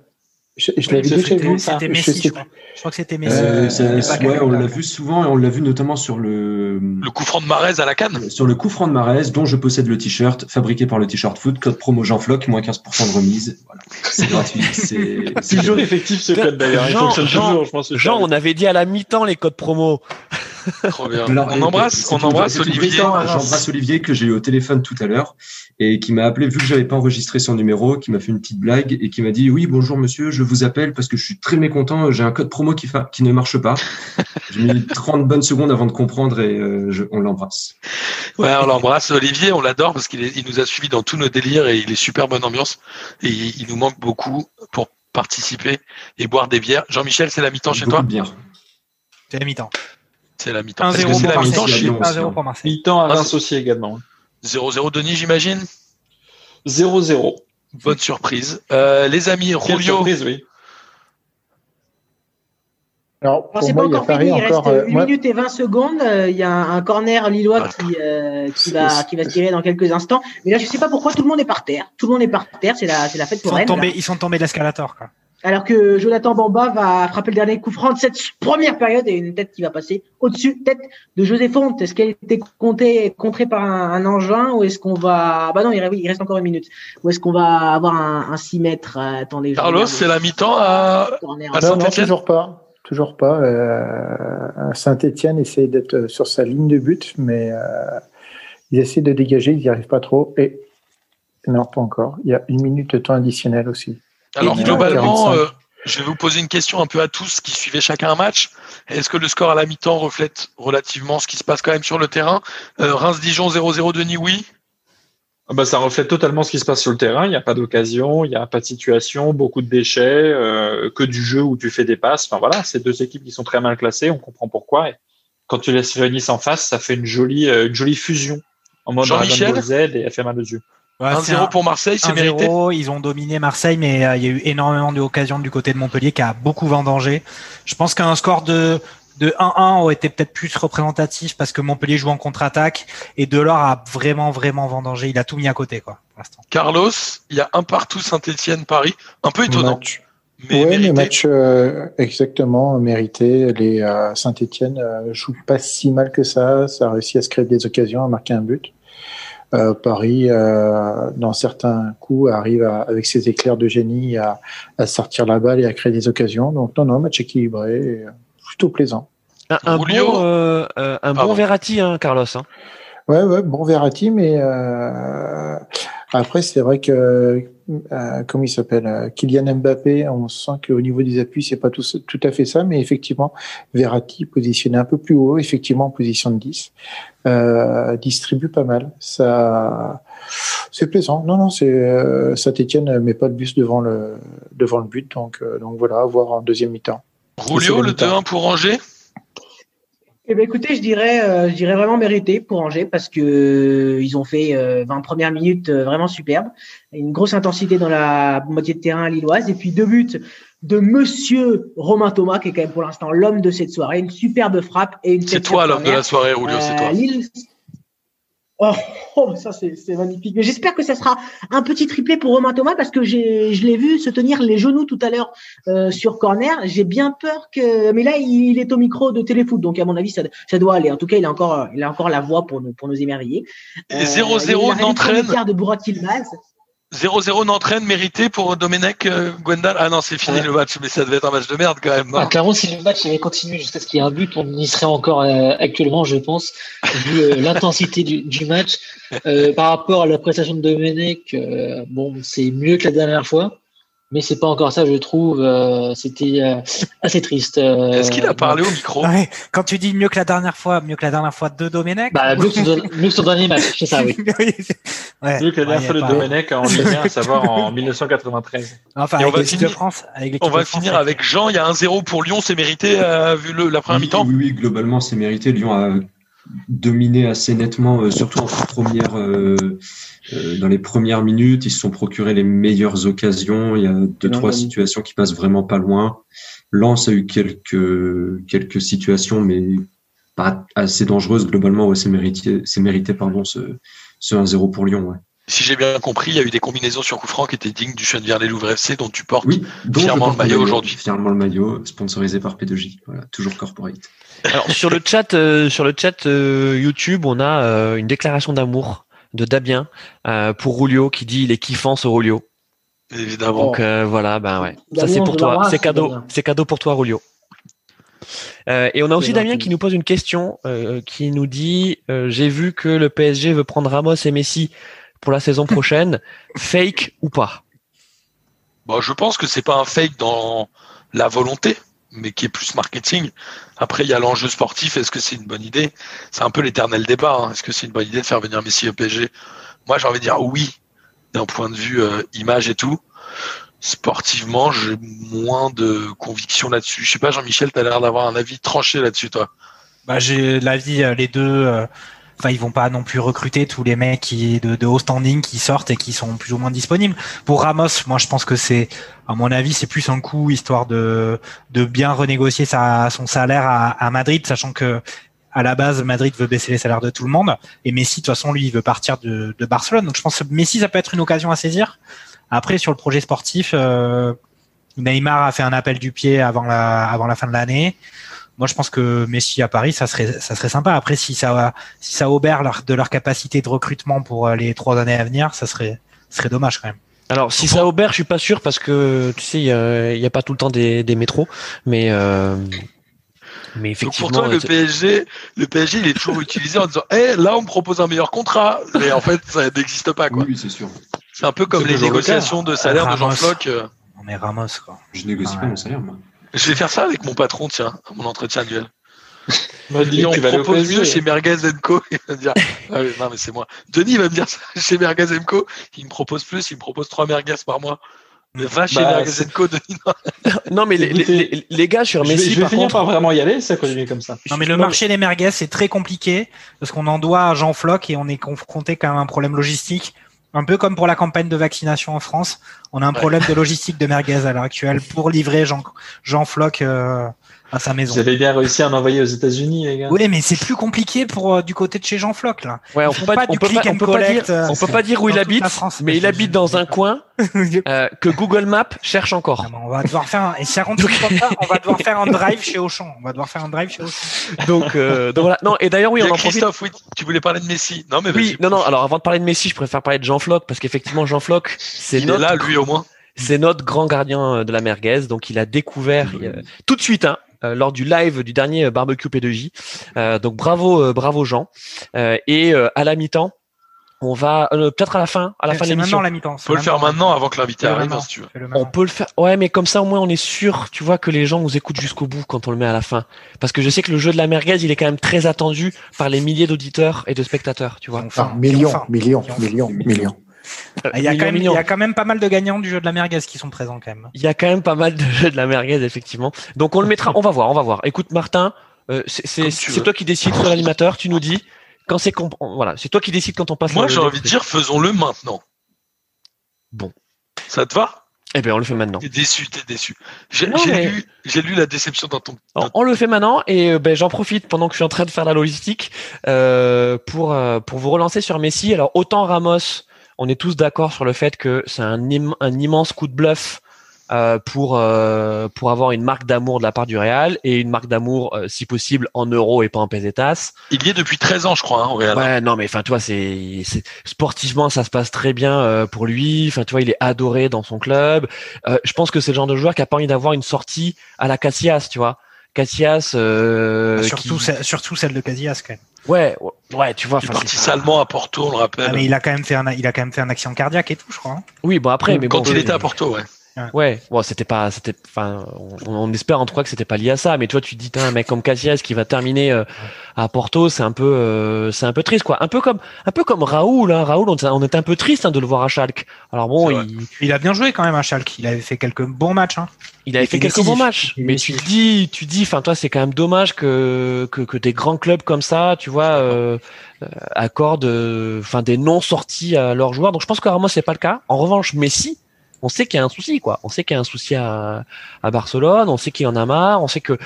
Je, je Oui, l'avais ça, déjà c'était- vu. C'était Je Messi, je crois. Je crois que c'était Messi. Euh, Euh, pas ouais, on l'a vu souvent et on l'a vu notamment sur le, Le coup franc de Marez à la canne. sur le coup franc de Marès, dont je possède le t-shirt, fabriqué par le t-shirt foot, code promo Jean Floc, moins 15% de remise. Voilà. C'est gratuit. [laughs] C'est c'est- Toujours effectif ce code d'ailleurs. Il Jean, fonctionne Jean, toujours, je pense. Jean, on avait dit à la mi-temps les codes promo. Trop bien. Alors, on embrasse, on embrasse Olivier. J'embrasse Olivier que j'ai eu au téléphone tout à l'heure et qui m'a appelé vu que j'avais pas enregistré son numéro, qui m'a fait une petite blague et qui m'a dit oui bonjour monsieur, je vous appelle parce que je suis très mécontent, j'ai un code promo qui, fa- qui ne marche pas. [laughs] J'ai mis 30 bonnes secondes avant de comprendre et euh, je- on l'embrasse. Ouais, on l'embrasse. Olivier, on l'adore parce qu'il est- il nous a suivis dans tous nos délires et il est super bonne ambiance. Et il, il nous manque beaucoup pour participer et boire des bières. Jean-Michel, c'est la mi-temps chez toi bière. C'est la mi-temps. C'est la mi-temps. 1-0 Est-ce que c'est pour la mi-temps Marseille. chez Lyon aussi, 1-0 hein. pour Marseille. Mi-temps à Ah, Reims aussi également. 0-0 Denis, j'imagine? 0-0. Bonne surprise. Euh, les amis, Quelle Rolio, surprise, oui. Alors, Alors, pour c'est moi, pas il a encore fini, il encore. reste euh, 1 moi- minute et 20 secondes. Euh, Il y a un, corner lillois Ah. qui, euh, qui, va, qui va se tirer dans quelques instants. Mais là, je sais pas pourquoi tout le monde est par terre. Tout le monde est par terre, c'est la, c'est la fête Ils pour sont Rennes. tombés, ils sont tombés de l'escalator, quoi. Alors que Jonathan Bamba va frapper le dernier coup franc de cette première période et une tête qui va passer au-dessus, tête de José Fonte. Est-ce qu'elle était comptée, contrée par un, un engin ou est-ce qu'on va, bah non, il reste, il reste encore une minute. Ou est-ce qu'on va avoir un, un 6 mètres, euh, attendez. Carlos, c'est la mi-temps à, Saint-Etienne toujours pas. Toujours pas. Euh, Saint-Etienne essaie d'être sur sa ligne de but, mais euh, ils essaient de dégager, ils n'y arrivent pas trop. Et non, pas encore. Il y a une minute de temps additionnel aussi. Alors globalement, 45. euh, je vais vous poser une question un peu à tous qui suivaient chacun un match. Est-ce que le score à la mi-temps reflète relativement ce qui se passe quand même sur le terrain? Euh, Reims-Dijon 0-0 Denis, oui? Ah bah, ça reflète totalement ce qui se passe sur le terrain. Il n'y a pas d'occasion, il n'y a pas de situation, beaucoup de déchets, euh, que du jeu où tu fais des passes. Enfin voilà, c'est deux équipes qui sont très mal classées. On comprend pourquoi. Et quand tu laisses Nice en face, ça fait une jolie, euh, une jolie fusion en mode Jean-Michel? Dragon Ball Z et elle fait mal aux yeux. Ouais, c'est 1-0 un- pour Marseille, c'est mérité 1-0, ils ont dominé Marseille, mais euh, il y a eu énormément d'occasions du côté de Montpellier qui a beaucoup vendangé. Je pense qu'un score de de 1-1 aurait été peut-être plus représentatif parce que Montpellier joue en contre-attaque et Delors a vraiment vraiment vendangé. Il a tout mis à côté quoi. Pour l'instant. Carlos, il y a un partout Saint-Etienne-Paris. Un peu étonnant. Match, Mais ouais, mérité. mais match euh, exactement mérité. Les euh, Saint-Etienne euh, jouent pas si mal que ça. Ça a réussi à se créer des occasions, à marquer un but. Euh, Paris, euh, dans certains coups, arrive à- avec ses éclairs de génie à, à sortir la balle et à créer des occasions. Donc non, non, match équilibré, et, euh, plutôt plaisant. Un, un bon, euh, euh, un bon. Verratti, hein, Carlos. Hein. Ouais, ouais, bon Verratti, mais euh, après c'est vrai que euh, comment il s'appelle, euh, Kylian Mbappé, on sent qu'au niveau des appuis c'est pas tout, tout à fait ça, mais effectivement Verratti positionné un peu plus haut, effectivement en position de 10, euh, distribue pas mal. Ça, c'est plaisant. Non, non, c'est euh, Saint-Étienne met pas le bus devant le devant le but, donc euh, donc voilà, à voir en deuxième mi-temps. Julio, le 2-1 pour Angers? Eh ben écoutez, je dirais, euh, je dirais vraiment mérité pour Angers parce que euh, ils ont fait euh, 20 premières minutes euh, vraiment superbes, une grosse intensité dans la moitié de terrain lilloise. Et puis deux buts de Monsieur Romain Thomas qui est quand même pour l'instant l'homme de cette soirée, une superbe frappe et une C'est toi l'homme de la soirée, Julio, c'est Euh, toi. Lille- Oh, [laughs] oh, ça c'est magnifique. Mais j'espère que ça sera un petit triplé pour Romain Thomas parce que j'ai je l'ai vu se tenir les genoux tout à l'heure euh, sur corner. J'ai bien peur que, mais là il, il est au micro de Téléfoot, donc à mon avis ça, ça doit aller. En tout cas, il a encore il a encore la voix pour nous pour nous émerveiller. Et Euh, il y a 0-0 la n'entraîne. réplique de Burak Yilmaz. 0-0 n'entraîne mérité pour Domenech euh, Gwendal. Ah non, c'est fini Ouais. le match, mais ça devait être un match de merde quand même. Ah, clairement, si le match avait continué jusqu'à ce qu'il y ait un but, on y serait encore euh, actuellement, je pense, vu euh, [laughs] l'intensité du, du match. Euh, par rapport à la prestation de Domenech, euh, bon, c'est mieux que la dernière fois, mais c'est pas encore ça, je trouve. euh, C'était euh, assez triste. euh, Est-ce qu'il a parlé au micro? Ouais, quand tu dis mieux que la dernière fois, mieux que la dernière fois de Domenech? bah, mieux, que son, mieux que son dernier match, c'est ça, oui. [laughs] Ouais. Vu que la dernière fois de pas- Domenech en Ligue 1, à savoir en [laughs] 1993. Enfin, Et on avec va finir- de France. Avec On va finir avec Jean. Il y a un 0 pour Lyon, c'est mérité euh, vu le, la première Oui, mi-temps? oui, oui, globalement, c'est mérité. Lyon a dominé assez nettement, euh, surtout en première, euh, dans les premières minutes. Ils se sont procurés les meilleures occasions. Il y a deux, Non, trois non. situations qui passent vraiment pas loin. Lens a eu quelques, quelques situations, mais pas assez dangereuses. Globalement, ouais, c'est mérité, c'est mérité, pardon, ce, ce 1-0 pour Lyon, ouais. Si j'ai bien compris, il y a eu des combinaisons sur coup franc qui étaient dignes du Chenevière-les-Louvres FC dont tu portes. Oui, dont Fièrement porte le maillot aujourd'hui. Fièrement le maillot, sponsorisé par P2J. Voilà, toujours corporate. Alors sur le chat, euh, sur le chat euh, YouTube, on a euh, une déclaration d'amour de Damien euh, pour Rulio qui dit il est kiffant ce Rulio. Évidemment. Donc euh, voilà, ben ouais. Ça c'est pour toi, c'est cadeau, c'est cadeau pour toi Rulio. Euh, et on a aussi Damien qui nous pose une question, euh, qui nous dit euh, j'ai vu que le PSG veut prendre Ramos et Messi pour la saison prochaine, [laughs] fake ou pas? Bon, je pense que c'est pas un fake dans la volonté, mais qui est plus marketing. Après, il y a l'enjeu sportif. Est-ce que c'est une bonne idée? C'est un peu l'éternel débat. hein. Est-ce que c'est une bonne idée de faire venir Messi au PSG Moi, j'ai envie de dire oui, d'un point de vue euh, image et tout. Sportivement, j'ai moins de conviction là-dessus. Je sais pas, Jean-Michel, tu as l'air d'avoir un avis tranché là-dessus, toi. Bah, j'ai l'avis, euh, les deux. Enfin, ils vont pas non plus recruter tous les mecs qui de, haut standing qui sortent et qui sont plus ou moins disponibles. Pour Ramos, moi, je pense que c'est, à mon avis, c'est plus un coup histoire de de bien renégocier son salaire à, à Madrid, sachant que à la base, Madrid veut baisser les salaires de tout le monde et Messi, de toute façon, lui, il veut partir de, de Barcelone. Donc, je pense que Messi, ça peut être une occasion à saisir. Après, sur le projet sportif, euh, Neymar a fait un appel du pied avant la avant la fin de l'année. Moi, je pense que Messi à Paris, ça serait, ça serait sympa. Après, si ça, si ça obère leur, de leur capacité de recrutement pour euh, les trois années à venir, ça serait, ça serait dommage quand même. Alors si ça obère, je suis pas sûr parce que tu sais, il y a, il y a pas tout le temps des, des métros, mais euh, mais Donc effectivement. pour toi, le c'est- PSG, le PSG, il est toujours utilisé en disant, [laughs] eh, là, on me propose un meilleur contrat. Mais en fait, ça n'existe pas, quoi. Oui, c'est sûr. C'est un peu comme les négociations de salaire de. Jean Floc. euh. On est Ramos, quoi. Je négocie Ah pas ouais. mon salaire, moi. Je vais faire ça avec mon patron, tiens, à mon entretien annuel. [laughs] Bah, dis, Et on propose mieux chez Merguez Co. Il va me dire, [laughs] ah oui, non, mais c'est moi. Denis va me dire ça chez Merguez Co. Il me propose plus, il me propose trois merguez par mois. Mais va chez Bah, Merguez Co. Denis. non. [laughs] Non mais les, les, les- les gars sur Je vais, Messi je vais par finir contre. par vraiment y aller, ça continue comme ça. Non, mais le marché des merguez, c'est très compliqué parce qu'on en doit à Jean Floc et on est confronté quand même à un problème logistique. Un peu comme pour la campagne de vaccination en France. On a un problème de logistique de merguez à l'heure actuelle pour livrer Jean, Jean Floc euh, à sa maison. Vous avez bien réussi à en envoyer aux États-Unis, les gars. Oui, mais c'est plus compliqué pour euh, du côté de chez Jean Floc là. Ouais, on peut pas, pas on peut pas, peut pas dire, euh, on peut pas dire où il habite, France, mais il habite dans un coin [laughs] euh, que Google Maps cherche encore. Ah, bon, on va devoir faire un... et si ça ça, on va [laughs] devoir faire un drive chez Auchan. On va devoir faire un drive chez Auchan. Donc, euh, donc voilà. Non, et d'ailleurs, oui, on en profite. Christophe, oui, tu voulais parler de Messi. Non, mais Oui, non, non. Alors, avant de parler de Messi, je préfère parler de Jean Floc parce qu'effectivement, Jean Floc, c'est Il est notre, là, lui, au moins. c'est notre grand gardien euh, de la merguez. Donc, il a découvert euh, tout de suite, hein, euh, lors du live du dernier barbecue P2J. Euh, donc, bravo, euh, bravo Jean. Euh, et euh, à la mi-temps, on va euh, peut-être à la fin, à la fin de l'émission. maintenant la mi-temps. On peut le faire maintenant avant que l'invité arrive, maintenant. si tu veux. On peut le faire. Ouais, mais comme ça, au moins, on est sûr, tu vois, que les gens nous écoutent jusqu'au bout quand on le met à la fin. Parce que je sais que le jeu de la merguez, il est quand même très attendu par les milliers d'auditeurs et de spectateurs, tu vois. Enfin, Ah, millions, enfin. millions, millions, millions. Ah, Il y, a quand même, il millions. y a quand même pas mal de gagnants du jeu de la merguez qui sont présents quand même. Il y a quand même pas mal de jeux de la merguez, effectivement. Donc on le mettra, on va voir, on va voir. Écoute, Martin, euh, c'est toi qui décides sur l'animateur, tu nous dis quand c'est voilà, c'est toi qui décides quand on passe. Moi, j'ai envie de dire, faisons-le maintenant. Bon. Ça te va? Eh bien, on le fait maintenant. T'es déçu, t'es déçu. J'ai mais- lu, j'ai lu la déception dans ton. On, on le fait maintenant et euh, ben, j'en profite pendant que je suis en train de faire la logistique euh, pour euh, pour vous relancer sur Messi. Alors autant Ramos, on est tous d'accord sur le fait que c'est un, im- un immense coup de bluff euh, pour euh, pour avoir une marque d'amour de la part du Real et une marque d'amour euh, si possible en euros et pas en pesetas. Il y est depuis 13 ans, je crois, hein, au Real. Ouais, non, mais enfin, tu vois, c'est, c'est sportivement, ça se passe très bien euh, pour lui. Enfin, tu vois, il est adoré dans son club. Euh, je pense que c'est le genre de joueur qui a pas envie d'avoir une sortie à la Casillas, tu vois. Casillas, euh, Ah, surtout, qui- celle- surtout celle de Casillas quand même. Ouais, ouais, ouais, tu vois. Il est parti salement à Porto, on le rappelle. Ah, mais il a quand même fait un, il a quand même fait un accident cardiaque et tout, je crois. hein. Oui, bon après, mais Quand bon, il était à Porto, ouais. Ouais, bon, c'était pas, c'était, enfin, on, on espère en tout cas que c'était pas lié à ça. Mais tu vois, tu dis, un mec comme Casillas qui va terminer euh, à Porto, c'est un peu, euh, c'est un peu triste, quoi. Un peu comme, un peu comme Raoul. Hein. Raoul, on, on était un peu triste hein, de le voir à Schalke. Alors bon, il, Il a bien joué quand même à Schalke. Il avait fait quelques bons matchs. Hein. il avait Il fait quelques bons matchs. Mais tu dis, tu dis, enfin, toi, c'est quand même dommage que, que, que des grands clubs comme ça, tu vois, euh, euh, accordent, euh, enfin, des non sorties à leurs joueurs. Donc, je pense que Ramos c'est pas le cas. En revanche, Messi, on sait qu'il y a un souci, quoi. On sait qu'il y a un souci à, Barcelone. On sait qu'il en a marre. On sait que, euh,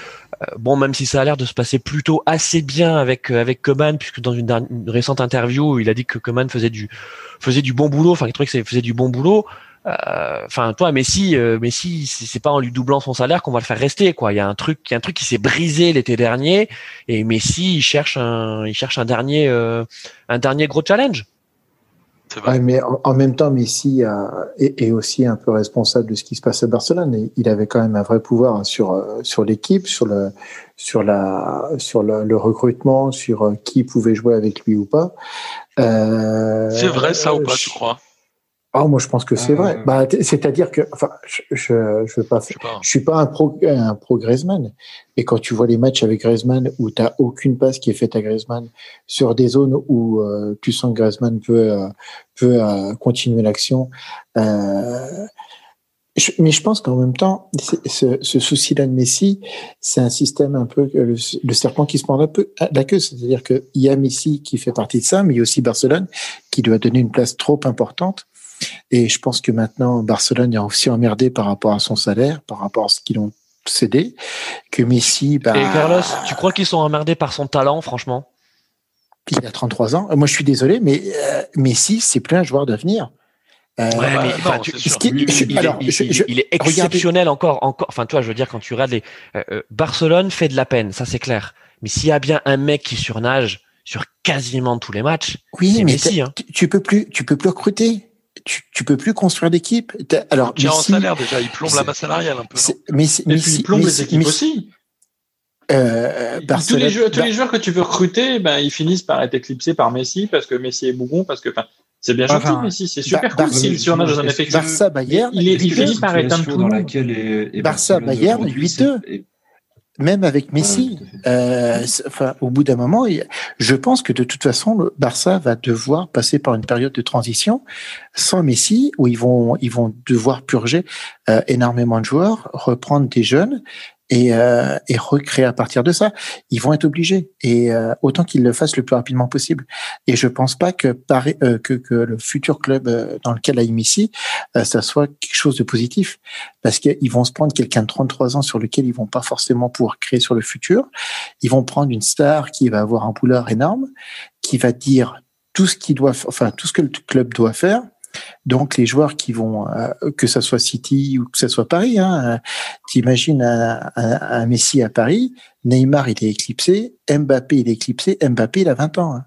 bon, même si ça a l'air de se passer plutôt assez bien avec euh, avec Koeman, puisque dans une, récente interview, il a dit que Koeman faisait du faisait du bon boulot. Enfin, il trouvait que faisait du bon boulot. Euh, Enfin, toi, Messi, Messi, c'est pas en lui doublant son salaire qu'on va le faire rester, quoi. Il y a un truc, il y a un truc qui s'est brisé l'été dernier, et Messi, il cherche un, il cherche un dernier, un dernier gros challenge. Ouais, mais en, en même temps, Messi a- est, est aussi un peu responsable de ce qui se passe à Barcelone. Et il avait quand même un vrai pouvoir sur euh, sur l'équipe, sur le sur la sur le, le recrutement, sur euh, qui pouvait jouer avec lui ou pas. Euh, C'est vrai, ça ou pas, je- tu crois? Ah, moi, je pense que c'est Euh, vrai. Bah, c'est-à-dire que, enfin, je je, je veux pas Je pas. je suis pas un pro, un pro Griezmann. Et quand tu vois les matchs avec Griezmann où tu aucune passe qui est faite à Griezmann sur des zones où euh, tu sens que Griezmann peut, euh, peut euh, continuer l'action. Euh, mais je pense qu'en même temps, ce, ce souci-là de Messi, c'est un système un peu le, le serpent qui se prend un peu à la queue. C'est-à-dire qu'il y a Messi qui fait partie de ça, mais il y a aussi Barcelone qui doit donner une place trop importante. Et je pense que maintenant, Barcelone est aussi emmerdé par rapport à son salaire, par rapport à ce qu'ils ont cédé, que Messi, bah, Et Carlos, tu crois qu'ils sont emmerdés par son talent, franchement? Il a 33 ans. Moi, je suis désolé, mais euh, Messi, c'est plus un joueur d'avenir. Euh, Ouais, mais non, enfin, c'est tu- sûr. ce qui- Oui, oui, je- oui. il, alors, est, il- je- il- je- il est regardez- exceptionnel encore, encore. Enfin, toi, je veux dire, quand tu regardes les euh, euh, Barcelone fait de la peine, ça c'est clair. Mais s'il y a bien un mec qui surnage sur quasiment tous les matchs, oui, mais Messi. Hein. tu- tu peux plus, tu peux plus recruter. Tu, tu peux plus construire d'équipe. Alors, Il tient en salaire déjà, il plombe la masse salariale un peu. non c'est- Messi, Et puis il plombe les équipes aussi. euh, tous, les joueurs, tous Bar- les joueurs que tu veux recruter, ben, ils finissent par être éclipsés par Messi parce que Messi est bougon, parce que c'est bien gentil Enfin, Messi, c'est super Bar- cool s'il surnage dans un effectif. Barça, Bayern, Il est- il 8-2. finit par éteindre tout le dans monde. laquelle est, est Barça, Bayern, aujourd'hui, 8-2. Même avec Messi. Euh, enfin, au bout d'un moment, je pense que de toute façon, le Barça va devoir passer par une période de transition sans Messi, où ils vont, ils vont devoir purger euh, énormément de joueurs, reprendre des jeunes et, euh, et recréer à partir de ça. Ils vont être obligés et euh, autant qu'ils le fassent le plus rapidement possible. Et je pense pas que euh, que, que le futur club euh, dans lequel a ici, euh, ça soit quelque chose de positif parce qu'ils vont se prendre quelqu'un de 33 ans sur lequel ils vont pas forcément pouvoir créer sur le futur. Ils vont prendre une star qui va avoir un boulard énorme, qui va dire tout ce qu'il doit, enfin tout ce que le club doit faire donc les joueurs qui vont, euh, que ça soit City ou que ça soit Paris, hein, euh, t'imagines un, un, un, Messi à Paris, Neymar il est éclipsé, Mbappé il est éclipsé, Mbappé il a 20 ans. Hein.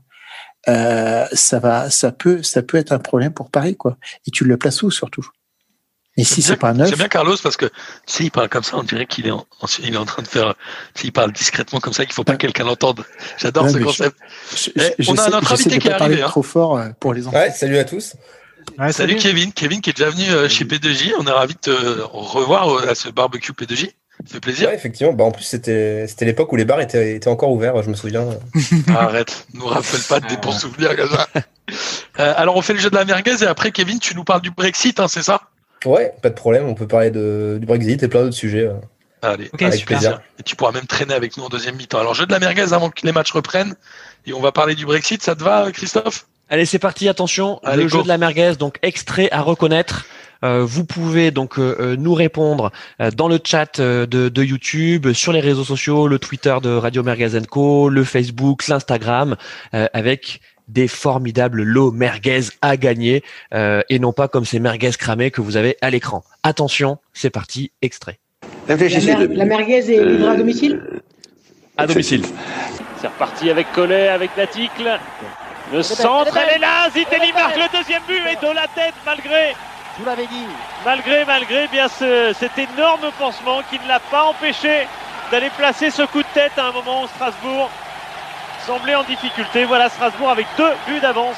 Euh, ça va, ça peut, ça peut être un problème pour Paris quoi. Et tu le places où surtout? Et si c'est pas neuf. C'est bien Carlos parce que si il parle comme ça, on dirait qu'il est en, il est en train de faire. S'il parle discrètement comme ça, qu'il faut pas que quelqu'un l'entende. J'adore ce concept. Je, je, eh, on a notre invité qui est arrivé. Hein. Trop fort pour les enfants. Ouais, salut à tous. Ouais, salut, salut, Kevin, Kevin qui est déjà venu euh, chez P2J. On est ravi de te revoir euh, à ce barbecue P2J. Ça fait plaisir. Ouais, effectivement. Bah, en plus, c'était l'époque où les bars étaient, étaient encore ouverts, je me souviens. Arrête, nous rappelle pas de des bons souvenirs comme ça. Euh, alors, on fait le jeu de la merguez et après, Kevin, tu nous parles du Brexit, hein, c'est ça? Ouais, pas de problème. On peut parler de, du Brexit et plein d'autres sujets. Allez, okay, avec super. plaisir. Et tu pourras même traîner avec nous en deuxième mi-temps. Alors, jeu de la merguez avant que les matchs reprennent. Et on va parler du Brexit. Ça te va, Christophe? Allez, c'est parti. Attention, Allez, le go. jeu de la merguez, donc extrait à reconnaître. Euh, vous pouvez donc euh, nous répondre euh, dans le chat de, de, YouTube, sur les réseaux sociaux, le Twitter de Radio Merguez Co, le Facebook, l'Instagram, avec des formidables lots merguez à gagner et non pas comme ces merguez cramées que vous avez à l'écran. Attention, c'est parti, extrait. La, mer la merguez est livrée à domicile? À domicile. C'est reparti avec Collet, avec Laticle. Le centre, elle est là. Zitelli marque le deuxième but et de la tête malgré. Vous l'avez dit. Malgré, malgré bien ce, cet énorme pansement qui ne l'a pas empêché d'aller placer ce coup de tête à un moment où Strasbourg semblait en difficulté. Voilà Strasbourg avec deux buts d'avance.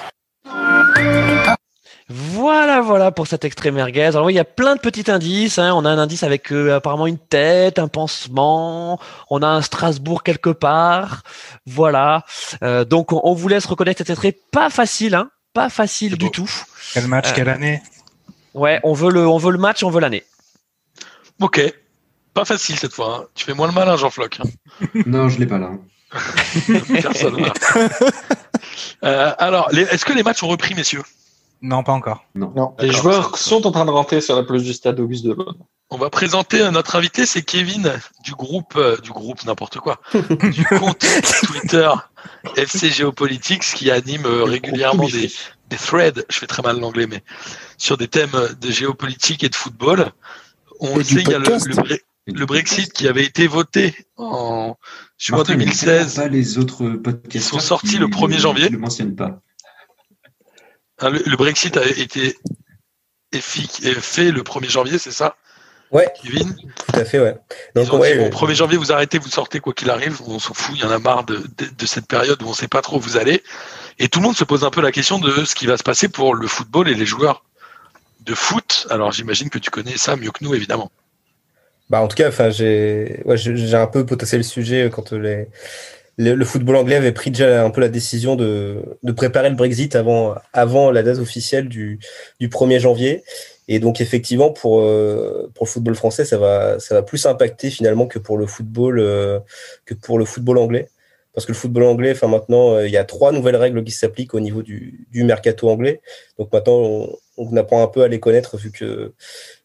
Voilà, voilà pour cet extrait merguez. Alors oui, il y a plein de petits indices. Hein. On a un indice avec euh, apparemment une tête, un pansement. On a un Strasbourg quelque part. Voilà. Euh, donc on, on, vous laisse reconnaître cet extrait. Pas facile, hein. Pas facile du tout. Quel match, euh, quelle année? Ouais, on veut le, on veut le match, on veut l'année. Ok. Pas facile cette fois. Hein. Tu fais moins le malin, Jean Floc. [laughs] non, je l'ai pas là. [laughs] Personne. [laughs] euh, alors, est-ce que les matchs ont repris, messieurs? Non, pas encore. Non. non. Les joueurs sont en train de rentrer sur la pelouse du stade Auguste Delon. On va présenter notre invité, c'est Kevin du groupe, euh, du groupe n'importe quoi, [laughs] du compte Twitter FC Géopolitics qui anime euh, régulièrement des, des, threads, je fais très mal l'anglais, mais sur des thèmes de géopolitique et de football. On et sait, il y a le, le, le, Brexit qui avait été voté en juin Martin, 2016. Pas les autres podcasts Ils sont sortis le 1er janvier. Je ne le mentionne pas. Le, le, Brexit a été fait le 1er janvier, c'est ça? Ouais. Kevin? Tout à fait, ouais. Donc, Ils ont ouais, dit, bon, 1er janvier, vous arrêtez, vous sortez quoi qu'il arrive, on s'en fout, il y en a marre de, de, de, cette période où on ne sait pas trop où vous allez. Et tout le monde se pose un peu la question de ce qui va se passer pour le football et les joueurs de foot. Alors j'imagine que tu connais ça mieux que nous, évidemment. Bah, en tout cas, enfin, j'ai ouais, j'ai un peu potassé le sujet quand les, le, le, football anglais avait pris déjà un peu la décision de, de préparer le Brexit avant, avant la date officielle du, du 1er janvier. Et donc effectivement pour euh, pour le football français ça va ça va plus impacter finalement que pour le football euh, que pour le football anglais. Parce que le football anglais enfin maintenant euh, il y a trois nouvelles règles qui s'appliquent au niveau du, du mercato anglais. Donc maintenant on, on, apprend un peu à les connaître vu que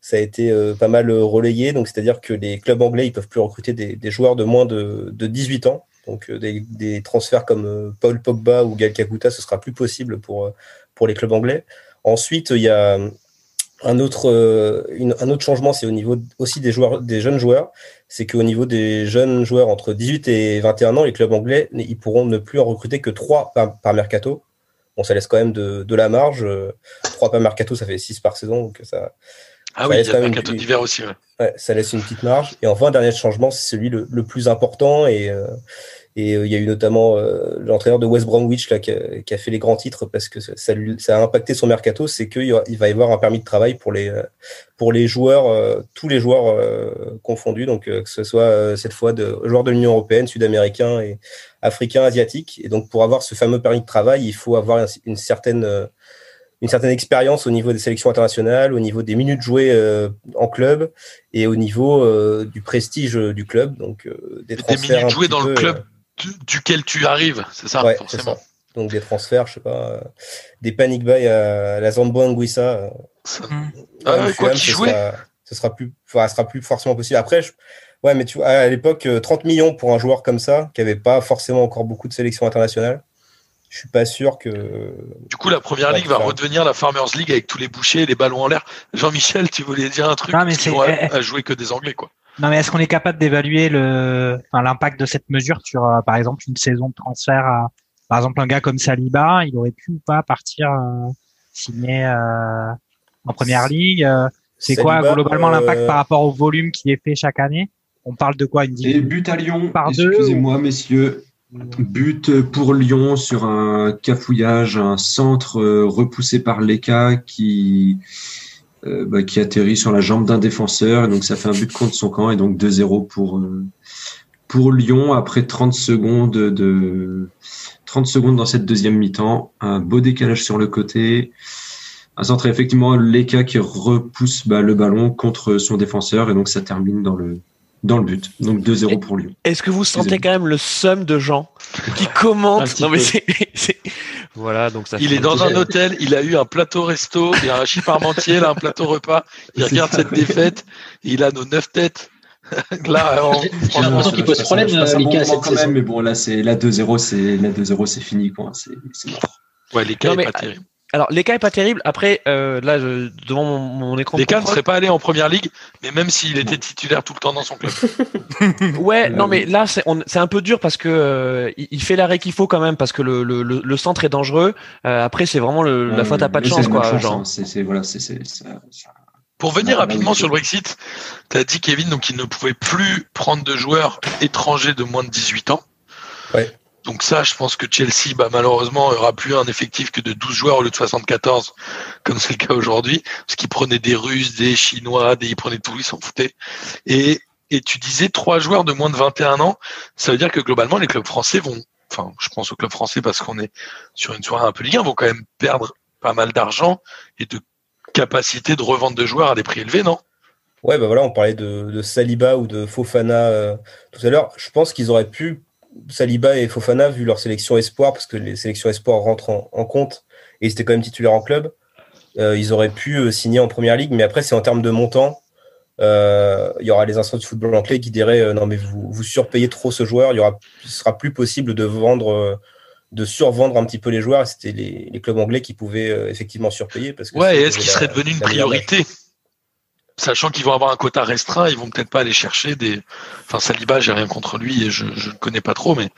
ça a été pas mal relayé. Donc c'est-à-dire que les clubs anglais ils peuvent plus recruter des, des joueurs de moins de, de 18 ans donc euh, des, des, transferts comme Paul Pogba ou Gal Kakuta ce sera plus possible pour pour les clubs anglais ensuite il y a un autre, euh, une, un autre changement, c'est au niveau aussi des joueurs, des jeunes joueurs. C'est qu'au niveau des jeunes joueurs entre 18 et 21 ans, les clubs anglais, ils pourront ne plus en recruter que 3 par, par mercato. Bon, ça laisse quand même de, de la marge. 3 par mercato, ça fait 6 par saison. Donc ça, ah ça oui, il y a le mercato d'hiver aussi. Ouais. ouais. ça laisse une petite marge. Et enfin, dernier changement, c'est celui le, le, plus important et, euh, et euh, il y a eu notamment euh, l'entraîneur de West Bromwich là, qui, a, qui, a, fait les grands titres parce que ça, lui, ça a impacté son mercato, c'est qu'il il va y avoir un permis de travail pour les, pour les joueurs, euh, tous les joueurs euh, confondus, donc que ce soit cette fois de joueurs de l'Union européenne, sud-américains et africains, asiatiques. Et donc pour avoir ce fameux permis de travail, il faut avoir une certaine une certaine expérience au niveau des sélections internationales, au niveau des minutes jouées euh, en club et au niveau euh, du prestige du club. Donc euh, des, des minutes jouées dans le club duquel tu arrives, c'est ça, ouais, forcément. Ça. Donc des transferts, je sais pas, des panic buy à la Zambo Anguissa. Ah, ouais, quoi qu'il jouait. Ce sera plus, enfin, sera plus forcément possible. Après, je, ouais, mais tu vois, à l'époque, 30 millions pour un joueur comme ça, qui avait pas forcément encore beaucoup de sélections internationales je suis pas sûr que. Du coup, la première ligue va redevenir la Farmers League avec tous les bouchers, les ballons en l'air. Jean-Michel, tu voulais dire un truc Non, mais c'est [laughs] à jouer que des Anglais, quoi. Non, mais est-ce qu'on est capable d'évaluer le, enfin, l'impact de cette mesure sur, euh, par exemple, une saison de transfert à, par exemple, un gars comme Saliba, il aurait pu ou pas partir euh, signer euh, en première ligue. Euh, c'est quoi globalement l'impact par rapport au volume qui est fait chaque année? On parle de quoi une Et but à Lyon. Excusez-moi, messieurs. But pour Lyon sur un cafouillage, un centre euh, repoussé par Leka qui, euh, bah, qui atterrit sur la jambe d'un défenseur. Et donc ça fait un but contre son camp et donc 2-0 pour, euh, pour Lyon après 30 secondes de 30 secondes dans cette deuxième mi-temps. Un beau décalage sur le côté. Un centre effectivement Leka qui repousse bah, le ballon contre son défenseur et donc ça termine dans le dans le but. Donc 2-0 pour Lyon. Est-ce que vous sentez quand même le somme de gens qui [laughs] commentent Non mais [laughs] c'est, voilà donc ça. Il est dans un hôtel, il a eu un plateau resto, il y a un chip parmentier, là un plateau repas. Il regarde cette défaite, il a nos neuf têtes. [laughs] là, j'ai l'impression qu'il pose problème. cas, quand même, mais bon là c'est la 2-0, c'est la 2-0, c'est fini quoi. C'est, c'est mort. Ouais, les cas, pas terrible. Alors, les cas est pas terrible. Après, euh, là, je, devant mon, mon écran. Les cas ne serait pas allé en première ligue, mais même s'il était titulaire tout le temps dans son club. [laughs] ouais, non, mais là, c'est, c'est un peu dur parce que euh, il fait l'arrêt qu'il faut quand même parce que le, le, le centre est dangereux. Euh, après, c'est vraiment le, la faute à pas de chance, quoi. Chance, genre. Hein. C'est, c'est, voilà, c'est, c'est, ça, ça... Pour venir rapidement sur le Brexit, tu as dit Kevin donc il ne pouvait plus prendre de joueurs étrangers de moins de 18 ans. Ouais. Donc ça, je pense que Chelsea, bah, malheureusement, aura plus un effectif que de 12 joueurs au lieu de 74, comme c'est le cas aujourd'hui, parce qu'ils prenaient des Russes, des Chinois, des, ils prenaient tout, ils s'en foutaient. Et, et tu disais trois joueurs de moins de 21 ans, ça veut dire que globalement, les clubs français vont, enfin, je pense aux clubs français parce qu'on est sur une soirée un peu Ligue 1, vont quand même perdre pas mal d'argent et de capacité de revente de joueurs à des prix élevés, non? Ouais, bah voilà, on parlait de, de Saliba ou de Fofana euh, tout à l'heure. Je pense qu'ils auraient pu Saliba et Fofana, vu leur sélection espoir, parce que les sélections espoir rentrent en, compte, et ils étaient quand même titulaires en club, euh, ils auraient pu euh, signer en première ligue, mais après, c'est en termes de montant. Euh, il y aura les instances du football anglais qui diraient non, mais vous, vous surpayez trop ce joueur, il y aura, sera plus possible de vendre. de survendre un petit peu les joueurs, c'était les, les, clubs anglais qui pouvaient effectivement surpayer. Parce que ouais, et est-ce qu'il serait devenu une priorité? Sachant qu'ils vont avoir un quota restreint, ils vont peut-être pas aller chercher des. Enfin, Saliba, j'ai rien contre lui et je ne le connais pas trop, mais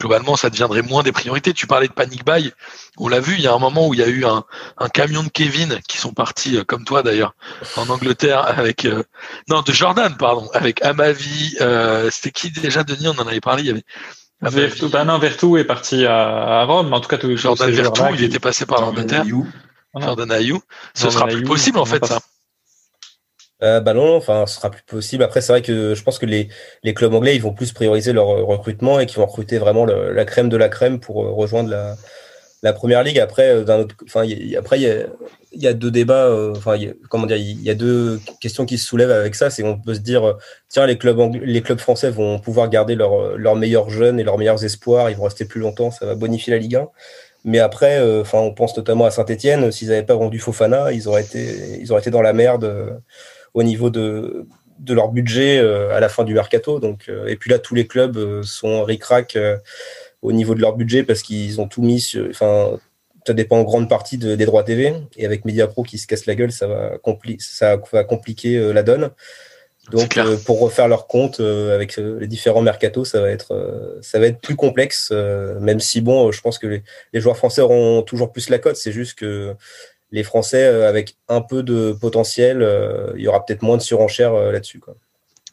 globalement, ça deviendrait moins des priorités. Tu parlais de panic buy, on l'a vu, il y a un moment où il y a eu un, un camion de Kevin qui sont partis, euh, comme toi d'ailleurs, en Angleterre avec euh, non de Jordan, pardon, avec Amavi. Euh, C'était qui déjà Denis? On en avait parlé. Il y avait Vertu, bah non, Vertu est parti à, à Rome, en tout cas tous Jordan Vertu, il était passé par l'Angleterre. Jordan Ayou. Ce sera plus possible en fait ça. Euh, bah non, enfin, ce sera plus possible. Après, c'est vrai que je pense que les, les clubs anglais, ils vont plus prioriser leur recrutement et qu'ils vont recruter vraiment la crème de la crème pour euh, rejoindre la, la première ligue. Après, euh, enfin, après, il y a, deux débats. Euh, enfin, comment dire, il y a deux questions qui se soulèvent avec ça. C'est on peut se dire, tiens, les clubs les clubs français vont pouvoir garder leurs leurs meilleurs jeunes et leurs meilleurs espoirs. Ils vont rester plus longtemps. Ça va bonifier la Ligue 1. Mais après, enfin, on pense notamment à Saint-Etienne. S'ils n'avaient pas vendu Fofana, ils auraient été, ils auraient été dans la merde au niveau de, de leur budget euh, à la fin du mercato. Donc, euh, et puis là, tous les clubs euh, sont ric-rac au niveau de leur budget parce qu'ils ont tout mis sur. Enfin, ça dépend en grande partie de, des droits TV. Et avec Mediapro qui se casse la gueule, ça va, compli ça va compliquer la donne. Donc, pour refaire leur compte avec les différents mercatos, ça va être, ça va être plus complexe. même si, bon, je pense que les, les, joueurs français auront toujours plus la cote. C'est juste que les Français, euh, avec un peu de potentiel, euh, il y aura peut-être moins de surenchère euh, là-dessus.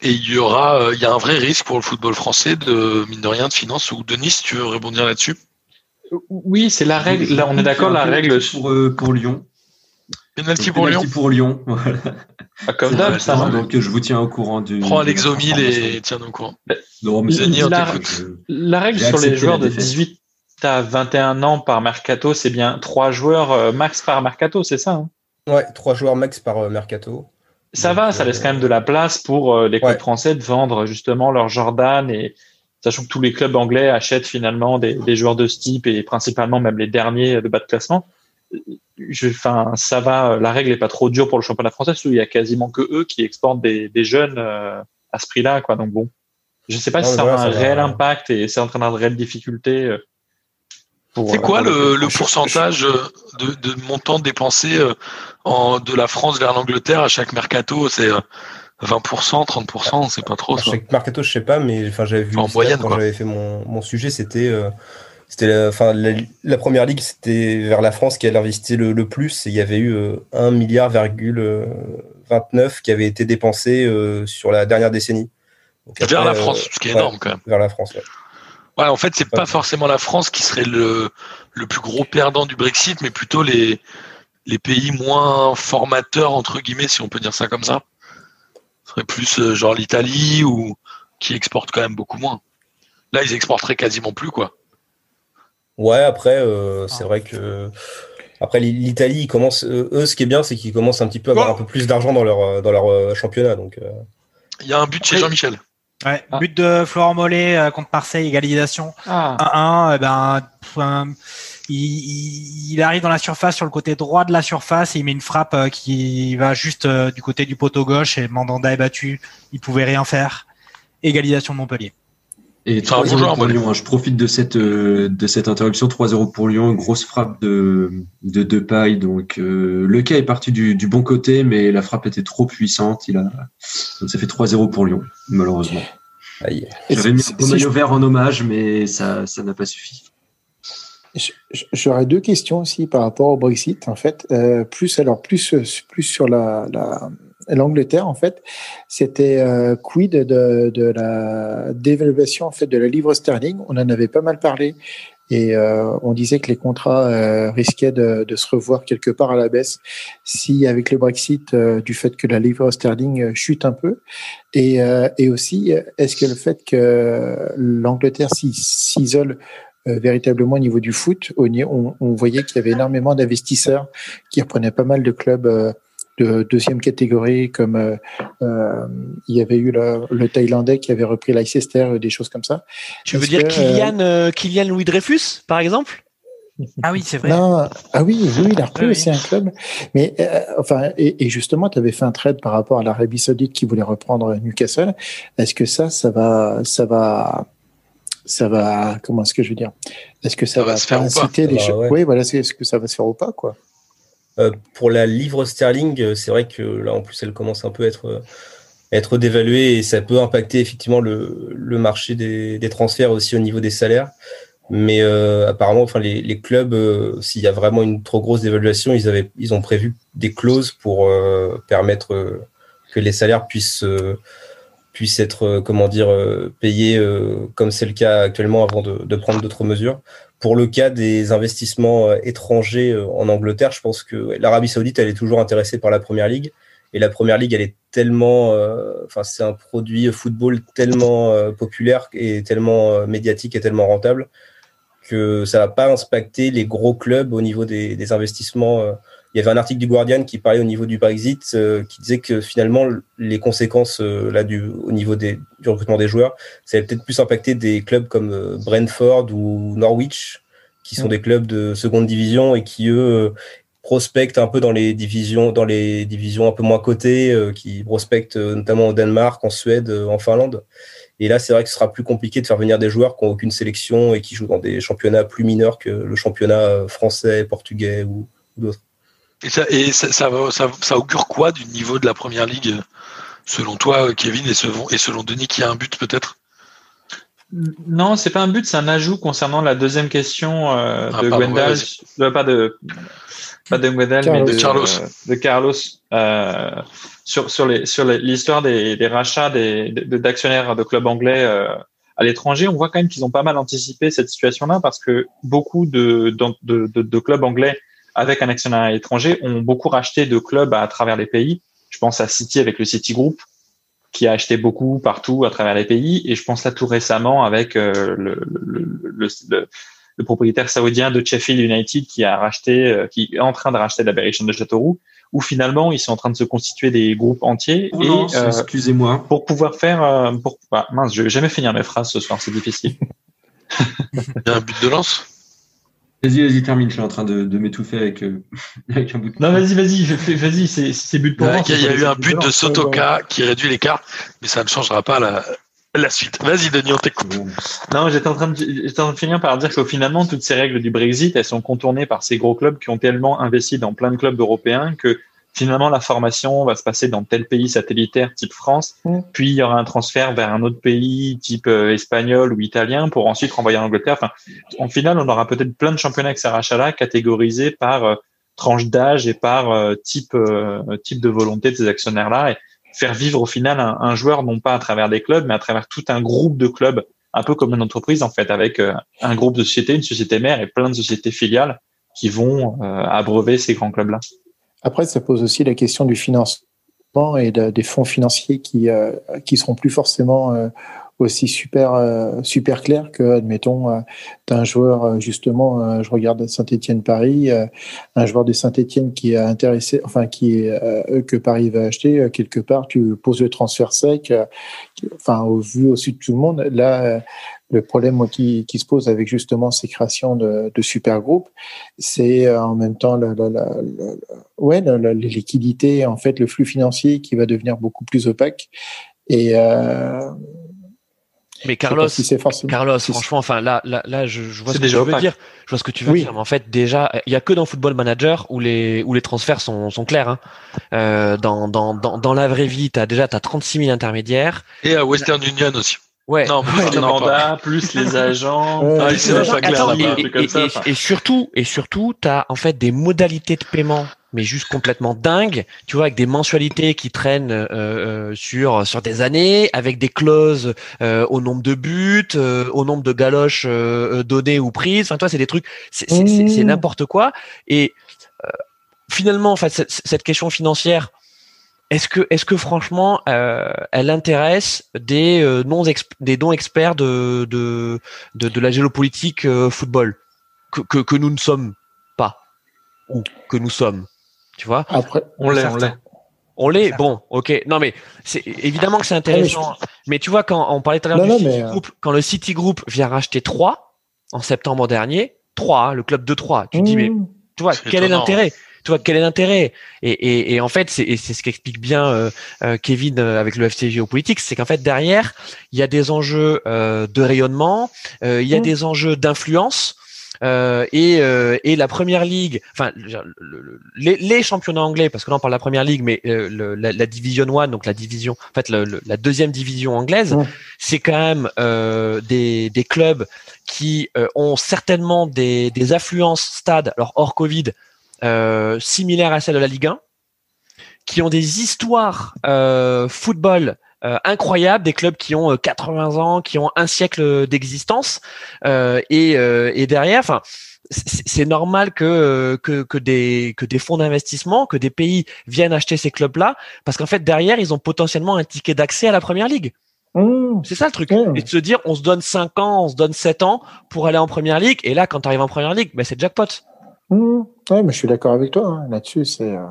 Et il y aura, il y a un vrai risque pour le football français de mine de rien de finance. Ou Denis, si tu veux rebondir là-dessus? Oui, c'est la règle. Là, on est d'accord, la règle pour, pour Lyon. Penalty pour Lyon. pour Lyon. [laughs] Voilà. Ah, comme d'hab, ça. Donc je vous tiens au courant du. Prends Alex Omil et tiens-nous au courant. la, la, règle sur les joueurs de 18 tu as 21 ans par mercato, c'est bien trois joueurs euh, max par mercato, c'est ça hein? Ouais, trois joueurs max par euh, mercato. Ça va, ça laisse quand même de la place pour euh, les clubs Ouais. français de vendre justement leur Jordan et sachant que tous les clubs anglais achètent finalement des, des joueurs de ce type et principalement même les derniers de bas de classement. Je, enfin, ça va, la règle est pas trop dure pour le championnat français, parce qu'il y a quasiment que eux qui exportent des, des jeunes euh, à ce prix-là, quoi. Donc bon, je sais pas Non, si ça voilà, aura un ça réel va. impact et c'est entraînera de réelles difficultés. C'est euh, quoi le, le pourcentage euh, de, de montant dépensé euh, en, de la France vers l'Angleterre à chaque mercato? C'est euh, 20%, 30%, c'est pas trop À ça. chaque mercato, je sais pas, mais enfin, j'avais vu en moyenne, quand j'avais fait mon, mon sujet, c'était euh, c'était la, enfin, la, la première ligue, c'était vers la France qui allait investir le, le plus. Et il y avait eu euh, 1 milliard virgule, euh, 29 qui avait été dépensé euh, sur la dernière décennie. Donc Vers après, la France, euh, ce qui est ouais, énorme quand même. Vers la France, ouais. Ouais, en fait, c'est pas forcément la France qui serait le, le plus gros perdant du Brexit, mais plutôt les, les pays moins formateurs, entre guillemets, si on peut dire ça comme ça. Ce serait plus euh, genre l'Italie ou qui exporte quand même beaucoup moins. Là, ils exporteraient quasiment plus, quoi. Ouais, après, euh, c'est vrai que après l'I- l'Italie, ils commencent, euh, eux, ce qui est bien, c'est qu'ils commencent un petit peu à avoir un peu plus d'argent dans leur dans leur championnat. Donc, euh, Il y a un but chez. Jean-Michel. Ouais, Ah. but de Florent Mollet euh, contre Marseille, égalisation. Ah, 1-1, eh ben, il arrive dans la surface sur le côté droit de la surface et il met une frappe euh, qui va juste euh, du côté du poteau gauche et Mandanda est battu. Il pouvait rien faire. Égalisation de Montpellier. Et C'est un bon 3-0 joueur, pour. Lyon. hein. Je profite de cette, euh, de cette interruption. 3-0 pour Lyon. Grosse frappe de, de Depay. Donc, euh, le cas est parti du, du bon côté, mais la frappe était trop puissante. Il a, donc ça fait 3-0 pour Lyon, malheureusement. aïe. J'avais mis un maillot vert en hommage, mais ça, ça n'a pas suffi. J'aurais deux questions aussi par rapport au Brexit, en fait. Euh, plus alors plus plus sur la la- l'Angleterre, en fait. C'était euh, quid de, la dévaluation en fait de la livre sterling? On en avait pas mal parlé et euh, on disait que les contrats euh, risquaient de, se revoir quelque part à la baisse si avec le Brexit du fait que la livre sterling chute un peu et aussi est-ce que le fait que l'Angleterre s'is- s'isole véritablement au niveau du foot. On, voyait qu'il y avait énormément d'investisseurs qui reprenaient pas mal de clubs de deuxième catégorie, comme euh, euh, il y avait eu le, le Thaïlandais qui avait repris Leicester, des choses comme ça. Tu veux dire que, euh, Kylian, euh, Kylian Louis Dreyfus, par exemple? Ah oui, c'est vrai. Non, ah oui, oui, il a repris aussi un club. Mais euh, enfin, et, et justement, tu avais fait un trade par rapport à l'Arabie Saoudite qui voulait reprendre Newcastle. Est-ce que ça, ça va, ça va, ça va, comment est-ce que je veux dire? Est-ce que ça, Ça va va, se faire pas ou pas? inciter les choses ouais. Oui, voilà, c'est est-ce que ça va se faire ou pas, quoi? Pour la livre sterling, euh, c'est vrai que là, en plus, elle commence un peu à être, euh, dévaluée et ça peut impacter effectivement le, marché des, transferts aussi au niveau des salaires. Mais euh, apparemment, enfin, les, clubs, euh, s'il y a vraiment une trop grosse dévaluation, ils, ont prévu des clauses pour euh, permettre euh, que les salaires puissent, euh, être, euh, comment dire, euh, payés euh, comme c'est le cas actuellement avant de prendre d'autres mesures. Pour le cas des investissements euh, étrangers euh, en Angleterre, je pense que l'Arabie Saoudite, elle est toujours intéressée par la Première Ligue. Et la Première Ligue, elle est tellement, euh, enfin, c'est un produit football tellement populaire et tellement médiatique et tellement rentable que ça va pas impacter les gros clubs au niveau des investissements. Il y avait un article du Guardian qui parlait au niveau du Brexit, euh, qui disait que finalement les conséquences euh, là du au niveau des, du recrutement des joueurs, ça allait peut-être plus impacter des clubs comme euh, Brentford ou Norwich, qui sont Mm. des clubs de seconde division et qui eux euh, prospectent un peu dans les divisions, dans les divisions un peu moins cotées, euh, qui prospectent euh, notamment au Danemark, en Suède, euh, en Finlande. Et là, c'est vrai que ce sera plus compliqué de faire venir des joueurs qui n'ont aucune sélection et qui jouent dans des championnats plus mineurs que le championnat français, portugais ou, ou d'autres. Et, ça, et ça, ça, ça, ça augure quoi du niveau de la première ligue, selon toi, Kevin, et selon, et selon Denis, qui a un but peut-être? Non, c'est pas un but, c'est un ajout concernant la deuxième question euh, Ah, de pardon, Gwendal, ouais, euh, pas de pas de Gwendal, Carlos. mais de Carlos. euh, de Carlos euh, sur sur les sur l'histoire des, des rachats des de- d'actionnaires de clubs anglais euh, à l'étranger. On voit quand même qu'ils ont pas mal anticipé cette situation-là parce que beaucoup de de, de, de- de clubs anglais avec un actionnaire étranger ont beaucoup racheté de clubs à travers les pays. Je pense à City avec le City Group qui a acheté beaucoup partout à travers les pays. Et je pense là tout récemment avec euh, le, le, le, le, le propriétaire saoudien de Sheffield United qui a racheté, qui est en train de racheter la Berrichon de Châteauroux, où finalement ils sont en train de se constituer des groupes entiers. Oh et euh, excusez-moi. pour pouvoir faire, euh, pour, bah, mince, je vais jamais finir mes phrases ce soir, c'est difficile. [laughs] Il y a un but de lance? Vas-y, vas-y, termine. Je suis en train de, de m'étouffer avec, euh, [laughs] avec un bout de. non, vas-y, vas-y, fais- vas-y, c'est c'est but pour Ouais, moi. Il y a, eu un but de. Sotoka qui réduit l'écart, mais ça ne changera pas la, la suite. Vas-y, Denis, on t'écoute. Non, j'étais en train de, j'étais en train de finir par dire que finalement, toutes ces règles du Brexit, elles sont contournées par ces gros clubs qui ont tellement investi dans plein de clubs européens que finalement, la formation va se passer dans tel pays satellitaire type France, Mm. puis il y aura un transfert vers un autre pays type euh, espagnol ou italien pour ensuite renvoyer en Angleterre. Enfin, en final, on aura peut-être plein de championnats avec ces rachats-là catégorisés par euh, tranche d'âge et par euh, type, euh, type de volonté de ces actionnaires-là et faire vivre au final un, un joueur non pas à travers des clubs, mais à travers tout un groupe de clubs un peu comme une entreprise en fait, avec un groupe de sociétés, une société mère et plein de sociétés filiales qui vont euh, abreuver ces grands clubs-là. Après, ça pose aussi la question du financement et de- des fonds financiers qui euh, qui seront plus forcément euh, aussi super euh, super clairs que, admettons, euh, d'un joueur euh, justement, je regarde Saint-Étienne Paris, un joueur de Saint-Étienne qui est intéressé, enfin qui est que Paris va acheter quelque part, tu poses le transfert sec, enfin au vu au-dessus de tout le monde. Là, le problème qui, qui se pose avec justement ces créations de, de super groupes, c'est en même temps la, la, la, ouais, la, liquidités, en fait, le flux financier qui va devenir beaucoup plus opaque. Et euh, Mais Carlos, si forcément. Carlos, franchement, enfin là, là, là, je, je vois ce que déjà tu veux dire. Je vois ce que tu veux Oui. dire. Mais en fait, déjà, il y a que dans Football Manager où les où les transferts sont, sont clairs. Hein. Euh, dans, dans, dans, dans la vraie vie, t'as déjà t'as 36 000 intermédiaires. Et à Western Union aussi. Ouais. Non, mais les justement pas. mandats, plus les [laughs] agents, Ouais, Ah, plus c'est les pas clair, Attends, là-bas, et, un truc comme et- ça, et- enfin. et surtout, et surtout, t'as en fait des modalités de paiement, mais juste complètement dingues. Tu vois, avec des mensualités qui traînent euh, euh, sur sur des années, avec des clauses euh, au nombre de buts, euh, au nombre de galoches données ou prises. Enfin, toi, c'est des trucs, c'est Mmh. n'importe quoi. Et finalement, en fait, cette, question financière. Est-ce que, est-ce que franchement, elle intéresse des non des dons experts de de de, de la géopolitique football? Que, que que nous ne sommes pas ou que nous sommes, tu vois? Après, On l'est, on l'est. On l'est. Bon, ok. Non mais c'est évidemment que c'est intéressant. mais, tu vois quand on parlait tout à l'heure du non, City mais, euh, Group, quand le City Group vient racheter 3 en septembre dernier, 3, le club de 3, tu te dis mais Mmh. tu vois, quel est l'intérêt? Tu vois, quel est l'intérêt? Et, et, et en fait, c'est et c'est ce qu'explique bien euh, euh, Kevin euh, avec le FC Géopolitique, c'est qu'en fait derrière, il y a des enjeux euh, de rayonnement, euh, il y a Mm. des enjeux d'influence. Euh, et, euh, et la première ligue, enfin le- le- le- les, les championnats anglais, parce que là on parle de la première ligue, mais euh, le- la, la division one, donc la division, en fait le- le- la deuxième division anglaise, c'est quand même euh, des, des clubs qui euh, ont certainement des, des affluences stades, alors hors Covid, euh, similaires à celles de la Ligue 1, qui ont des histoires euh, football incroyables, des clubs qui ont euh, 80 ans, qui ont un siècle d'existence, euh, et, euh, et derrière, enfin. C'est normal que, euh, que que des que des fonds d'investissement, que des pays viennent acheter ces clubs-là, parce qu'en fait derrière ils ont potentiellement un ticket d'accès à la première ligue. Mmh. C'est ça le truc. Ouais. Et de se dire, on se donne 5 ans, on se donne 7 ans pour aller en première ligue. Et là, quand tu arrives en première ligue, ben, c'est jackpot. Mmh. Ouais, mais je suis d'accord avec toi hein, là-dessus. C'est, euh,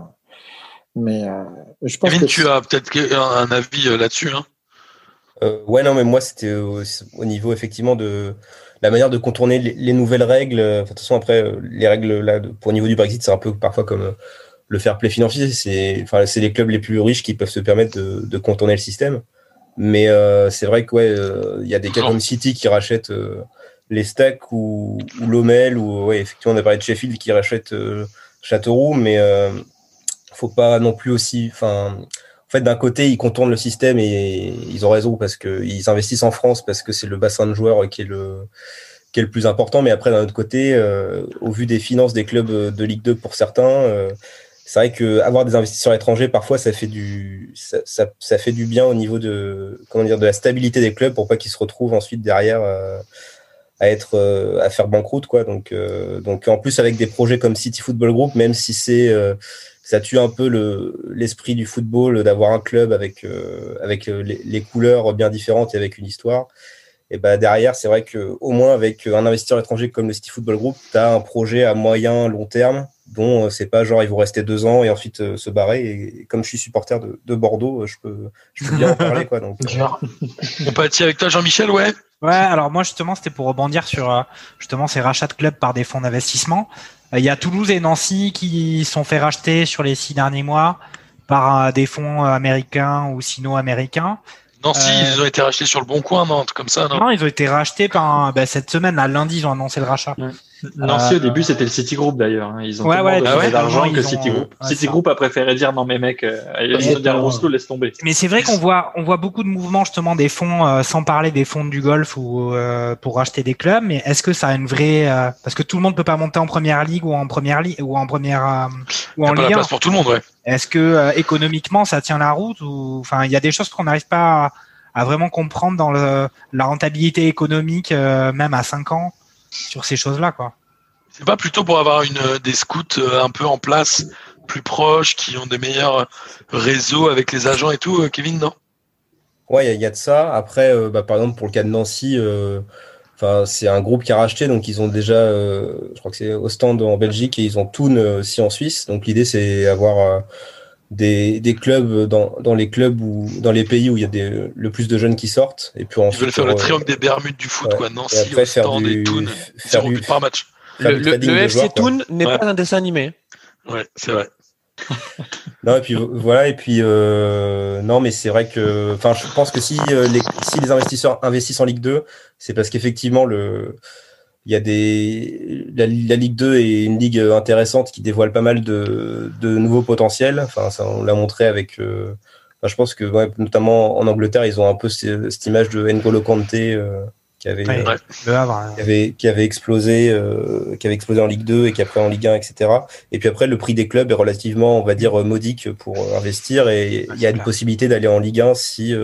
mais euh, je pense Kevin, que tu as peut-être un, avis euh, là-dessus. Hein? Euh, ouais, non, mais moi, c'était au, au niveau effectivement de la manière de contourner les, les nouvelles règles. Enfin, de toute façon, après, les règles là, de- pour au niveau du Brexit, c'est un peu parfois comme le fair play financier. C'est enfin, c'est les clubs les plus riches qui peuvent se permettre de, de contourner le système. Mais euh, c'est vrai que ouais, euh, il y a des cas comme City qui rachètent euh, les Stacks ou, ou l'Omel ou ouais, effectivement, on a parlé de Sheffield qui rachète euh, Châteauroux, mais euh, faut pas non plus aussi. Enfin, en fait, d'un côté, ils contournent le système et ils ont raison parce qu'ils investissent en France parce que c'est le bassin de joueurs qui est le, qui est le plus important. Mais après, d'un autre côté, euh, au vu des finances des clubs de Ligue 2 pour certains, euh, c'est vrai que avoir des investisseurs étrangers, parfois, ça fait du, ça, ça, fait du bien au niveau de, comment dire, de la stabilité des clubs pour pas qu'ils se retrouvent ensuite derrière euh, à être, à faire banqueroute, quoi. Donc, donc, en plus, avec des projets comme City Football Group, même si c'est, ça tue un peu le, l'esprit du football d'avoir un club avec, euh, avec les, couleurs bien différentes et avec une histoire. Et bah derrière, c'est vrai que au moins avec un investisseur étranger comme le City Football Group, tu as un projet à moyen, long terme dont euh, c'est pas genre ils vont rester deux ans et ensuite euh, se barrer. Et, comme je suis supporter de, de Bordeaux, je peux, je peux bien en parler. Quoi, donc, On peut être avec toi, Jean-Michel, ouais Ouais, alors moi justement, c'était pour rebondir sur euh, justement ces rachats de clubs par des fonds d'investissement. Il y a Toulouse et Nancy qui sont fait racheter sur les six derniers mois par des fonds américains ou sino-américains. Nancy, euh... ils ont été rachetés sur le bon coin, non, comme ça, non? Non, ils ont été rachetés par bah, cette semaine, là, lundi, ils ont annoncé le rachat. Ouais. Nancy, euh... au début, c'était le Citigroup d'ailleurs. Hein. Ils ont ouais, ouais, donné d'argent que Citigroup. Ont... Citigroup a préféré dire non, mais mec, euh, Oslo, laisse tomber. Mais c'est vrai qu'on voit, on voit beaucoup de mouvements justement des fonds, euh, sans parler des fonds du golf ou euh, pour racheter des clubs. Mais est-ce que ça a une vraie, euh, parce que tout le monde peut pas monter en première ligue ou en première ligue ou en première euh, ou en ligue. Pas la place pour tout le monde, ouais. Est-ce que économiquement ça tient la route ou, enfin, il y a des choses qu'on n'arrive pas à à vraiment comprendre dans le, la rentabilité économique, euh, même à 5 ans, sur ces choses-là. quoi. C'est pas plutôt pour avoir une, des scouts euh, un peu en place, plus proches, qui ont des meilleurs réseaux avec les agents et tout, euh, Kevin, non? Ouais, il y, y, a de ça. Après, euh, bah, par exemple, pour le cas de Nancy, euh, c'est un groupe qui a racheté, donc ils ont déjà, je crois que c'est Ostende en Belgique et ils ont Thun aussi en Suisse. Donc l'idée, c'est avoir des, des clubs dans, dans les clubs ou dans les pays où il y a des, le plus de jeunes qui sortent. Et puis ensuite, Ils veulent faire euh, le triangle des Bermudes du foot, ouais. quoi. Nancy, et après, faire du, et Thun, faire du, par match. Le, le, le FC Thun n'est ouais. pas un dessin animé. Ouais, c'est vrai. [laughs] non et puis voilà et puis euh, non mais c'est vrai que enfin je pense que si euh, les si les investisseurs investissent en Ligue 2 c'est parce qu'effectivement le il y a des la, la, Ligue 2 est une ligue intéressante qui dévoile pas mal de, de nouveaux potentiels. Enfin, ça, on l'a montré avec. Euh, je pense que ouais, notamment en Angleterre, ils ont un peu cette, cette image de N'Golo Kanté euh, qui avait, ouais, euh, Havre, qui avait qui avait explosé, euh, qui avait explosé en Ligue 2 et qui après en Ligue 1, etc. Et puis après, le prix des clubs est relativement, on va dire, modique pour investir et il y a une possibilité d'aller en Ligue 1 si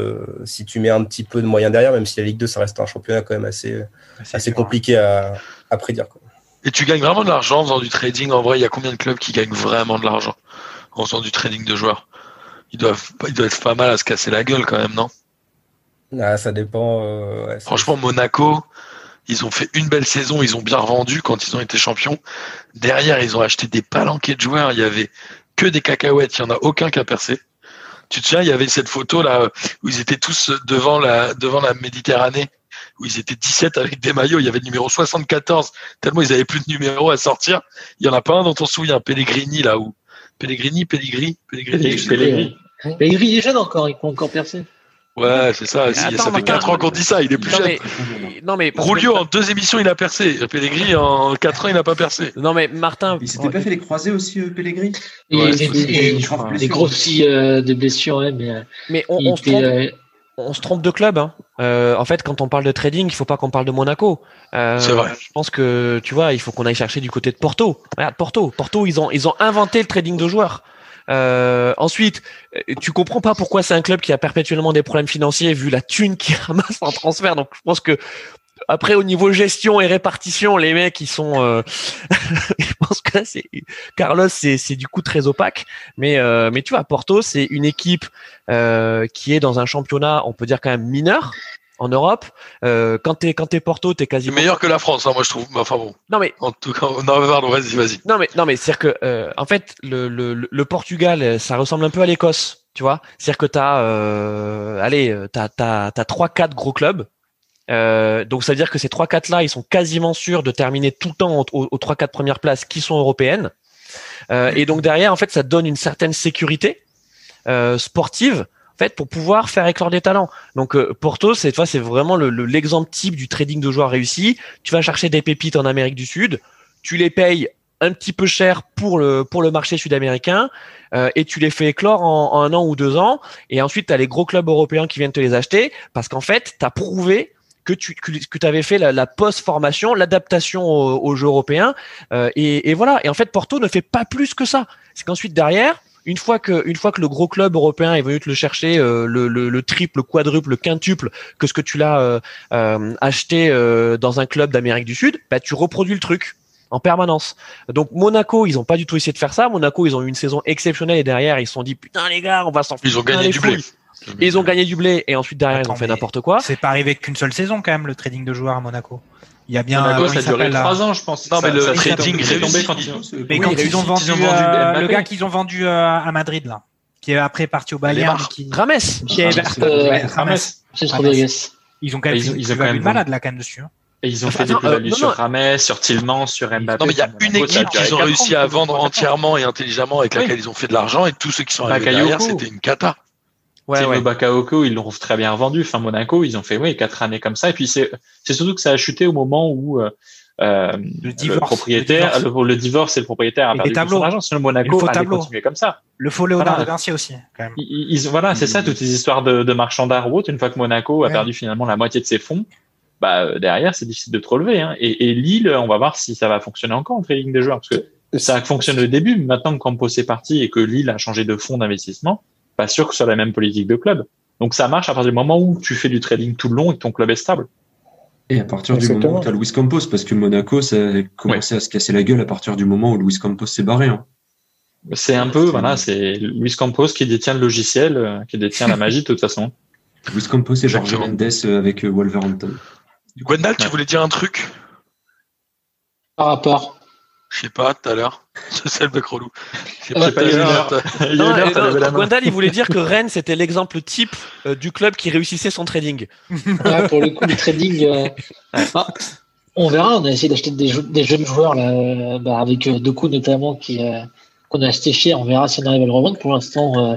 si tu mets un petit peu de moyens derrière, même si la Ligue 2 ça reste un championnat quand même assez assez compliqué à, à prédire. Quoi. Et tu gagnes vraiment de l'argent en faisant du trading? En vrai, il y a combien de clubs qui gagnent vraiment de l'argent en faisant du trading de joueurs? Ils doivent, ils doivent être pas mal à se casser la gueule quand même, non? Ah, Ça dépend. Euh, ouais, Franchement, Monaco, ils ont fait une belle saison. Ils ont bien vendu quand ils ont été champions. Derrière, ils ont acheté des palanquets de joueurs. Il y avait que des cacahuètes. Il n'y en a aucun qui a percé. Tu te souviens, il y avait cette photo là où ils étaient tous devant la, devant la Méditerranée où ils étaient 17 avec des maillots, il y avait le numéro 74, tellement ils avaient plus de numéros à sortir. Il y en a pas un dont on se souvient, Pellegrini là où Pellegrini, Pellegrini, Pellegrini, Pellegrini. Pellegrini il est jeune encore, il peut encore percer. Ouais, c'est ça. Si, Attends, ça fait 4 ans qu'on dit ça, il est plus non, jeune. Mais, non, mais Rulio, en deux émissions, il a percé. Pellegrini, en 4 ans, il n'a pas percé. Non, mais Martin. Il s'était pas fait les croisés aussi, euh, Pellegrini Et, ouais, et, et, et des gros soucis euh, de blessures, ouais, mais. Mais on, on se trompe. Euh, on se trompe de club. Hein. Euh, en fait, quand on parle de trading, il faut pas qu'on parle de Monaco. Euh, c'est vrai. Je pense que tu vois, il faut qu'on aille chercher du côté de Porto. Regarde Porto. Porto, ils ont ils ont inventé le trading de joueurs. Euh, ensuite, tu comprends pas pourquoi c'est un club qui a perpétuellement des problèmes financiers vu la thune qui [laughs] ramasse en transfert. Donc, je pense que après, au niveau gestion et répartition, les mecs, ils sont. Euh... [laughs] je pense que là, c'est Carlos, c'est c'est du coup très opaque. Mais euh, mais tu vois, Porto, c'est une équipe euh, qui est dans un championnat, on peut dire quand même mineur en Europe. Euh, quand t'es quand t'es Porto, t'es quasiment meilleur que la France, hein, moi je trouve. Enfin bon. Non mais en tout cas, non, pardon, vas-y, vas-y. Non mais non mais c'est que euh, en fait le, le le Portugal, ça ressemble un peu à l'Écosse. Tu vois, c'est-à-dire que t'as, euh, allez, t'as t'as t'as trois quatre gros clubs euh, donc ça veut dire que ces trois quatre là, ils sont quasiment sûrs de terminer tout le temps aux, aux trois quatre premières places qui sont européennes. Euh, et donc derrière, en fait, ça donne une certaine sécurité euh, sportive, en fait, pour pouvoir faire éclore des talents. Donc euh, Porto, c'est c'est vraiment l'exemple le, type du trading de joueurs réussi. Tu vas chercher des pépites en Amérique du Sud, tu les payes un petit peu cher pour le pour le marché sud-américain euh, et tu les fais éclore en, en, un an ou deux ans et ensuite tu as les gros clubs européens qui viennent te les acheter parce qu'en fait tu as prouvé que tu que, que avais fait la, la post-formation, l'adaptation aux, aux, jeux européens. Euh, et, et, voilà. Et en fait, Porto ne fait pas plus que ça. C'est qu'ensuite derrière, une fois que une fois que le gros club européen est venu te le chercher, euh, le, le, le, triple, le quadruple, le quintuple que ce que tu l'as euh, acheté dans un club d'Amérique du Sud, bah tu reproduis le truc. en permanence. Donc Monaco, ils ont pas du tout essayé de faire ça. Monaco, ils ont eu une saison exceptionnelle et derrière, ils se sont dit putain les gars, on va s'en Ils ont gagné du blé. Ils ont gagné du blé et ensuite derrière ils ont fait n'importe quoi. C'est pas arrivé qu'une seule saison quand même le trading de joueurs à Monaco. Il y a bien. Monaco, ça a duré s'appelle, là trois ans, je pense. Non, mais le trading réussi. tombé quand ils- Mais Oui, quand il ils ont vendu, euh, le gars qu'ils ont vendu euh, à Madrid là, qui est après parti au Bayern, qui, Rames. qui est Rames. Ils ont quand même Ils ont- quand même malade là quand même dessus. hein. Et ils ont fait des plus-values euh, non, sur. Rames, sur Tillman, sur Mbappé. Non, mais il y a une équipe qu'ils ont réussi à vendre entièrement et intelligemment avec Oui. laquelle ils ont fait de l'argent et tous ceux qui sont arrivés derrière, c'était une cata. Ouais, Timo ouais. Bakayoko, ils l'ont très bien vendu. Enfin, Monaco, ils ont fait oui quatre années comme ça. Et puis c'est c'est surtout que ça a chuté au moment où euh, euh, le, divorce, propriétaire, le divorce. le, le divorce et le propriétaire a perdu les tout son argent. Sinon Monaco le faux allait tableau. continuer comme ça. Le faux Léonard Voilà. de Vinci aussi quand même. Ils, ils- voilà, c'est ça, toutes ces histoires de, de marchands d'art ou autre. Une fois que Monaco a Ouais. perdu finalement la moitié de ses fonds, bah euh, derrière c'est difficile de te relever. Hein. Et, et Lille, on va voir si ça va fonctionner encore en trading des joueurs, parce que ça fonctionne au début, mais maintenant que Campos est parti et que Lille a changé de fonds d'investissement, pas sûr que ce soit la même politique de club. Donc ça marche à partir du moment où tu fais du trading tout le long et que ton club est stable. Et à partir du moment où tu as Luis Campos, parce que Monaco, ça a commencé à se casser la gueule à partir du moment où Luis Campos s'est barré. Hein. C'est un peu, voilà, c'est Luis Campos qui détient le logiciel, euh, qui détient la magie de toute façon. Luis Campos et Jorge. Mendes euh, avec euh, Wolverhampton. Gwendal, tu voulais dire un truc? Par rapport. Je sais pas, tout à l'heure. [laughs] C'est le bec relou. Pas, pas, il Non, non. Gwendal, il voulait dire que [laughs] Rennes, c'était l'exemple type euh, du club qui réussissait son trading. [laughs] Ouais, pour le coup, le trading, euh, ah, on verra. On a essayé d'acheter des, jeunes joueurs là, bah, avec euh, Doku notamment qui euh, qu'on a acheté cher. On verra si on arrive à le revendre. Pour l'instant, euh,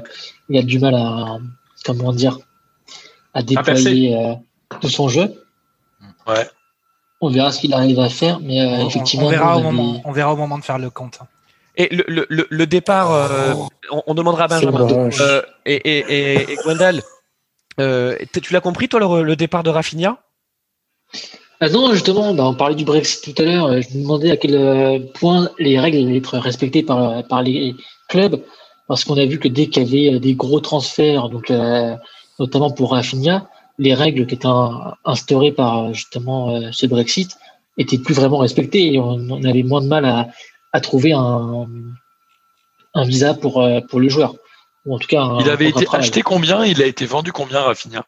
il a du mal à comment dire à déployer euh, tout son jeu. Ouais. On verra ce qu'il arrive à faire, mais euh, On- effectivement, on, verra au on moment, on verra au moment de faire le compte. Et le, le, le, le départ, euh, on, on demandera à Benjamin. Euh, et, et, et, et Gwendal, euh, t- tu l'as compris, toi, le, le départ de Rafinha? Ah non, justement, bah, on parlait du Brexit tout à l'heure. Je me demandais à quel point les règles allaient être respectées par, par les clubs, parce qu'on a vu que dès qu'il y avait des gros transferts, donc euh, notamment pour Rafinha, les règles qui étaient in- instaurées par euh, justement euh, ce Brexit étaient plus vraiment respectées et on, on avait moins de mal à, à trouver un, un visa pour, euh, pour le joueur. Ou en tout cas, un Il avait été travail. acheté combien? Il a été vendu combien, Rafinha?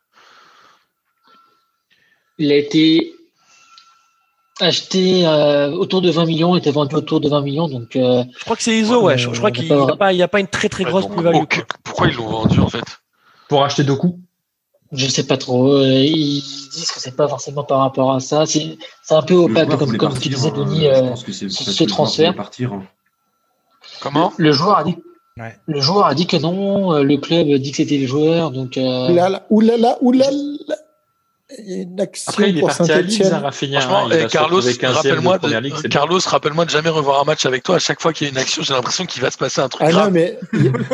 Il a été acheté euh, autour de 20 millions, était vendu autour de 20 millions, donc euh, Je crois que c'est ISO, ouais. Je, je crois Euh, qu'il n'y a, pas- il y a pas une très très grosse plus-value. Pourquoi ils l'ont vendu, en fait? Pour acheter Doku. Je sais pas trop. Euh, Ils disent que c'est pas forcément par rapport à ça. C'est c'est un peu opaque, comme, tu disais, hein. Denis. Je euh, pense que c'est ce transfert. partir. hein. Comment le joueur a dit. Ouais. Le joueur a dit que non, euh, le club dit que c'était le joueur, donc euh, Oulala, oulala, oulala. Il y a Une action Après, il est pour parti à Leeds, hein. Franchement, hein, eh, Carlos, retrouver 15e rappelle-moi de Carlos, rappelle-moi de jamais revoir un match avec toi. À chaque fois qu'il y a une action, j'ai l'impression qu'il va se passer un truc Ah grave. non, mais,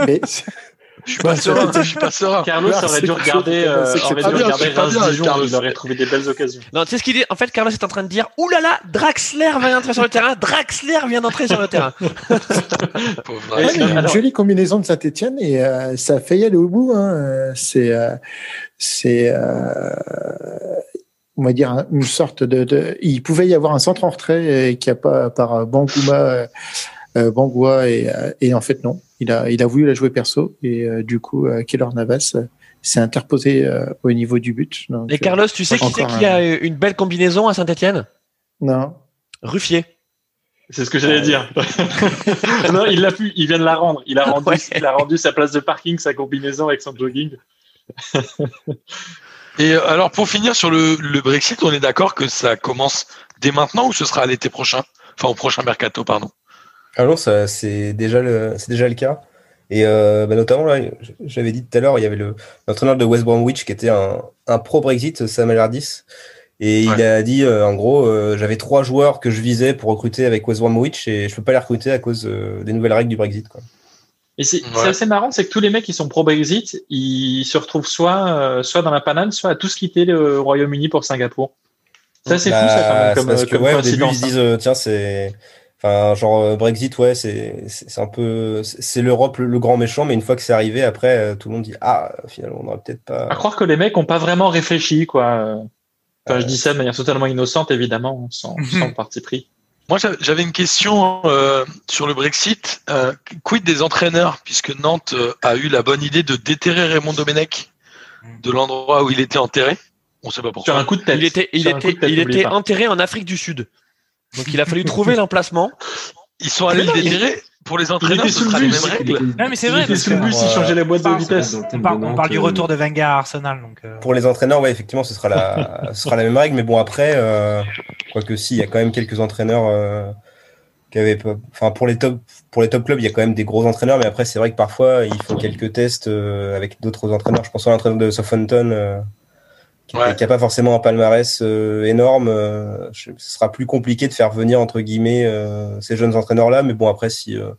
mais [laughs] Je suis pas serein. Je suis pas serein. Carlos aurait dû regarder, chose, euh, aurait dû regarder Carlos. il aurait trouvé des belles occasions. Non, tu sais ce qu'il dit? En fait, Carlos est en train de dire Ouh là là, Draxler vient d'entrer sur le terrain. Draxler vient d'entrer sur le terrain. [laughs] Une jolie combinaison de Saint-Etienne et euh, ça a failli aller au bout. Hein. C'est, euh, c'est, euh, on va dire un- une sorte de, de. Il pouvait y avoir un centre en retrait et qui a pas par Bangouma, euh, Bangoua et, euh, et en fait non. Il a, il a voulu la jouer perso et euh, du coup, euh, Keller Navas s'est interposé euh, au niveau du but. Donc, Et Carlos, tu sais qui c'est qui a un- une belle combinaison à Saint-Etienne? Euh, non. Ruffier. C'est ce que j'allais dire. [laughs] non, il l'a pu, il vient de la rendre. Il a rendu, Ouais. il a rendu sa place de parking, sa combinaison avec son jogging. [laughs] Et euh, alors, pour finir sur le, le Brexit, on est d'accord que ça commence dès maintenant ou ce sera à l'été prochain? Enfin, au prochain mercato, pardon. Ah non, ça, c'est déjà le, c'est déjà le cas. Et euh, bah, notamment, là, j'avais dit tout à l'heure, il y avait le l'entraîneur de West Bromwich qui était un, un pro-Brexit, Sam Allardyce. Et il a dit, euh, en gros, euh, j'avais trois joueurs que je visais pour recruter avec West Bromwich et je peux pas les recruter à cause euh, des nouvelles règles du Brexit. Quoi. Et c'est Ouais. c'est assez marrant, c'est que tous les mecs qui sont pro-Brexit, ils se retrouvent soit, euh, soit dans la panade, soit à tous quitter le Royaume-Uni pour Singapour. Ça, c'est fou, ça, quand Bah, même, c'est comme, parce que, ouais, au début, ils se disent, euh, tiens, c'est. Enfin, genre, euh, Brexit, ouais, c'est un peu. C'est l'Europe le, le grand méchant, mais une fois que c'est arrivé, après, euh, tout le monde dit, ah, finalement, on aurait peut-être pas. À croire que les mecs ont pas vraiment réfléchi, quoi. Enfin, je dis ça de manière totalement innocente, évidemment, sans, sans parti pris. Moi, j'a- j'avais une question euh, sur le Brexit. Euh, quid des entraîneurs, puisque Nantes euh, a eu la bonne idée de déterrer Raymond Domenech de l'endroit où il était enterré. On sait pas pourquoi. Sur un coup de tête. Il était, il était, il était enterré en Afrique du Sud. Donc il a fallu trouver [laughs] l'emplacement. Ils sont allés le déterrer. Pour les entraîneurs, ce sera le les bus. mêmes règles. Non, mais c'est vrai. parce le que- bus, il changeait les boîtes de vitesse. On parle, du euh, retour de Wenger à Arsenal. Donc, euh, Pour les entraîneurs, ouais, effectivement, ce sera la, ce sera la même règle. Mais bon, après, euh, quoique si, il y a quand même quelques entraîneurs qui avaient, enfin, pour les top, pour les top clubs, il y a quand même des gros entraîneurs. Mais après, c'est vrai que parfois, ils font quelques tests euh, avec d'autres entraîneurs. Je pense à l'entraîneur de Southampton, qui Ouais. n'a pas forcément un palmarès euh, énorme. euh, je- ce sera plus compliqué de faire venir entre guillemets euh, ces jeunes entraîneurs-là. Mais bon, après, si euh,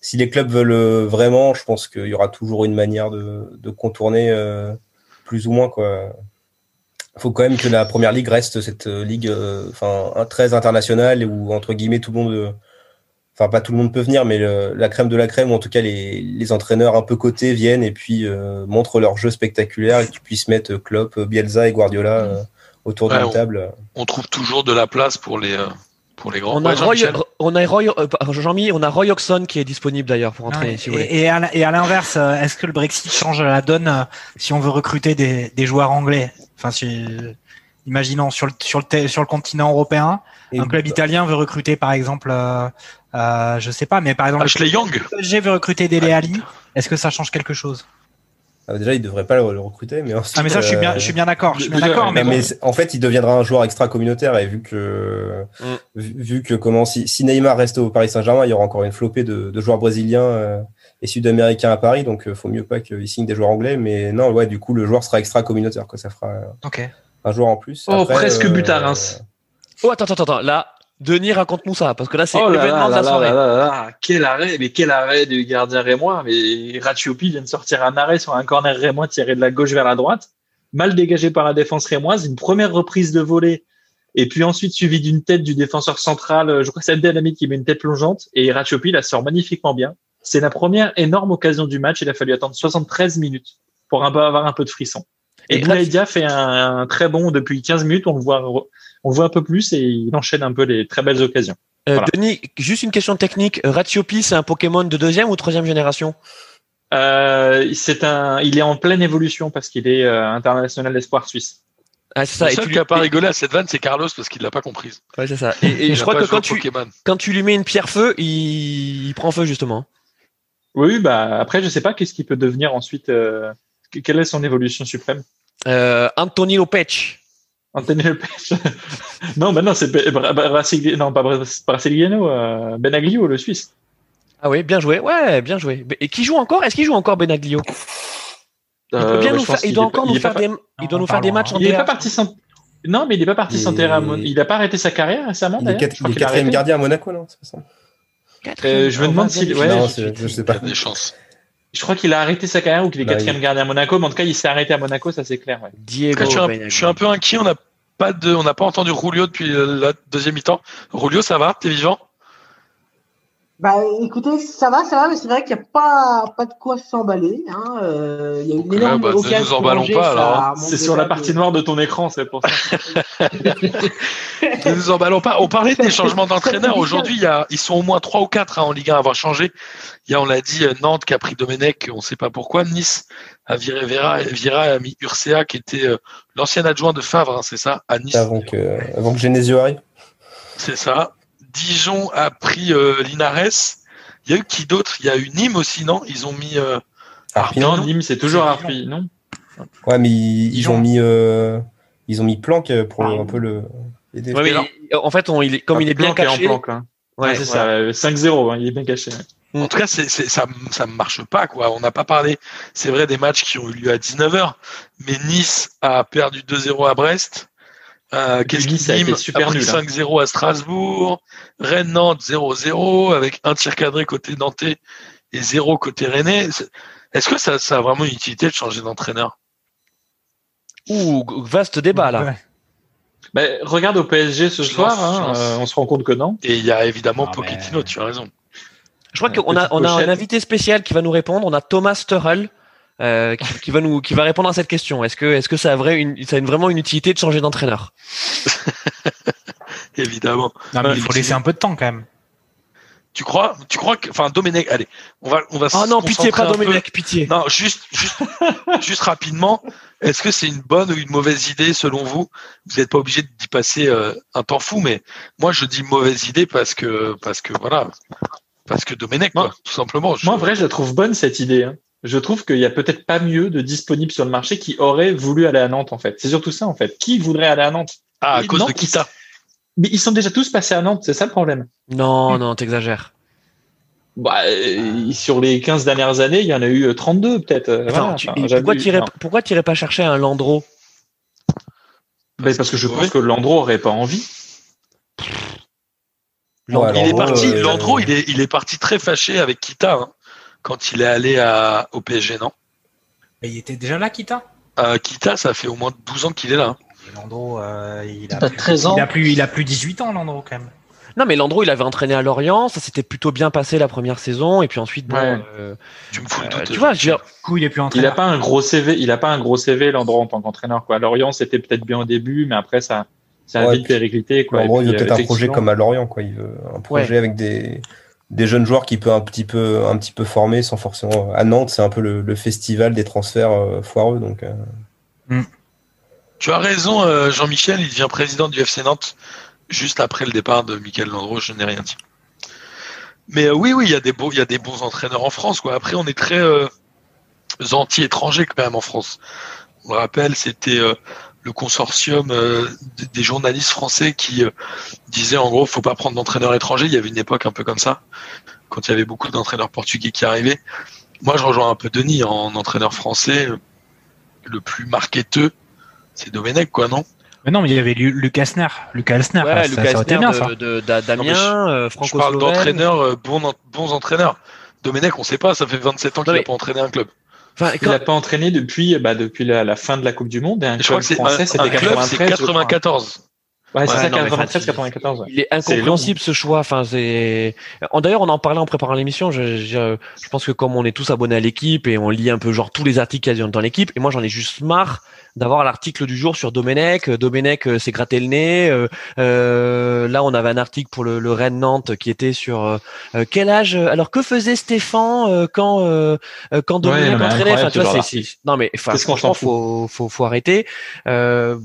si les clubs veulent euh, vraiment, je pense qu'il y aura toujours une manière de, de contourner euh, plus ou moins quoi. faut quand même que la première ligue reste cette ligue euh, enfin très internationale où entre guillemets tout le monde euh, enfin pas tout le monde peut venir mais le- la crème de la crème ou en tout cas les, les entraîneurs un peu cotés viennent et puis euh, montrent leur jeu spectaculaire et que tu puisses mettre Klopp, Bielsa et Guardiola euh, autour Ouais, d'une on- table. On trouve toujours de la place pour les, euh, pour les grands. On a Roy, on a Roy, euh, Jean-Mi, on a Roy Oxon qui est disponible d'ailleurs pour si voulez. et, et à, et à l'inverse, euh, est-ce que le Brexit change la donne euh, si on veut recruter des, des joueurs anglais? Enfin, si, imaginons sur le, sur le, sur le continent européen, Et un club italien veut recruter par exemple, euh, euh, je sais pas, mais par exemple, Ashley Young. le PSG veut recruter Dele Ali. Est-ce que ça change quelque chose? Ah, déjà, il devrait pas le, le recruter, mais ensuite, Ah, mais ça, je suis bien, euh, je suis bien d'accord. Je suis bien déjà, d'accord, mais bon. en fait, il deviendra un joueur extra communautaire et vu que Mm. vu, vu que comment si, si Neymar reste au Paris Saint-Germain, il y aura encore une flopée de, de joueurs brésiliens euh, et sud-américains à Paris, donc euh, faut mieux pas qu'il signe des joueurs anglais. Mais non, ouais, du coup, le joueur sera extra communautaire, quoi. Ça fera euh, Ok. un joueur en plus. Oh, Après, presque euh, but à Reims. Oh attends attends attends là, Denis raconte-nous ça parce que là c'est Oh l'événement de la là soirée. là là là, quel arrêt, mais quel arrêt du gardien rémois. Mais Ratiopi vient de sortir un arrêt sur un corner rémois tiré de la gauche vers la droite, mal dégagé par la défense rémoise, une première reprise de volée, et puis ensuite suivi d'une tête du défenseur central, euh, je crois que c'est Abdelhamid qui met une tête plongeante, et Ratiopi la sort magnifiquement bien. C'est la première énorme occasion du match, il a fallu attendre 73 minutes pour avoir un peu de frisson. Et, Et Boulaïdia fait un, un très bon depuis 15 minutes, on le voit, on le voit un peu plus et il enchaîne un peu les très belles occasions. Euh, Voilà. Denis, juste une question technique. Ratiopi, c'est un Pokémon de deuxième ou troisième génération? Euh, c'est un, il est en pleine évolution parce qu'il est euh, international espoir suisse. Ah, c'est ça. Le Et seul tu qui pas rigolé à cette vanne, c'est Carlos parce qu'il l'a pas comprise. Ouais, c'est ça. Et, je crois que quand tu, Pokémon. quand tu lui mets une pierre feu, il, il prend feu justement. Oui, bah après je sais pas qu'est-ce qu'il peut devenir ensuite. euh, que- quelle est son évolution suprême? Euh, Anthony Lopech. Anthony Lopez. [laughs] non, bah non, c'est non pas Bra- Brasiliano, euh, Benaglio le Suisse. Ah oui, bien joué. Ouais, bien joué. Et qui joue encore? Est-ce qu'il joue encore Benaglio? Il, peut Euh, bien ouais, nous je pense faire- il qu'il doit encore nous faire pas- des, il doit nous faire des matchs en Il est pas parti sans. Non, mais il est pas parti Il s'enterrer. à est- Mon- Il a pas arrêté sa carrière récemment. Il est, Je il quatrième gardien à Monaco, non? C'est pas ça? Euh, je me On demande vérifier ouais, Non, suite. je sais pas. a des chances. Je crois qu'il a arrêté sa carrière ou qu'il est Bah, quatrième gardien à Monaco, mais en tout cas il s'est arrêté à Monaco, ça c'est clair. ouais. Diego Je suis, un, Benaglio. je suis un peu inquiet. On n'a pas de, on n'a pas entendu Rulio depuis euh, la deuxième mi-temps. Rulio, ça va? T'es vivant? Bah écoutez, ça va, ça va, mais c'est vrai qu'il n'y a pas, pas de quoi s'emballer. Hein. Euh, Il y a une Donc, énorme bah, ne nous emballons pas, alors, hein. C'est sur la partie de- noire de ton écran, c'est pour ça. [laughs] Ne nous emballons pas. On parlait des changements d'entraîneur. Aujourd'hui, il y a, ils sont au moins trois ou quatre hein, en Ligue 1 à avoir changé. Il y a, on l'a dit, euh, Nantes qui a pris Domenech, on ne sait pas pourquoi. Nice a viré Vera, Vira a mis Urcea, qui était euh, l'ancien adjoint de Favre, hein, c'est ça, à Nice. Avant que, avant que Genesio arrive. C'est ça. Dijon a pris euh, Linares. Il y a eu qui d'autre? Il y a eu Nîmes aussi, non? Ils ont mis. euh. Non, Nîmes, c'est toujours Arpi, non? Ouais, mais ils, Dijon. ont mis euh, ils ont mis Planck pour le- Ah. un peu le. Ouais, mais il- en fait, on, il est, comme il est bien Planck est caché. en planque, hein. Ouais, Ouais, c'est ça, euh, 5-0, hein, il est bien caché. ouais. En tout cas, c'est, c'est- ça ça ne marche pas. quoi. On n'a pas parlé, c'est vrai, des matchs qui ont eu lieu à 19h, mais Nice a perdu 2-0 à Brest. Euh, qu'est-ce a été Nîmes super nul, hein. 5-0 à Strasbourg. Rennes-Nantes 0-0 avec un tir cadré côté Nantais et 0 côté Rennais. Est-ce que ça, ça a vraiment une utilité de changer d'entraîneur? Ouh, vaste débat là. Ouais. Bah, regarde au PSG ce Je soir, hein, euh, on se rend compte que non. Et il y a évidemment Ah, Pochettino, mais- tu as raison. Je crois Euh, qu'on a, on a un invité spécial qui va nous répondre. On a Thomas Turrell euh, qui, qui va nous, qui va répondre à cette question. Est-ce que, est-ce que ça a, vrai, une, ça a une- vraiment une utilité de changer d'entraîneur? [laughs] Évidemment. Non, mais il faut laisser un peu de temps quand même. Tu crois, tu crois que, enfin, Domenech, allez, on va, on va. Oh se non, pitié, pas. Domenech, pitié. Non, juste, juste, [laughs] juste rapidement. Est-ce que c'est une bonne ou une mauvaise idée selon vous? Vous n'êtes pas obligé d'y passer euh, un temps fou, mais moi je dis mauvaise idée parce que, parce que voilà, parce que Domenech, quoi, tout simplement. Je- Moi, en vrai, je la trouve bonne cette idée. hein. Je trouve qu'il y a peut-être pas mieux de disponible sur le marché qui aurait voulu aller à Nantes, en fait. C'est surtout ça, en fait. Qui voudrait aller à Nantes? Ah, à Et cause Nantes, de Kita. Mais ils sont déjà tous passés à Nantes, c'est ça le problème. Non, non, t'exagères. Bah, euh, sur les 15 dernières années, il y en a eu euh, 32 peut-être. euh, voilà. tu- Enfin, pourquoi pourquoi t'irais pas chercher un Landreau? Bah, parce que je pense que Landreau aurait pas envie. Landreau, il est parti, euh, Landreau, il est, il est parti très fâché avec Kita hein, quand il est allé à, au PSG, non Mais il était déjà là, Kita? Euh, Kita, ça fait au moins 12 ans qu'il est là. hein. Et Landreau, euh, il, a plus, 13 ans. il a plus, il a plus 18 ans, Landreau, quand même. Non, mais Landreau, il avait entraîné à Lorient, ça s'était plutôt bien passé la première saison, et puis ensuite, bon, Ouais. euh, Tu me fous le euh, doute. tu vois, je veux dire, Du coup, il est plus Il entraîneur. a pas un gros CV, il a pas un gros CV Landreau en tant qu'entraîneur quoi. Lorient c'était peut-être bien au début, mais après ça ça a Ouais, vite périclité quoi. En gros, il veut peut-être un projet comme à Lorient, quoi. Il veut un projet avec des, des jeunes joueurs qui peut un petit peu, un petit peu former sans forcément. À Nantes, c'est un peu le, le festival des transferts euh, foireux, donc. euh, Tu as raison, euh, Jean-Michel, il devient président du FC Nantes juste après le départ de Michael Landreau, je n'ai rien dit. Mais euh, oui, oui, il y a des beaux, il y a des bons entraîneurs en France, quoi. Après, on est très euh, anti-étrangers quand même en France. On le rappelle, c'était euh, le consortium euh, des journalistes français qui euh, disaient en gros, faut pas prendre d'entraîneurs étrangers. Il y avait une époque un peu comme ça, quand il y avait beaucoup d'entraîneurs portugais qui arrivaient. Moi, je rejoins un peu Denis en entraîneur français. euh, Le plus marketeux, c'est Domenech, quoi, non? Mais non, mais il y avait Lu- Lucas Elsner. Lucas ouais, ça, Lucas ça bien, ça. de, Damien, euh, Je parle franco-slovène. d'entraîneurs, euh, bons, bons entraîneurs. Domenech, on sait pas, ça fait 27 ans qu'il n'a pas entraîné un club. Enfin, Il n'a pas entraîné depuis bah, depuis la, la fin de la Coupe du Monde et un Je crois club que c'est français c'était un club, 93. c'est je crois. 94. Ouais, c'est Ouais, ça non, mais 93 enfin, 94. ouais. Il est C'est incompréhensible ce choix. Enfin, c'est. D'ailleurs, on en parlait en préparant l'émission. Je, je, je pense que comme on est tous abonnés à l'équipe et on lit un peu genre tous les articles qu'il y a dans l'équipe, et moi j'en ai juste marre d'avoir l'article du jour sur Domenech. Euh, Domenech euh, s'est gratté le nez. Euh, euh, là, on avait un article pour le, le Rennes Nantes qui était sur quel âge. Alors que faisait Stéphane euh, quand quand Domenech non, mais entraînait? Enfin, tu vois, c'est- non mais enfin, franchement, faut, faut faut arrêter. Euh,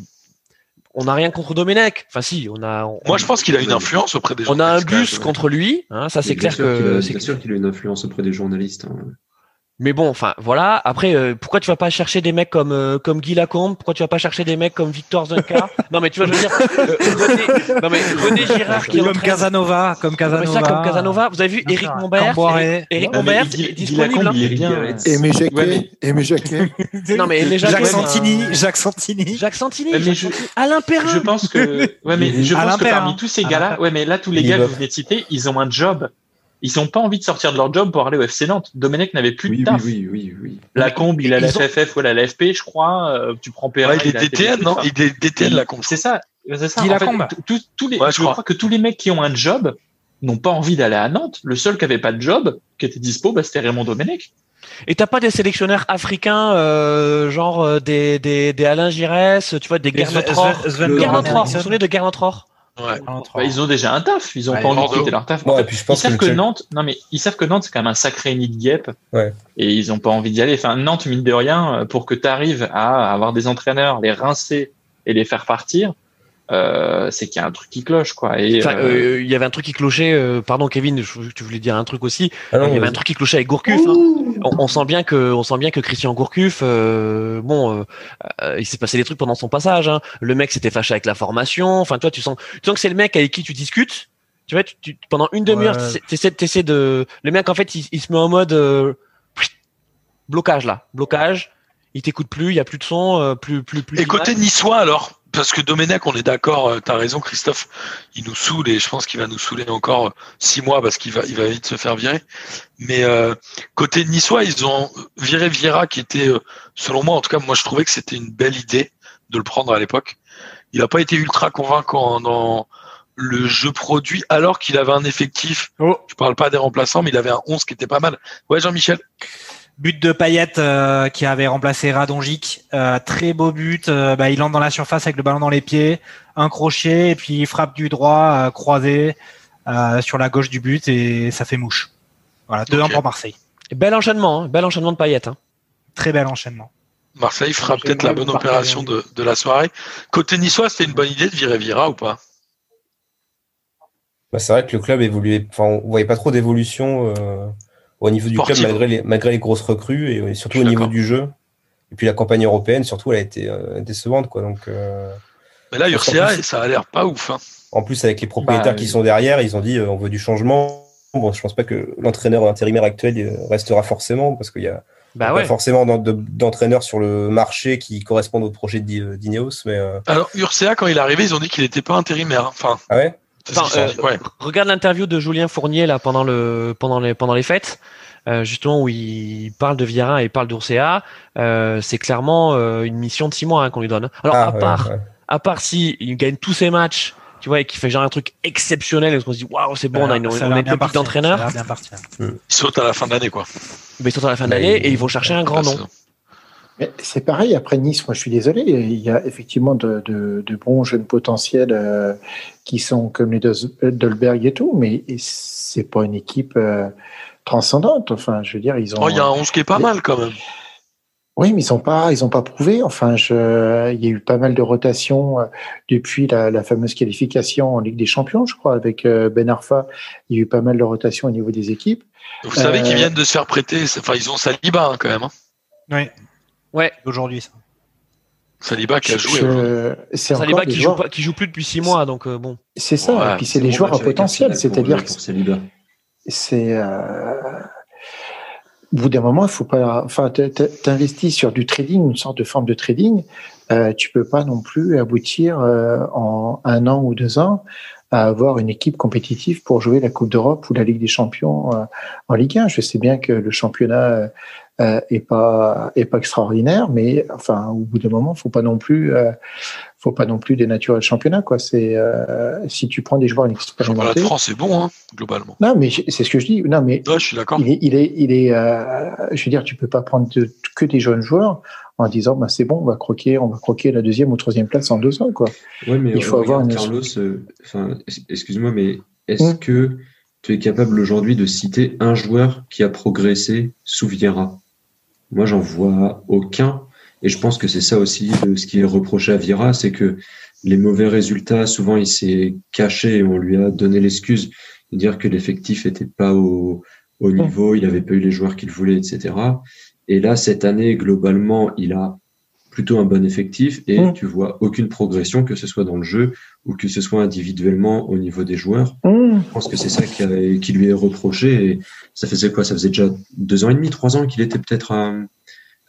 on n'a rien contre Domenech. Enfin, si, on a. on- Moi, je pense qu'il a une influence auprès des gens. on a un bus contre lui, hein, ça c'est clair sûr qu'il que. a- c'est- sûr qu'il a une influence auprès des journalistes. hein. Mais bon, enfin voilà. Après, euh, pourquoi tu vas pas chercher des mecs comme euh, comme Guy Lacombe? Pourquoi tu vas pas chercher des mecs comme Victor Zunka [laughs] Non mais tu vois, je veux dire, euh, René, non mais René Girard qui Comme entraîne- Casanova, comme Non, mais Casanova. ça comme Casanova. Vous avez vu Eric. Mombert. Eric, Eric Mombert Guy- est Guy disponible. Lacombe, hein. il est bien. Aimé Jacquet, Ouais, Aimé Jacquet. Non mais Aimé Jacques Santini, Jacques Santini. Jacques Santini, Ouais, mais Jacques je- Santini, Alain Perrin. Je pense que, ouais, mais je Alain pense que Perrin. parmi tous ces gars-là, ouais, mais là, tous les gars que vous venez de citer, ils ont un job. Ils n'ont pas envie de sortir de leur job pour aller au FC Nantes. Domenech n'avait plus Oui, de taf. oui, oui, oui, oui. La combe, il a la FFF ou la LFP, je crois. euh, tu prends Perrin. Ouais, il est DTN, non? Enfin. Il est DTN, la con. C'est ça. C'est ça. Fait, les, Ouais, je je crois. crois que tous les mecs qui ont un job n'ont pas envie d'aller à Nantes. Le seul qui avait pas de job, qui était dispo, bah, c'était Raymond Domenech. Et t'as pas des sélectionneurs africains, euh, genre euh, des, des, des Alain Giresse, tu vois, des Goran vous vous souvenez de Gernot-Ror Ouais. Bah, ils ont déjà un taf. Ils ont Ouais, pas envie de quitter leur taf. Ouais, En fait, et puis je ils savent que Nantes, non mais ils savent que Nantes c'est quand même un sacré nid de guêpes. Ouais. Et ils ont pas envie d'y aller. Enfin, Nantes, mine de rien, euh, pour que tu arrives à avoir des entraîneurs, les rincer et les faire partir, euh, c'est qu'il y a un truc qui cloche, quoi. Et, Enfin, euh, euh, il y avait un truc qui clochait. euh, pardon, Kevin, je- tu voulais dire un truc aussi. Ah non, il y avait un truc qui clochait avec Gourcuff. hein. On, on sent bien que, on sent bien que Christian Gourcuff, euh, bon, il s'est passé des trucs pendant son passage. Hein. Le mec s'était fâché avec la formation. Enfin, toi, tu sens, tu sens que c'est le mec avec qui tu discutes. Tu vois, tu, tu- pendant une demi-heure, Ouais. t'essaies- t'essaies, de, le mec en fait, il, il se met en mode euh, blocage là, blocage. Il t'écoute plus, il y a plus de son, euh, plus, plus, plus. Et côté niçois, alors? Parce que Domenech, on est d'accord, euh, t'as raison, Christophe, il nous saoule et je pense qu'il va nous saouler encore six mois parce qu'il va, il va vite se faire virer. Mais euh, côté niçois, ils ont viré Vieira qui était, euh, selon moi, en tout cas, moi je trouvais que c'était une belle idée de le prendre à l'époque. Il n'a pas été ultra convaincant dans le jeu produit alors qu'il avait un effectif. Oh. Je parle pas des remplaçants, mais il avait un 11 qui était pas mal. Ouais, Jean-Michel. But de Payet euh, qui avait remplacé Radonjic. Euh, très beau but. Euh, bah, il entre dans la surface avec le ballon dans les pieds, un crochet et puis il frappe du droit euh, croisé euh, sur la gauche du but et ça fait mouche. Voilà, 2-1 Ok. pour Marseille. Et Bel enchaînement, hein, bel enchaînement de paillettes. Hein. Très bel enchaînement. Marseille fera peut-être la bonne opération de, de la soirée. Côté niçois, c'était une bonne idée de virer Vira ou pas? Bah, c'est vrai que le club évoluait, enfin, on voyait pas trop d'évolution euh, au niveau du Sportive. club malgré les, malgré les grosses recrues et, et surtout au niveau du jeu. Et puis la campagne européenne, surtout, elle a été euh, décevante, quoi. Donc, euh, Mais là, plus- ça a l'air pas ouf. hein. en plus, avec les propriétaires Bah, qui sont derrière, ils ont dit euh, on veut du changement. Bon, je pense pas que l'entraîneur intérimaire actuel euh, restera forcément parce qu'il y a Bah pas forcément d'en- de- d'entraîneurs sur le marché qui correspondent au projet d'I- euh, d'Ineos. Mais euh, Alors, Urcia, quand il est arrivé, ils ont dit qu'il n'était pas intérimaire. hein. Enfin, ah ouais, Enfin. Ouais. Regarde l'interview de Julien Fournier là pendant le pendant les pendant les fêtes, euh, justement où il parle de Vieira et il parle d'Urcea. Euh, c'est clairement euh, une mission de six mois hein, qu'on lui donne. Alors Ah, à ouais, part ouais. à part si il gagne tous ses matchs, tu vois, et qu'il fait genre un truc exceptionnel et qu'on se dit waouh c'est bon, on a une, on a une d'entraîneur. l'air bien parti. Il saute à la fin de l'année, quoi. Mais ils sont à la fin de Bah, l'année il- et ils vont chercher un grand nom. saison. Mais C'est pareil, après Nice, moi je suis désolé, il y a effectivement de, de, de bons jeunes potentiels euh, qui sont comme les Dos- Dolberg et tout, mais c'est pas une équipe euh, transcendante. Enfin, je veux dire, ils ont. Oh, il y a un 11 qui est pas mal quand même. Oui, mais ils ont pas, ils ont pas prouvé. Enfin, je, il y a eu pas mal de rotations euh, depuis la, la fameuse qualification en Ligue des Champions, je crois, avec euh, Ben Arfa. Il y a eu pas mal de rotations au niveau des équipes. Vous savez Euh, qu'ils viennent de se faire prêter. Enfin, ils ont Saliba hein, quand même. hein. Oui. Ouais. Aujourd'hui, ça. Saliba qui a joué. je- aujourd'hui. c'est Saliba encore des qui joue pas, qui joue plus depuis six mois donc euh, bon. C'est ça. Ouais, et puis c'est bon joueurs à potentiel, c'est-à-dire que c'est euh, au bout d'un moment, il faut pas. Enfin, t'investis sur du trading, une sorte de forme de trading. Euh, tu peux pas non plus aboutir euh, en un an ou deux ans à avoir une équipe compétitive pour jouer la Coupe d'Europe ou la Ligue des Champions euh, en Ligue 1. Je sais bien que le championnat euh, est pas est pas extraordinaire, mais enfin, au bout d'un moment, faut pas non plus euh, faut pas non plus dénaturer le championnat. Quoi. C'est euh, si tu prends des joueurs Le championnat de. France, c'est bon, hein, globalement. Non, mais c'est ce que je dis. Non, mais Ouais, je suis d'accord. il est, il est, il est. euh, je veux dire, tu peux pas prendre de- que des jeunes joueurs en disant, bah c'est bon, on va croquer, on va croquer la deuxième ou troisième place en deux ans, quoi. Ouais, mais Il faut avoir une- Carlos, enfin, excuse-moi, mais est-ce Hum. que tu es capable aujourd'hui de citer un joueur qui a progressé sous Vieira? Moi, j'en vois aucun. Et je pense que c'est ça aussi euh, ce qui est reproché à Vieira, c'est que les mauvais résultats, souvent, il s'est caché et on lui a donné l'excuse de dire que l'effectif était pas au, au niveau, il avait pas eu les joueurs qu'il voulait, etc. Et là, cette année, globalement, il a plutôt un bon effectif et Mm. tu vois aucune progression, que ce soit dans le jeu ou que ce soit individuellement au niveau des joueurs. Hum, Je pense que c'est ça qui, a- qui lui est reproché. Et ça faisait quoi? Ça faisait déjà deux ans et demi, trois ans qu'il était peut-être à,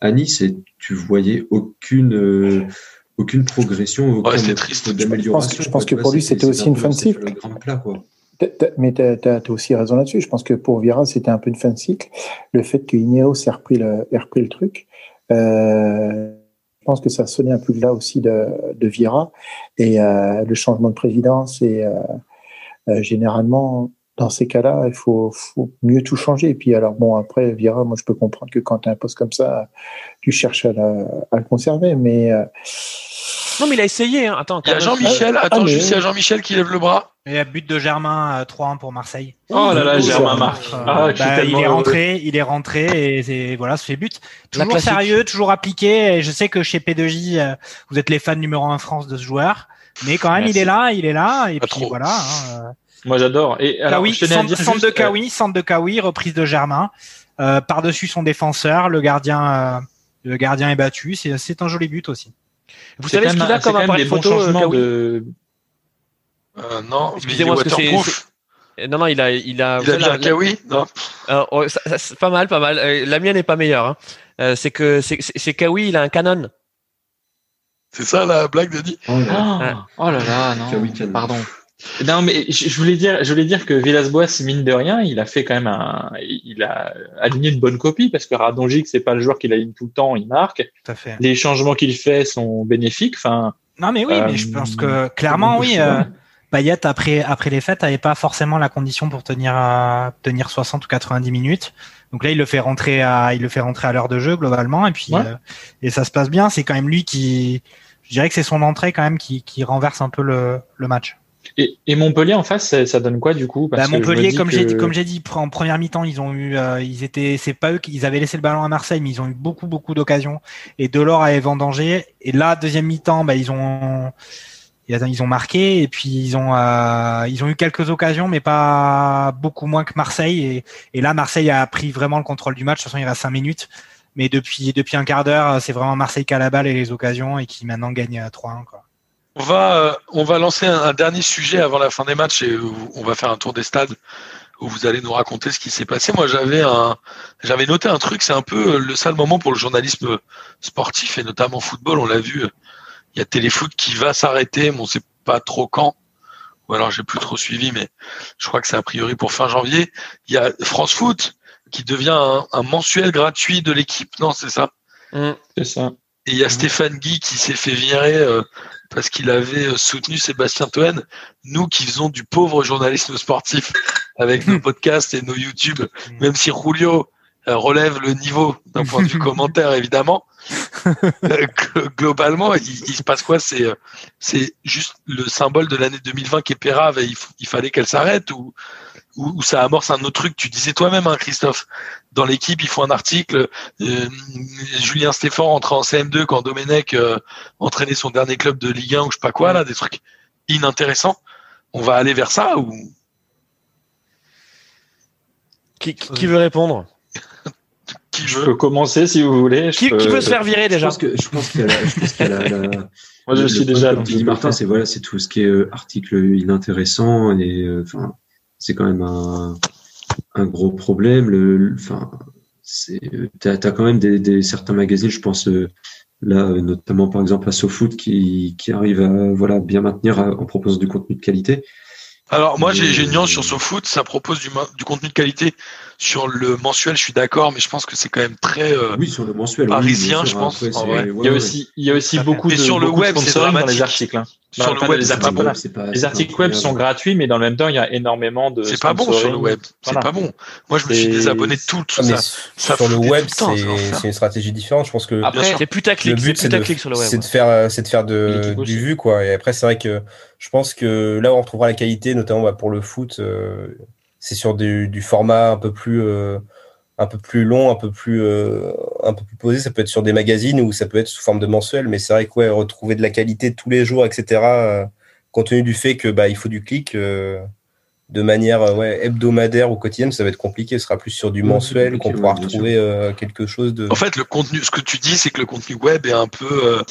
à Nice et tu voyais aucune euh, aucune progression, aucun c'est motif triste. d'amélioration. Je pense que- je pense que pour lui, c'était aussi un une fin de cycle. le grand plat, quoi. t'as- t'as- mais tu as, aussi raison là-dessus. Je pense que pour Vieira, c'était un peu une fin de cycle. Le fait que Ineos ait repris le, ait repris le truc, euh, pense que ça sonnait un peu là aussi de, de Vieira. Et euh, le changement de présidence et euh, euh, généralement, dans ces cas-là, il faut, mieux tout changer. Et puis alors bon, après Vieira, moi je peux comprendre que quand tu as un poste comme ça, tu cherches à, à le conserver. Mais Non mais il a essayé. Hein. Attends. Il y a. Jean-Michel. Ah, Attends, mais- juste, il y a Jean-Michel qui lève le bras. Et à but de Germain, euh, 3-1 pour Marseille. Oh là là, Oui, Germain c'est- marque. Euh, Ah, suis bah, il est heureux. rentré, il est rentré et c'est voilà, ce fait but. Toujours sérieux, toujours appliqué. Et je sais que chez P2J, euh, vous êtes les fans numéro un France de ce joueur, mais quand même, Merci. il est là, il est là. Et Pas puis trop. voilà. hein, Moi, j'adore. Et euh, alors, Kawi, je tenais à centre, dire centre juste, de euh, Kawi, centre de Kawi, reprise de Germain. Euh, Par-dessus son défenseur, le gardien, euh, le gardien est battu. C'est c'est un joli but aussi. Vous savez ce qu'il a comme appareil photo euh, de. Euh, non, il est Excusez-moi, parce que c'est-. Non non, il a il a. Il un la- kawi Non. Euh, oh, ça- ça- c'est pas mal, pas mal. Euh, la mienne est pas meilleure. Hein. Euh, c'est que c'est Kawi, il a un canon. C'est ça la blague de Oh là, Oh, oh là là, non. Kawi Canon. Pardon. Non, mais je voulais dire, je voulais dire que Villas-Boas, mine de rien, il a fait quand même un, il a aligné une bonne copie parce que Radonjic, c'est pas le joueur qui aligne tout le temps, il marque. Tout à fait. Les changements qu'il fait sont bénéfiques. Enfin, Non, mais oui, Euh, mais je pense que clairement, oui. euh, Payet après après les fêtes avait pas forcément la condition pour tenir à tenir 60 ou 90 minutes. Donc là, il le fait rentrer à il le fait rentrer à l'heure de jeu globalement et puis Ouais. euh, et ça se passe bien. C'est quand même lui qui, je dirais que c'est son entrée quand même qui qui renverse un peu le le match. Et, et Montpellier en face, ça, ça donne quoi du coup? Parce Bah, Montpellier, comme que- j'ai dit, comme j'ai dit, en première mi-temps, ils ont eu, euh, ils étaient, c'est pas eux qui, ils avaient laissé le ballon à Marseille, mais ils ont eu beaucoup, beaucoup d'occasions. Et Delors avait vendangé. Et là, deuxième mi-temps, bah, ils ont, ils ont marqué. Et puis ils ont, euh, ils ont eu quelques occasions, mais pas beaucoup moins que Marseille. Et, et là, Marseille a pris vraiment le contrôle du match. De toute façon, il reste cinq minutes. Mais depuis, depuis un quart d'heure, c'est vraiment Marseille qui a la balle et les occasions et qui maintenant gagne euh, 3-1. Quoi. On va, euh, on va lancer un, un dernier sujet avant la fin des matchs et on va faire un tour des stades où vous allez nous raconter ce qui s'est passé. Moi, j'avais un, j'avais noté un truc, c'est un peu euh, le sale moment pour le journalisme sportif et notamment football. On l'a vu, euh, il y a Téléfoot qui va s'arrêter, mais on sait pas trop quand. Ou alors j'ai plus trop suivi, mais je crois que c'est a priori pour fin janvier. Il y a France Foot qui devient un, un mensuel gratuit de l'équipe. Non, c'est ça? C'est ça. Et il y a Stéphane Guy qui s'est fait virer euh, parce qu'il avait euh, soutenu Sébastien Toen. Nous qui faisons du pauvre journalisme sportif avec nos [laughs] podcasts et nos YouTube, même si Julio euh, relève le niveau d'un point de vue [laughs] commentaire, évidemment. [laughs] euh, gl- globalement, il, il se passe quoi? C'est c'est juste le symbole de l'année 2020 qui est pérave et il, il fallait qu'elle s'arrête ou, ou, ou ça amorce un autre truc Tu disais toi-même, hein, Christophe, dans l'équipe, il faut un article. euh, Julien Stéphan rentre en CM2 quand Domenech euh, entraînait son dernier club de Ligue 1 ou je sais pas quoi, là, des trucs inintéressants. On va aller vers ça ou? Qui, qui- qui veut répondre? [laughs] Qui Je peux commencer si vous voulez. Je qui, peux- qui veut se faire virer Je déjà? pense que je pense la, je la- la- [laughs] Moi, je le suis déjà. Comme Martin, c'est voilà, c'est tout ce qui est euh, article inintéressant et euh, enfin, c'est quand même un, un gros problème. Le, enfin, euh, t'as, t'as quand même des, des certains magazines, je pense euh, là euh, notamment par exemple à SoFoot qui, qui arrive à voilà bien maintenir à- en proposant du contenu de qualité. Alors moi j'ai une nuance sur SoFoot, ça propose du, du contenu de qualité sur le mensuel, je suis d'accord, mais je pense que c'est quand même très euh, Oui, sur le mensuel. parisien, je sûr, pense. après, ouais, Il y a aussi, il y a aussi beaucoup Et de, sur le web, c'est dans les articles. hein. Sur Non, le pas web, les c'est pas articles. C'est pas- Les pas articles web sont gratuits, mais dans le même temps, il y a énormément de. C'est pas bon sur le web, c'est Voilà. pas bon. Moi je me suis désabonné de tout, tout Ah, ça. sur le web, c'est une stratégie différente. Je pense que Après. C'est putaclic, le c'est but, c'est de, putaclic sur le web. c'est de ouais. faire, euh, c'est de faire de, du vu, quoi. Et après, c'est vrai que je pense que là, où on retrouvera la qualité, notamment bah, pour le foot. euh, c'est sur du, du format un peu plus, euh, un peu plus long, un peu plus, euh, un peu plus posé. Ça peut être sur des magazines ou ça peut être sous forme de mensuel. Mais c'est vrai que ouais, retrouver de la qualité tous les jours, etc. euh, compte tenu du fait que bah, il faut du clic. euh, de manière euh, ouais, hebdomadaire ou quotidienne, ça va être compliqué. Ce sera plus sur du mensuel qu'on pourra retrouver euh, quelque chose de. En fait, le contenu, ce que tu dis, c'est que le contenu web est un peu euh,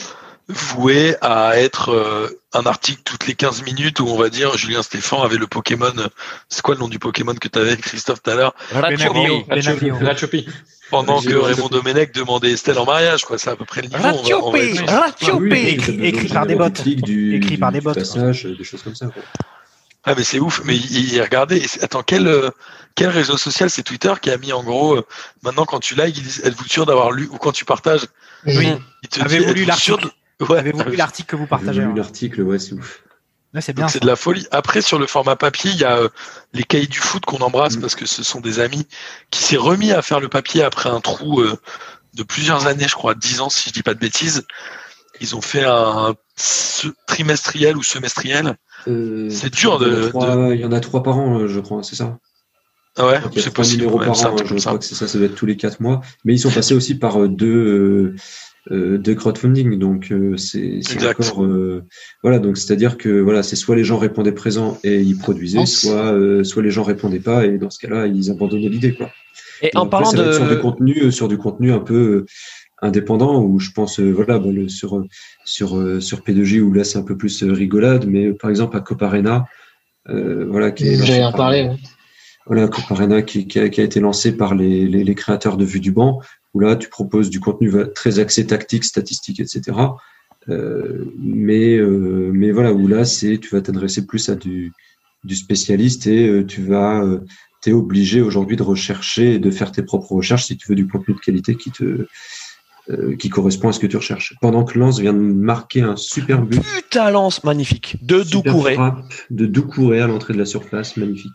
voué à être euh, un article toutes les 15 minutes où on va dire Julien Stéphan avait le Pokémon. euh, C'est quoi le nom du Pokémon que tu avais Christophe tout à l'heure? Ratiopi. pendant que Raymond Domenech demandait Estelle en mariage, quoi. C'est à peu près le niveau. on va- on va être Ratio sur- Ah écrit- écrit par des bots. Écrit par des bots, passage, des choses comme ça. quoi. Ah mais c'est ouf. Mais il, il- regardez. Attends, quel euh, quel réseau social c'est Twitter qui a mis en gros euh, maintenant quand tu likes, ils disent êtes-vous sûr d'avoir lu ou quand tu partages, Oui. il te dit lu êtes-vous sûr l'article? Ouais. Avez-vous lu l'article que vous J'ai partagez lu hein l'article, ouais, c'est ouf. Ouais, C'est bien. c'est de la folie. Après, sur le format papier, il y a euh, les cahiers du foot qu'on embrasse Mm. parce que ce sont des amis qui s'est remis à faire le papier après un trou euh, de plusieurs années, je crois, 10 ans si je dis pas de bêtises. Ils ont fait un trimestriel ou semestriel. Euh, C'est dur il y en a de- trois- Il y en a trois par an, je crois, c'est ça? Ah ouais, c'est trois possible. numéros ouais, par an, je ça. crois que c'est ça, ça doit être tous les quatre mois. Mais ils sont passés aussi par euh, deux, euh, deux crowdfunding, donc euh, c'est encore euh, voilà. Donc c'est-à-dire que voilà, c'est soit les gens répondaient présents et ils produisaient, soit euh, soit les gens répondaient pas et dans ce cas-là ils abandonnaient l'idée quoi. Et Donc, en après, parlant être sur du de. contenu, sur du contenu un peu indépendant où je pense euh, voilà bah, le- sur sur euh, sur P2J où là c'est un peu plus rigolade, mais euh, par exemple à Coparena, euh, voilà qui J'allais en par- parler. ouais. Voilà, Coparena qui, qui, a, qui a été lancé par les, les, les créateurs de Vue du banc, où là tu proposes du contenu très axé tactique, statistique, etc. Euh, mais, euh, mais voilà, où là c'est tu vas t'adresser plus à du, du spécialiste et euh, tu vas t'es obligé aujourd'hui de rechercher et de faire tes propres recherches si tu veux du contenu de qualité qui te qui correspond à ce que tu recherches. Pendant que Lens vient de marquer un super but. Putain, Lens, magnifique. De Doucouré. De Doucouré à l'entrée de la surface, magnifique.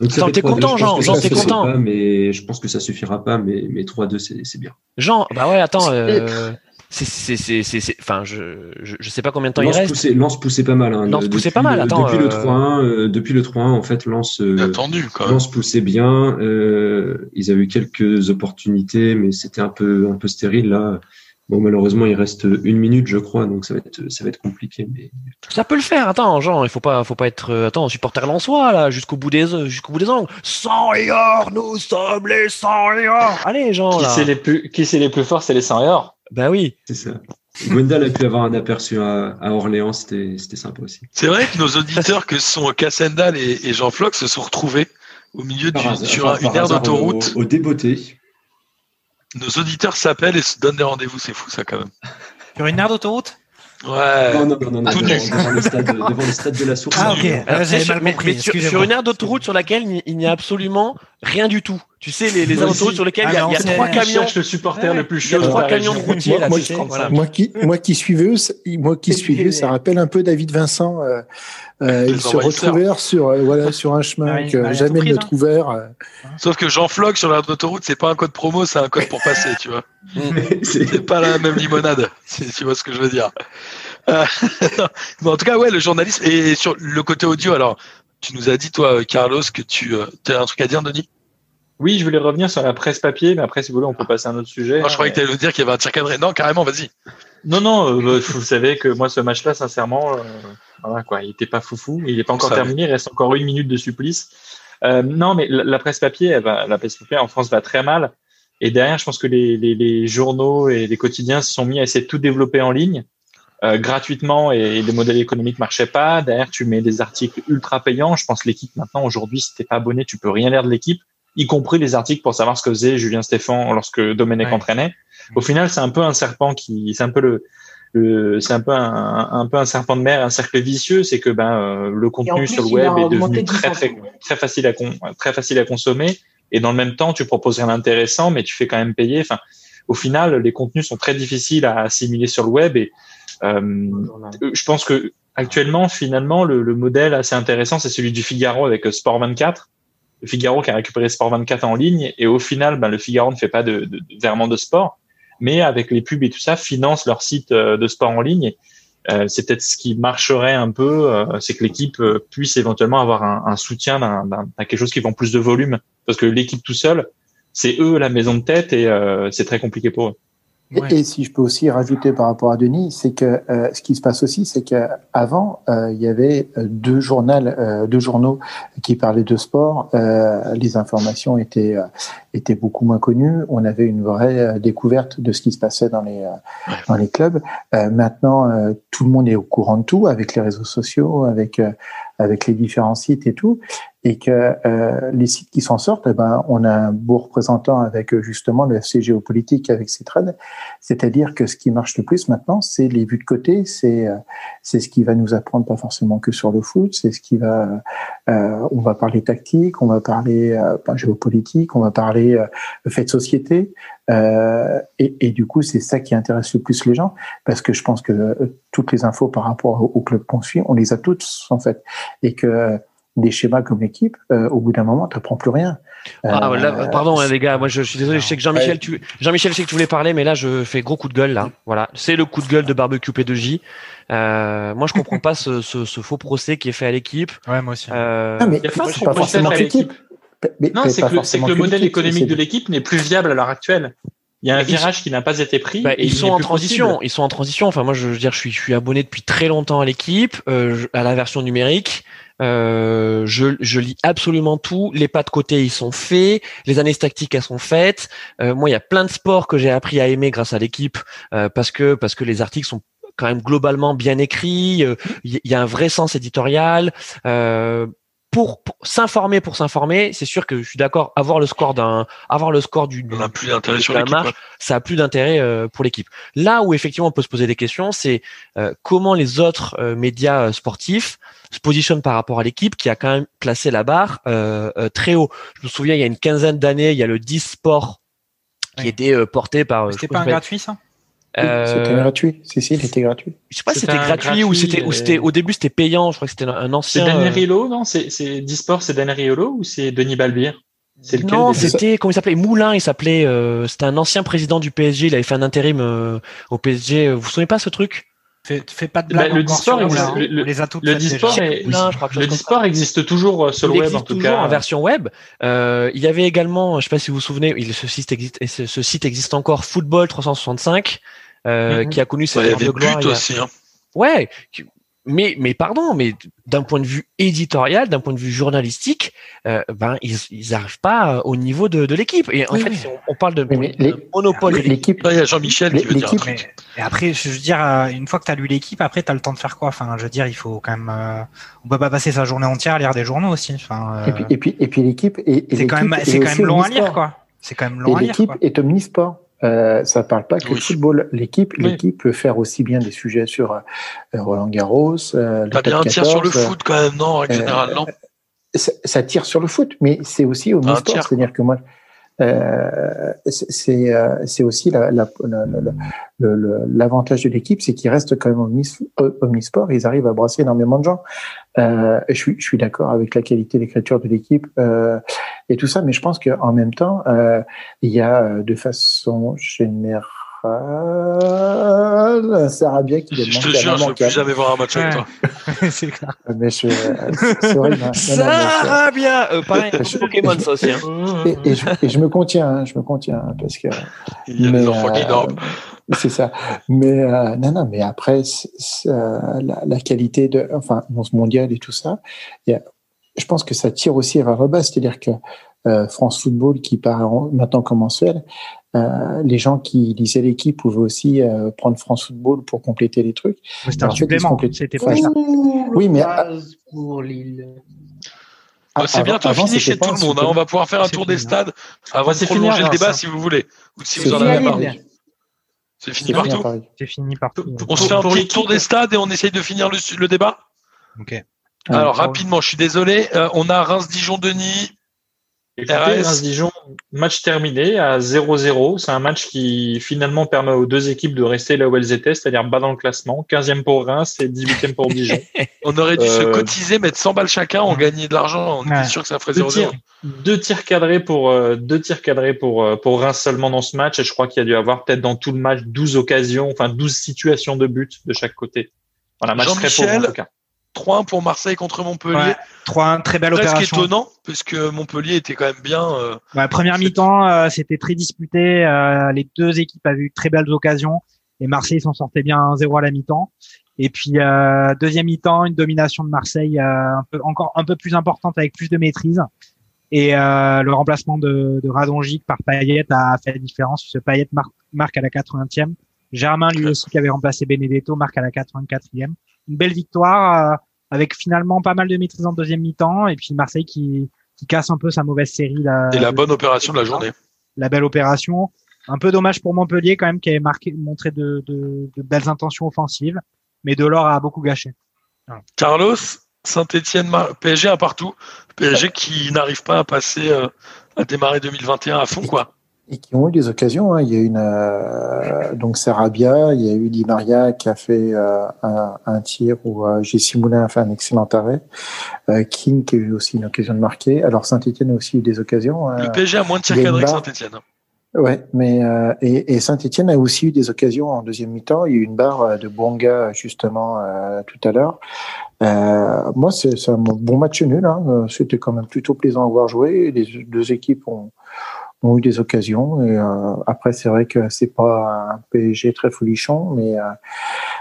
Fait t'es 3-2. content, Jean, Jean, t'es content. pas, mais je pense que ça suffira pas, mais, mais 3-2, c'est c'est bien. Jean, bah ouais, attends. Euh, c'est, c'est, c'est, c'est, c'est- enfin, je, je, je sais pas combien de temps il Lens reste. poussait, Lens poussait pas mal. Hein, Lens de- poussait depuis pas mal, le- attends, Depuis le euh, 3-1, euh, depuis le 3-1, en fait, Lens, euh, Attendu, quand même. Lens poussait bien. euh, ils avaient eu quelques opportunités, mais c'était un peu, un peu stérile là. Bon, malheureusement, il reste une minute, je crois, donc ça va être, ça va être compliqué. Mais Ça peut le faire. Attends, Jean, il faut pas, faut pas être, euh, attends, supporter lensois là, jusqu'au bout des, jusqu'au bout des angles. Sang et or, nous sommes les sang et or. Allez, Jean. Qui c'est les plus, qui c'est les plus forts, c'est les 100 et or. Bah oui. c'est ça. Gwendal a pu avoir un aperçu à, à Orléans, c'était, c'était sympa aussi. C'est vrai que nos auditeurs, que sont Cassendal et, et Jean Floch, se sont retrouvés au milieu du, Par hasard- sur par- un- une par aire d'autoroute. Au, au débeauté. Nos auditeurs s'appellent et se donnent des rendez-vous. C'est fou, ça, quand même. Sur une aire d'autoroute? Ouais. Non, non, non, non, Tout devant, nu. devant le stade, devant le stade de la Source. Ah, ok. J'avais sur- mal mais- compris. mais sur, excusez-moi. sur une aire d'autoroute sur laquelle il n'y a absolument rien du tout. Tu sais, les, les d'autoroute sur lesquelles Ah, il y a, y trois camions. cherche le supporter le plus Il y a chaud de trois la camions de routiers Moi- là, moi, tu sais, je- voilà. Moi qui, moi qui suis vieux, c'est- moi qui suis vieux, ça rappelle un peu David Vincent. euh, euh, ils se retrouvèrent sur, euh, voilà, sur un chemin Ouais, que ouais, jamais entreprise, ne hein. trouvèrent. euh. Sauf que Jean Floch sur l'aire d'autoroute, c'est pas un code promo, c'est un code pour passer, tu vois. [laughs] C'est- pas la même limonade, [laughs] si tu vois ce que je veux dire. Euh, [laughs] mais en tout cas, ouais, le journalisme. Et sur le côté audio, alors, tu nous as dit, toi, Carlos, que tu as un truc à dire, Denis? Oui, je voulais revenir sur la presse papier, mais après, si vous voulez, on peut passer à un autre sujet. Moi, je croyais que tu allais nous dire qu'il y avait un tir cadré. Non, carrément, vas-y. Non, non, euh, vous savez que moi, ce match-là, sincèrement, euh, voilà quoi, il était pas foufou. Il n'est pas encore terminé. Il reste encore une minute de supplice. Euh, non, mais la, la presse papier, elle va, la presse papier en France va très mal. Et derrière, je pense que les, les, les journaux et les quotidiens se sont mis à essayer de tout développer en ligne euh, gratuitement et les modèles économiques marchaient pas. Derrière, tu mets des articles ultra payants. Je pense que l'équipe maintenant aujourd'hui, si t'es pas abonné, tu peux rien lire de l'équipe, y compris les articles pour savoir ce que faisait Julien Stéphan lorsque Domenech Ouais. entraînait. Au final, c'est un peu un serpent qui, c'est un peu le, le c'est un peu un, un peu un serpent de mer, un cercle vicieux. C'est que ben euh, le contenu plus, sur le web est devenu de très 10 très très facile à con- très facile à consommer. Et dans le même temps, tu proposes rien d'intéressant, mais tu fais quand même payer. Enfin, au final, les contenus sont très difficiles à assimiler sur le web et je pense que actuellement, finalement, le, le modèle assez intéressant, c'est celui du Figaro avec euh, Sport 24. Le Figaro qui a récupéré Sport 24 en ligne et au final, ben, le Figaro ne fait pas de, de, de- vraiment de sport, mais avec les pubs et tout ça, finance leur site euh, de sport en ligne. Euh, c'est peut-être ce qui marcherait un peu, euh, c'est que l'équipe euh, puisse éventuellement avoir un, un soutien d'un, quelque chose qui vend plus de volume, parce que l'équipe tout seul, c'est eux la maison de tête et euh, c'est très compliqué pour eux. Et- Ouais. Et, si je peux aussi rajouter par rapport à Denis, c'est que euh, ce qui se passe aussi, c'est qu'avant, euh, il y avait euh, deux, journaux, euh, deux journaux qui parlaient de sport. Euh, les informations étaient, euh, étaient beaucoup moins connues. On avait une vraie découverte de ce qui se passait dans les, euh, dans les clubs. Euh, maintenant, euh, tout le monde est au courant de tout avec les réseaux sociaux, avec, euh, avec les différents sites et tout. Et que euh, les sites qui s'en sortent, eh ben, on a un beau représentant avec euh, justement le FC Géopolitique avec ses trades. C'est-à-dire que ce qui marche le plus maintenant, c'est les vues de côté, c'est euh, c'est ce qui va nous apprendre pas forcément que sur le foot, c'est ce qui va, euh, on va parler tactique, on va parler euh, ben, géopolitique, on va parler euh, fait de société, euh, et, et du coup c'est ça qui intéresse le plus les gens, parce que je pense que euh, toutes les infos par rapport au, au club qu'on suit, on les a toutes en fait, et que des schémas comme l'équipe, euh, au bout d'un moment, tu n'apprends plus rien. Ah, Euh, là, pardon, hein, les gars, moi je, je suis désolé, je sais que Jean-Michel, tu, Jean-Michel, je sais que tu voulais parler, mais là je fais gros coup de gueule là. Voilà, c'est le coup de gueule de barbecue P2J. Euh, moi je comprends pas ce, ce, ce faux procès qui est fait à l'équipe. Ouais, moi aussi. Euh, Ah, mais Il y a pas c'est pas procès forcément à que l'équipe. Mais- Non, mais c'est pas que, que le modèle économique de l'équipe n'est plus viable à l'heure actuelle. Il y a un virage qui n'a pas été pris. Bah, et ils il sont en transition. possible. Ils sont en transition. Enfin, moi, je veux dire, je suis, je suis abonné depuis très longtemps à l'équipe, euh, à la version numérique. Euh, je, je lis absolument tout. Les pas de côté, ils sont faits. Les analyses tactiques, elles sont faites. Euh, moi, il y a plein de sports que j'ai appris à aimer grâce à l'équipe euh, parce que parce que les articles sont quand même globalement bien écrits. Il y, a un vrai sens éditorial. Pour, pour s'informer pour s'informer, c'est sûr que je suis d'accord. Avoir le score d'un, avoir le score du, On n'a plus d'intérêt sur d'un l'équipe. quoi. ça a plus d'intérêt euh, pour l'équipe. Là où effectivement on peut se poser des questions, c'est euh, comment les autres euh, médias euh, sportifs se positionnent par rapport à l'équipe qui a quand même placé la barre euh, euh, très haut. Je me souviens il y a une quinzaine d'années, il y a le 10 Sport qui était euh, porté par. C'était crois pas un gratuit, ça? S'appelle- C'était Euh, gratuit. Si, si, il était gratuit. je sais pas si C'était gratuit, ou c'était ou euh, c'était au début c'était payant. Je crois que c'était un C'est ancien. Daniel euh, Riolo, non? C'est c'est Disport, c'est Daniel Riolo ou c'est Denis Balbir? C'est lequel Non, c'était comment il s'appelait? Moulin. Il s'appelait. euh, c'était un ancien président du PSG. Il avait fait un intérim euh, au PSG. Vous vous souvenez pas ce truc? Fais, fais pas de Bah, blague. le Disport, existe- le- les a toutes Le. Disport, est- Moulin, je crois, quelque chose le Disport existe toujours euh, sur il le web existe en tout toujours cas. en version web. Euh, il y avait également, je sais pas si vous vous souvenez, il, ce, site existe, ce site existe encore, Football 365, euh, Mhm. qui a connu ses Ouais, de gloire. a- aussi. Hein. Ouais, mais mais pardon, mais d'un point de vue éditorial, d'un point de vue journalistique, euh, ben ils ils arrivent pas euh, au niveau de, de l'équipe. Et en Oui, fait, oui. on, on parle de, mais les- de monopole de l'équipe. Il y a Jean-Michel qui veut dire. Mais- et après, je veux dire, euh, une fois que tu as lu l'équipe, après, tu as le temps de faire quoi? Enfin, je veux dire, il faut quand même. euh, on peut pas passer sa journée entière à lire des journaux aussi. Enfin, et puis, euh, et puis, et puis l'équipe et, et c'est quand même, c'est est quand même long à lire, quoi. C'est quand même long Et à lire. l'équipe est omnisport. Euh, ça parle pas que Oui. de football. L'équipe, Oui. l'équipe peut faire aussi bien des sujets sur euh, Roland Garros. Euh, le T'as bien un top tir sur le 14, foot quand même, non, en euh, générale, non ça, ça tire sur le foot, mais c'est aussi au sport. tiers, C'est-à-dire que moi, euh, c'est euh, aussi la- la- la- la- le- le- l'avantage de l'équipe, c'est qu'ils restent quand même omnis- euh, omnisport. Ils arrivent à brasser énormément de gens. Euh, je suis, je suis d'accord avec la qualité d'écriture de l'équipe euh, et tout ça, mais je pense qu'en même temps, euh, il y a euh, de façon générale Sarabia qui Je demande te jure, je ne veux plus jamais voir un match avec toi. [laughs] c'est clair. Mais je, c'est horrible. Non, non, mais je- Ça bien, euh, pareil, Je- Pokémon ça aussi. hein. et, et je, et je me contiens, hein, je me contiens hein, parce que Il y a mais, des enfants qui euh, dorment. c'est ça. Mais euh, non, non, mais après c'est- c'est, euh, la, la qualité de, enfin, dans ce mondial et tout ça, il y a- je pense que ça tire aussi vers le bas, c'est-à-dire que euh, France Football qui part en- maintenant comme mensuel, euh, les gens qui lisaient l'équipe pouvaient aussi euh, prendre France Football pour compléter les trucs. C'était un supplément. C'était pas ça. Oui, mais- pour Lille. Bah, c'est bientôt avant, fini chez tout le monde. hein. On va pouvoir faire un tour des fini, stades avant Ouais, de c'est fini, prolonger le alors, débat ça. si vous voulez. Ou si C'est vous en avez marre. C'est fini partout. C'est fini partout. On se fait un petit tour des stades et on essaye de finir le, le débat Ok. Alors Ouais. rapidement, je suis désolé. euh, on a Reims-Dijon-Denis. Reims-Dijon, match terminé à 0-0. C'est un match qui finalement permet aux deux équipes de rester là où elles étaient, c'est-à-dire bas dans le classement. 15e pour Reims et 18e pour Dijon. [laughs] On aurait dû se Euh, cotiser, mettre 100 balles chacun, on gagnait de l'argent. On Ouais. était sûr que ça ferait Deux 0-0. tirs, deux tirs cadrés pour euh, deux tirs cadrés pour euh, pour Reims seulement dans ce match et je crois qu'il y a dû avoir peut-être dans tout le match 12 occasions, enfin 12 situations de but de chaque côté. Voilà, match très pauvre en tout cas. 3-1 pour Marseille contre Montpellier. Ouais. 3 très belle Presque opération. étonnant, parce que Montpellier était quand même bien. euh, Ouais, première mi-temps, euh, c'était très disputé. euh, les deux équipes avaient eu de très belles occasions et Marseille s'en sortait bien 1-0 à la mi-temps. Et puis euh, deuxième mi-temps, une domination de Marseille euh, un peu encore un peu plus importante avec plus de maîtrise. Et euh, le remplacement de, de Radonjic par Payet a fait la différence. Ce Payet mar- marque à la 80e. Germain, lui aussi, qui avait remplacé Benedetto, marque à la 84e. Une belle victoire euh, avec finalement pas mal de maîtrise en deuxième mi-temps. Et puis Marseille qui, qui casse un peu sa mauvaise série. Là, et la bonne opération de la journée. la belle opération. Un peu dommage pour Montpellier quand même qui avait marqué, montré de, de, de belles intentions offensives, mais Delors a beaucoup gâché. Carlos, Saint-Etienne, PSG un partout. PSG qui n'arrive pas à passer, euh, à démarrer 2021 à fond, quoi. Et qui ont eu des occasions. hein. Il y a une euh, donc Sarabia, il y a eu Di Maria qui a fait euh, un, un tir où euh, Jessie Moulin a fait un excellent arrêt. Euh, King qui a eu aussi une occasion de marquer. Alors Saint-Etienne a aussi eu des occasions. hein. Le PSG a moins de tirs cadrés que. Saint-Etienne. Ouais, mais euh, et, et Saint-Etienne a aussi eu des occasions en deuxième mi-temps. Il y a eu une barre euh, de Bonga justement euh, tout à l'heure. Euh, moi, c'est un bon match nul. Hein. C'était quand même plutôt plaisant à voir jouer. Les deux équipes ont, ont eu des occasions. Et euh, après, c'est vrai que c'est pas un PSG très folichon, mais euh,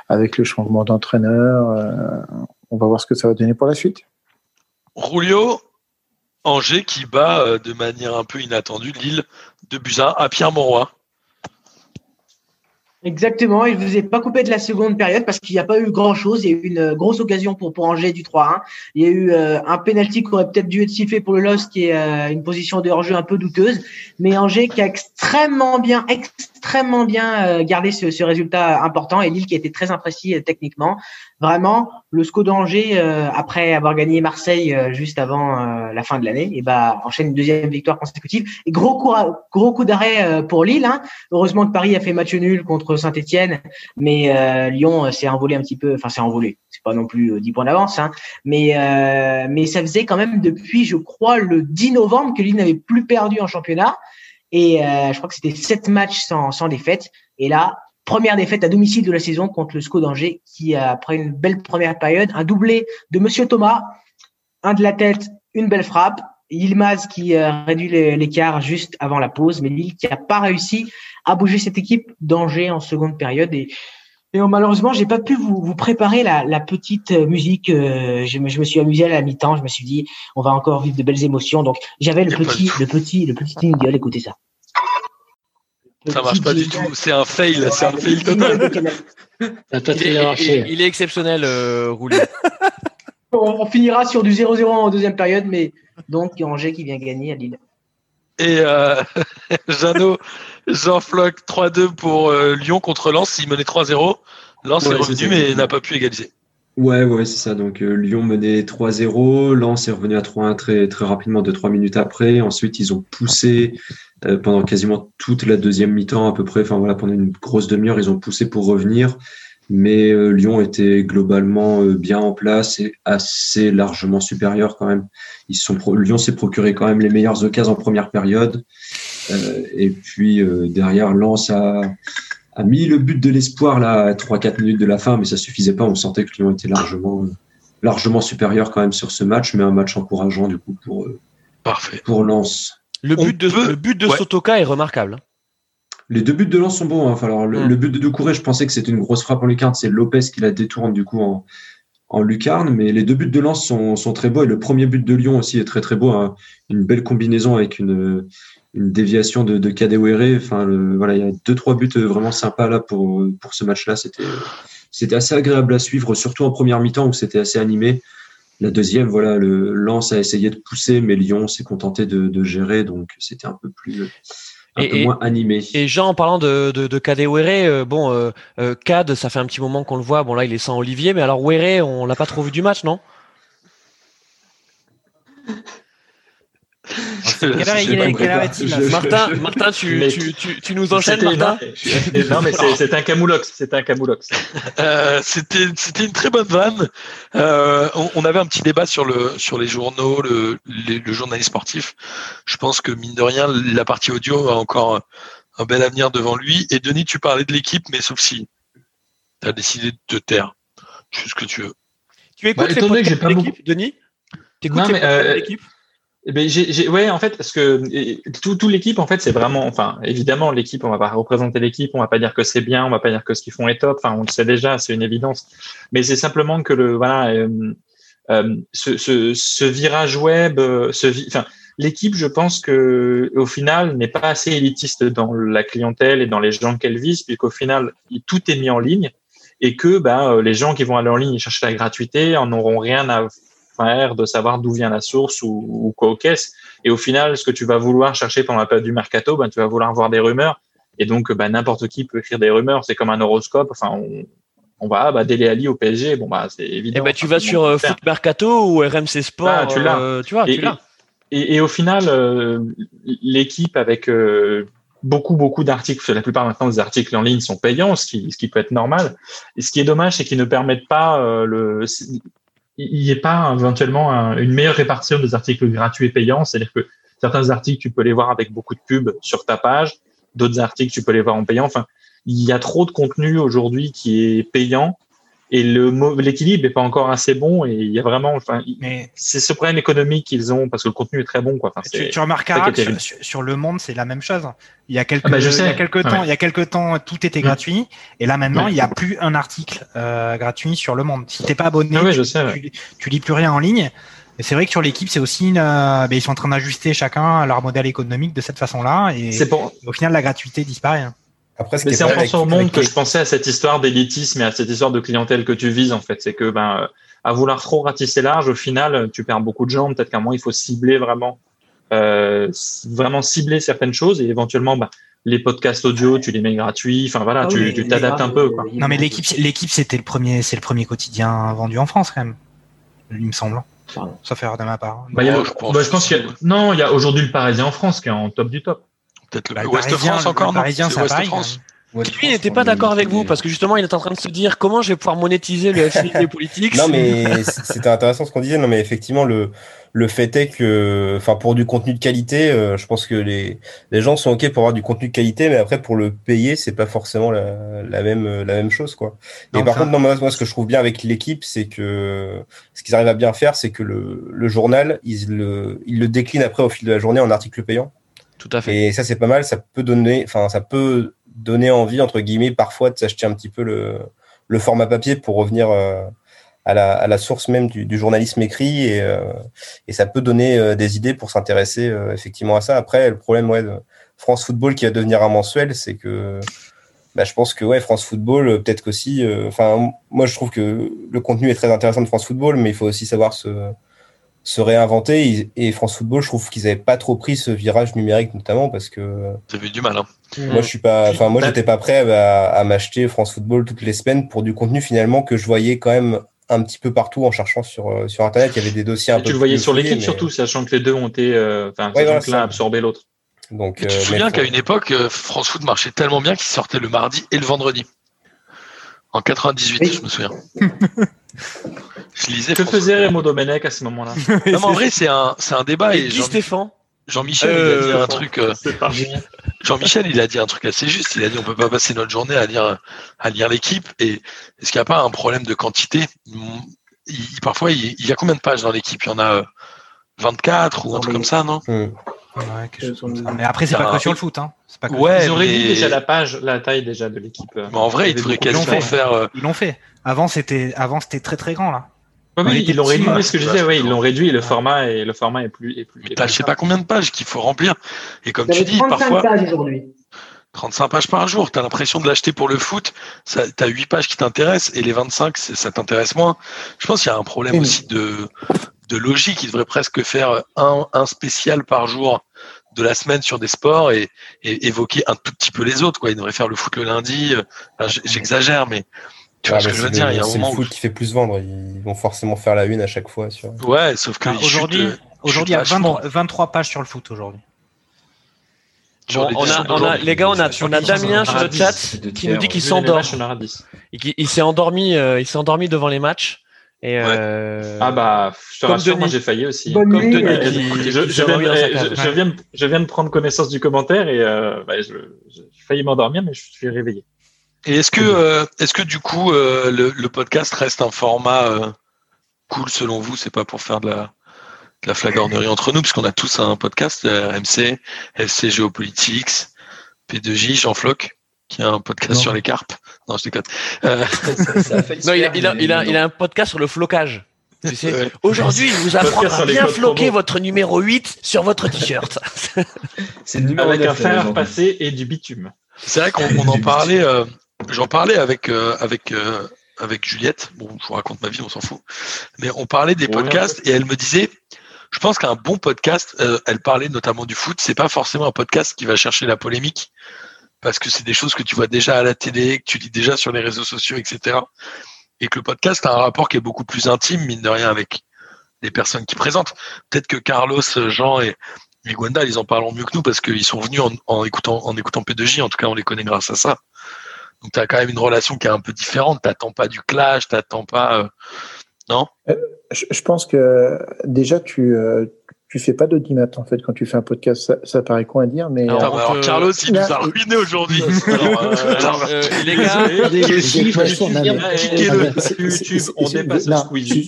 avec le changement d'entraîneur, euh, on va voir ce que ça va donner pour la suite. Rulio, Angers qui bat de manière un peu inattendue Lille de Buzyn à Pierre Monroy. Exactement, et je vous ai pas coupé de la seconde période parce qu'il n'y a pas eu grand chose. Il y a eu une euh, grosse occasion pour, pour Angers du 3-1. Il y a eu euh, un penalty qui aurait peut-être dû être sifflé pour le LOS, qui est euh, une position de hors-jeu un peu douteuse. Mais Angers qui a extrêmement bien, extrêmement bien euh, gardé ce, ce, résultat important et Lille qui été très imprécis euh, techniquement. Vraiment, le SCO d'Angers, euh, après avoir gagné Marseille juste avant la fin de l'année, et bah, enchaîne une deuxième victoire consécutive. Et gros coup, gros coup d'arrêt pour Lille. Hein. Heureusement que Paris a fait match nul contre Saint-Etienne, mais Lyon s'est envolé un petit peu, enfin s'est envolé. C'est pas non plus 10 points d'avance, hein. mais mais ça faisait quand même depuis, je crois, le 10 novembre que Lille n'avait plus perdu en championnat. Et euh, je crois que c'était sept matchs sans, sans défaite. Et là, première défaite à domicile de la saison contre le SCO d'Angers, qui après une belle première période, un doublé de Monsieur Thomas, un de la tête, une belle frappe. Yilmaz qui euh, réduit l'écart juste avant la pause, mais Lille qui n'a pas réussi à bouger cette équipe d'Angers en seconde période. Et, et malheureusement, j'ai pas pu vous, vous préparer la, la, petite musique. Euh, je, me, je, me, suis amusé à la mi-temps. Je me suis dit, on va encore vivre de belles émotions. Donc, j'avais le petit, le petit, le petit jingle. Écoutez ça. Ça marche pas du tout. C'est un fail. C'est un fail total. [laughs] il, est, il, est, exceptionnel, euh, Roulé. [laughs] on, on, finira sur du 0-0 en deuxième période, mais donc Angers qui vient gagner à Lille. Et euh, [laughs] Jeannot, Jean Floc 3-2 pour euh, Lyon contre Lens. Il menait 3-0. Lens ouais, est revenu mais n'a pas pu égaliser. Ouais, ouais, c'est ça. Donc euh, Lyon menait 3-0. Lens est revenu à 3-1 très, très rapidement, 2-3 minutes après. Ensuite, ils ont poussé euh, pendant quasiment toute la deuxième mi-temps à peu près. Enfin voilà, pendant une grosse demi-heure, ils ont poussé pour revenir. Mais Lyon était globalement bien en place et assez largement supérieur quand même. Ils sont Lyon s'est procuré quand même les meilleures occasions en première période. Et puis derrière, Lens a a mis le but de l'espoir là à 3-4 minutes de la fin, mais ça suffisait pas. On sentait que Lyon était largement, largement supérieur quand même sur ce match, mais un match encourageant du coup pour, euh, Parfait. pour Lens. Le but, de, le but de Sotoka est remarquable. Les deux buts de Lens sont bons. Hein. Alors, le, but de Doucouré, je pensais que c'était une grosse frappe en lucarne. C'est Lopez qui la détourne du coup en, en lucarne. Mais les deux buts de Lens sont, sont, très beaux. Et le premier but de Lyon aussi est très très beau. Hein. Une belle combinaison avec une, une déviation de, de Kadewere. Enfin, voilà, il y a deux trois buts vraiment sympas là pour pour ce match-là. C'était c'était assez agréable à suivre, surtout en première mi-temps où c'était assez animé. La deuxième, voilà, le Lens a essayé de pousser, mais Lyon s'est contenté de, de, gérer, donc c'était un peu plus un et, peu moins animé. Et Jean, en parlant de, de, de euh, bon, euh, euh, Cad, ça fait un petit moment qu'on le voit. Bon là, il est sans Olivier, mais alors Were, on l'a pas trop vu du match, non? Martin, Martin tu, tu, tu, tu, nous enchaînes, Martin [laughs] Non, mais c'est un camoulox. C'est un camoulox. [laughs] Euh, C'était une très bonne vanne. Euh, on, on, avait un petit débat sur, le, sur les journaux, le, les, le journaliste sportif. Je pense que, mine de rien, la partie audio a encore un bel avenir devant lui. Et Denis, tu parlais de l'équipe, mais sauf si tu as décidé de te taire. Tu fais ce que tu veux. Tu écoutes bah, les podcasts de l'équipe, Denis? Tu écoutes les podcasts de l'équipe? Eh ben, j'ai, ouais, en fait, parce que tout, tout l'équipe, en fait, c'est vraiment, enfin, évidemment, l'équipe, on va pas représenter l'équipe, on va pas dire que c'est bien, on va pas dire que ce qu'ils font est top, enfin, on le sait déjà, c'est une évidence. Mais c'est simplement que le, voilà, euh, euh, ce, ce, ce, virage web, euh, ce, enfin, l'équipe, je pense que au final, n'est pas assez élitiste dans la clientèle et dans les gens qu'elle vise, puisqu'au final, tout est mis en ligne et que bah, les gens qui vont aller en ligne chercher la gratuité en auront rien à de savoir d'où vient la source ou, ou, quoi aux caisses. Et au final, ce que tu vas vouloir chercher pendant la période du mercato, ben, tu vas vouloir voir des rumeurs. Et donc, ben, n'importe qui peut écrire des rumeurs. C'est comme un horoscope. Enfin, on, on va, bah, Dele Ali au PSG. Bon, bah, c'est évident. Et ben, tu vas sur euh, Foot Mercato ou RMC Sport. Ah, tu l'as. Euh, tu vois, et, tu l'as. Et, et, au final, euh, l'équipe avec euh, beaucoup, beaucoup d'articles, la plupart maintenant des articles en ligne sont payants, ce qui, ce qui peut être normal. Et ce qui est dommage, c'est qu'ils ne permettent pas le, il n'y ait pas éventuellement une meilleure répartition des articles gratuits et payants. C'est-à-dire que certains articles, tu peux les voir avec beaucoup de pubs sur ta page. D'autres articles, tu peux les voir en payant. Enfin, il y a trop de contenu aujourd'hui qui est payant et le l'équilibre n'est pas encore assez bon et il y a vraiment enfin mais c'est ce problème économique qu'ils ont parce que le contenu est très bon quoi. Enfin, tu, tu remarqueras que sur, sur, le monde c'est la même chose. Il y a quelques, ah bah, il y a quelques temps il y a quelques temps tout était gratuit. Et là maintenant il n'y a plus un article euh, gratuit sur le monde. Si t'es pas abonné ah tu, sais, tu, tu, lis plus rien en ligne. Et c'est vrai que sur l'équipe c'est aussi une, euh, ben, ils sont en train d'ajuster chacun leur modèle économique de cette façon là et pour... au final la gratuité disparaît après, mais c'est en pensant au monde que je pensais à cette histoire d'élitisme et à cette histoire de clientèle que tu vises en fait. C'est que ben à vouloir trop ratisser large, au final, tu perds beaucoup de gens. Peut-être qu'à un moment, il faut cibler vraiment, euh, vraiment cibler certaines choses et éventuellement, ben, les podcasts audio, tu les mets gratuits. Enfin voilà, Ah tu oui, t'adaptes un peu. Quoi. est Non, mais l'équipe, l'équipe, c'était le premier, c'est le premier quotidien vendu en France quand même. Il me semble. Pardon. Sauf erreur de ma part. Bah, a- je pense bah, je pense aussi, qu'il y a- ouais. non, il y a aujourd'hui le Parisien en France qui est en top du top. Peut-être le Bah, le Ouest Parisien, France le encore, non Parisien, c'est Ouest France. Lui, il n'était pas d'accord avec vous parce que justement, il est en train de se dire comment je vais pouvoir monétiser le FCT politique. Non, mais [laughs] c'était intéressant ce qu'on disait. Non, mais effectivement, le, le fait est que, enfin, pour du contenu de qualité, euh, je pense que les, les gens sont OK pour avoir du contenu de qualité, mais après, pour le payer, c'est pas forcément la, la même, la même chose, quoi. Et Non, par ça- contre, non, moi, moi, ce que je trouve bien avec l'équipe, c'est que ce qu'ils arrivent à bien faire, c'est que le, le journal, ils le, ils le déclinent après au fil de la journée en article payant. Et ça, c'est pas mal. Ça peut donner, enfin, ça peut donner envie, entre guillemets, parfois de s'acheter un petit peu le, le format papier pour revenir euh, à, la, à la source même du, journalisme écrit. Et, euh, et ça peut donner euh, des idées pour s'intéresser effectivement à ça. Après, le problème, ouais, de France Football qui va devenir un mensuel, c'est que bah, je pense que ouais, France Football, peut-être qu'aussi, enfin, moi, je trouve que le contenu est très intéressant de France Football, mais il faut aussi savoir se se réinventer et France Football je trouve qu'ils avaient pas trop pris ce virage numérique notamment parce que avez eu du mal. Hein. moi je suis pas enfin moi Bah- j'étais pas prêt à, à m'acheter France Football toutes les semaines pour du contenu finalement que je voyais quand même un petit peu partout en cherchant sur euh, sur internet il y avait des dossiers un Et peu tu le voyais sur l'équipe mais- surtout, sachant que les deux ont été, euh, enfin, Ouais, voilà, que l'un ça. a absorbé l'autre. donc Mais tu euh, te souviens mais qu'à une époque, euh, France Foot marchait tellement bien qu'il sortait le mardi et le vendredi. En 98, Oui. je me souviens. [laughs] je lisais. Que faisait. Raymond Domenech à ce moment-là [laughs] Non, mais en vrai, c'est un, c'est un débat. Et Et Guy Jean- Stéphane Jean-Michel, il a Euh, dit un truc. euh, Jean-Michel, il a dit un truc assez juste. Il a dit on peut pas passer notre journée à lire à lire l'équipe. Et est-ce qu'il n'y a pas un problème de quantité? Il, Parfois, il, il y a combien de pages dans l'équipe? Il y en a euh, 24 ou un truc comme ça, non? Hmm. Ouais, quelque chose comme ça. Mais après, c'est pas que et- sur le foot. Hein. C'est pas que Ouais, Ils ont réduit mais- déjà la page, la taille déjà de l'équipe. euh. Mais en vrai, il y avait faudrait beaucoup de quasiment faire. euh, Ils l'ont fait. Avant, c'était avant c'était très très grand là. Ouais, oui, ils l'ont réduit, ce que je disais, ouais, ils l'ont réduit, et le format et le format est plus, est plus. est T'as plus je sais pas combien de pages qu'il faut remplir. Et comme tu dis, 35 parfois, pages aujourd'hui. 35 pages par jour, t'as l'impression de l'acheter pour le foot, ça, t'as 8 pages qui t'intéressent et les 25, c'est- ça t'intéresse moins. Je pense qu'il y a un problème Oui, aussi de, de logique. Il devrait presque faire un, un spécial par jour de la semaine sur des sports et, et évoquer un tout petit peu les autres. Quoi. Il devrait faire le foot le lundi. euh, enfin, J'exagère, mais tu vois Ah, ce que je veux dire. le- Il y a un c'est le moment où... foot qui fait plus vendre ils vont forcément faire la une à chaque fois sur Ouais, sauf que aujourd'hui, euh, aujourd'hui, il y a chute vachement 23, 23 pages sur le foot aujourd'hui. Bon, les on a, on les gars, on a, on a Damien sur le chat qui nous dit qu'il s'endort. matchs, on aura 10. Et qui- Il s'est endormi, euh, il s'est endormi devant les matchs. Et euh, Ah bah, je te Comme rassure, moi Denis. j'ai failli aussi. Bonne comme nuit. Denis qui- Écoutez, qui je, viens, de- cave. je, je viens, de- je viens de prendre connaissance du commentaire et euh, bah, je- failli m'endormir, mais je suis réveillé. Et est-ce que, euh, est-ce que du coup, euh, le, le podcast reste un format euh, cool selon vous? C'est pas pour faire de la, de la flagornerie entre nous, puisqu'on a tous un podcast, euh, MC, FC Géopolitics, P2J, Jean Floc, qui a un podcast Non. sur les carpes. Non, je déconne. Euh, non, il a, il, a, il, a, il a un podcast sur le flocage. Tu sais, Ouais. aujourd'hui, il vous apprend à bien floquer promo. votre numéro 8 sur votre t-shirt. [laughs] C'est le numéro Avec 9, un fer aujourd'hui. passé et du bitume. C'est vrai qu'on [laughs] on en parlait, euh, j'en parlais avec, euh, avec, euh, avec Juliette. Bon, je vous raconte ma vie, on s'en fout. Mais on parlait des Ouais. podcasts et elle me disait, je pense qu'un bon podcast, euh, elle parlait notamment du foot, c'est pas forcément un podcast qui va chercher la polémique parce que c'est des choses que tu vois déjà à la télé, que tu lis déjà sur les réseaux sociaux, etc. Et que le podcast a un rapport qui est beaucoup plus intime, mine de rien, avec les personnes qui présentent. Peut-être que Carlos, Jean et, et ils en parleront mieux que nous parce qu'ils sont venus en, écoutant, en écoutant P2J. En tout cas, on les connaît grâce à ça. Donc, tu as quand même une relation qui est un peu différente. T'attends pas du clash, t'attends pas. euh, Non? Je, je pense que déjà, tu, euh, tu fais pas d'audimat en fait quand tu fais un podcast. Ça, ça paraît con à dire, mais Alors, alors, te- Carlos, il nous a ruiné aujourd'hui. [laughs] Euh, [laughs] Alors, euh, les gars,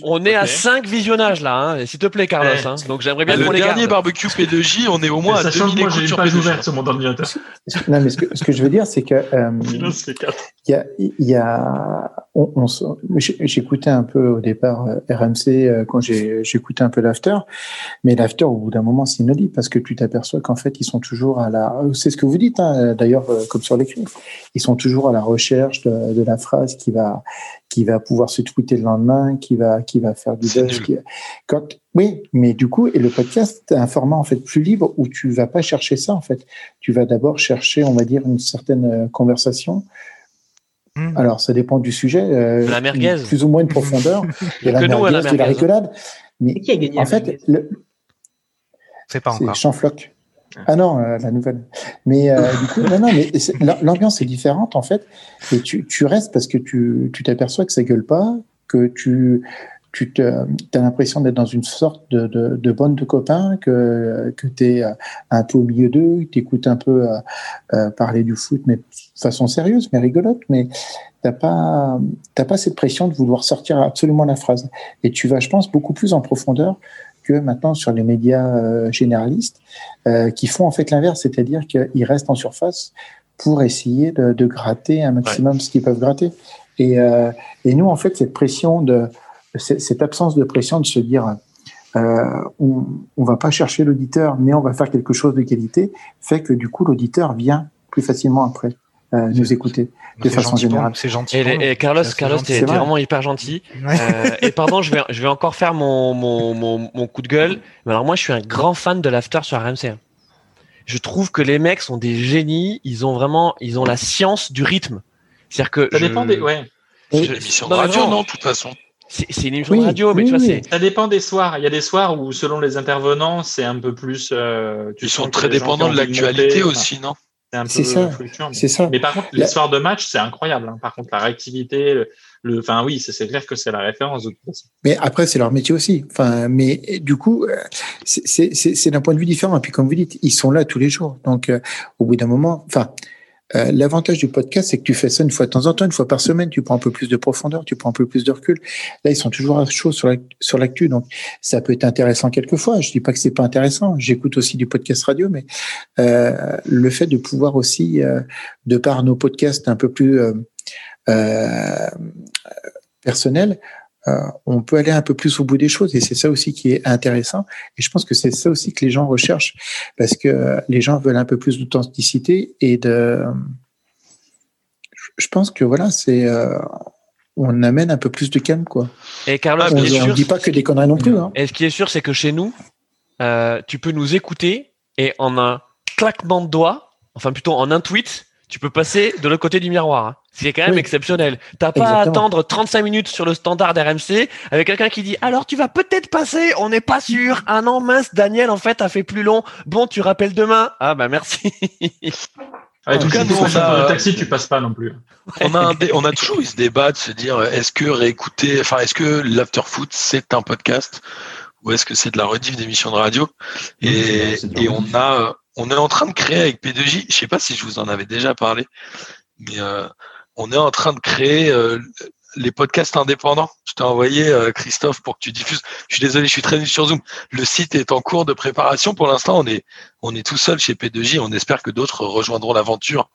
on le est à Ok. 5 visionnages là, hein. s'il te plaît, Carlos. Hein. Donc j'aimerais bien le qu'on les dernier garde. barbecue P2J, on est au moins à Sachant 2000 que moi écoutes j'ai une sur page P2J. ouverte sur mon ordinateur. Non, mais ce que, ce que je veux dire, c'est que euh, [laughs] il y a, il y a, on, on j'écoutais un peu au départ euh, RMC euh, quand j'ai j'écoutais un peu l'after, mais la, l'after, au bout d'un moment, c'est inaudible parce que tu t'aperçois qu'en fait, ils sont toujours à la. C'est ce que vous dites, hein, d'ailleurs, euh, comme sur l'écrit. Ils sont toujours à la recherche de, de, la phrase qui va, qui va pouvoir se tweeter le lendemain, qui va, qui va faire du buzz. Qui... Quand... Oui, mais du coup, et le podcast, c'est un format en fait plus libre où tu vas pas chercher ça en fait. Tu vas d'abord chercher, on va dire, une certaine euh, conversation. Mmh. Alors, ça dépend du sujet. Euh, la merguez. Plus ou moins de profondeur. [laughs] de la merguez, la de la rigolade. Mais qui a gagné en fait, le... c'est pas encore. Chanfloc. Ah non, euh, la nouvelle. Mais euh, du coup, non, non, mais [laughs] l'ambiance est différente en fait. Et tu, tu restes parce que tu t'aperçois que ça gueule pas, que tu tu te, as l'impression d'être dans une sorte de, de, de bande de copains, que, que tu es un peu au milieu d'eux, tu écoutes un peu euh, euh, parler du foot, mais de façon sérieuse, mais rigolote, mais t'as pas pas cette pression de vouloir sortir absolument la phrase. Et tu vas, je pense, beaucoup plus en profondeur que maintenant sur les médias euh, généralistes, euh, qui font en fait l'inverse, c'est-à-dire qu'ils restent en surface pour essayer de, de gratter un maximum ouais. ce qu'ils peuvent gratter. Et, euh, et nous, en fait, cette pression de cette absence de pression de se dire euh, on, on va pas chercher l'auditeur, mais on va faire quelque chose de qualité, fait que du coup l'auditeur vient plus facilement après nous écouter de façon générale. C'est gentil. Et, et Carlos, Carlos, t'es vraiment hyper gentil. [laughs] Ouais. Euh, et pardon, je vais, je vais encore faire mon, mon, mon, mon, coup de gueule. Mais alors moi, je suis un grand fan de l'after sur RMC. Je trouve que les mecs sont des génies. Ils ont vraiment, ils ont la science du rythme. C'est-à-dire que ça je... dépend des, ouais. C'est une émission de radio, non, de toute façon. C'est une émission oui, de radio, mais oui, tu vois, c'est. Ça dépend des soirs. Il y a des soirs où, selon les intervenants, c'est un peu plus. Euh, tu Ils sont très dépendants de l'actualité aussi, non? C'est ça. C'est ça. Mais par contre, les soirs de match, c'est incroyable. Hein. Par contre, la réactivité, le, le, enfin oui, c'est clair que c'est la référence de toute façon. Mais après, c'est leur métier aussi. Enfin, mais du coup, euh, c'est d'un point de vue différent. Et puis, comme vous dites, ils sont là tous les jours. Donc, euh, au bout d'un moment, enfin. Euh, L'avantage du podcast, c'est que tu fais ça une fois de temps en temps, une fois par semaine. Tu prends un peu plus de profondeur, tu prends un peu plus de recul. Là, ils sont toujours à chaud sur l'actu, donc ça peut être intéressant quelquefois. Je dis pas que c'est pas intéressant. J'écoute aussi du podcast radio, mais euh, le fait de pouvoir aussi, euh, de par nos podcasts un peu plus personnels, euh, on peut aller un peu plus au bout des choses et c'est ça aussi qui est intéressant et je pense que c'est ça aussi que les gens recherchent parce que les gens veulent un peu plus d'authenticité et de je pense que voilà c'est euh, on amène un peu plus de calme quoi et Carlos on ne dit pas que des conneries non plus hein. et ce qui est sûr c'est que chez nous euh, tu peux nous écouter et en un claquement de doigts enfin plutôt en un tweet tu peux passer de l'autre côté du miroir. Hein. C'est quand même oui. exceptionnel. T'as pas Exactement. à attendre 35 minutes sur le standard RMC avec quelqu'un qui dit alors tu vas peut-être passer, on n'est pas sûr. Ah non mince, Daniel en fait a fait plus long. Bon, tu rappelles demain. Ah bah merci. [laughs] en tout cas, nous, on a... le taxi, tu passes pas non plus. On a, dé... on a toujours eu ce débat de se dire est-ce que réécouter, enfin, est-ce que l'afterfoot c'est un podcast ou est-ce que c'est de la rediff d'émissions de radio? Et, et on a, on est en train de créer avec P2J, je sais pas si je vous en avais déjà parlé, mais euh, on est en train de créer euh, les podcasts indépendants. Je t'ai envoyé euh, Christophe pour que tu diffuses. Je suis désolé, je suis très nul sur Zoom. Le site est en cours de préparation. Pour l'instant, on est on est tout seul chez P2J. On espère que d'autres rejoindront l'aventure,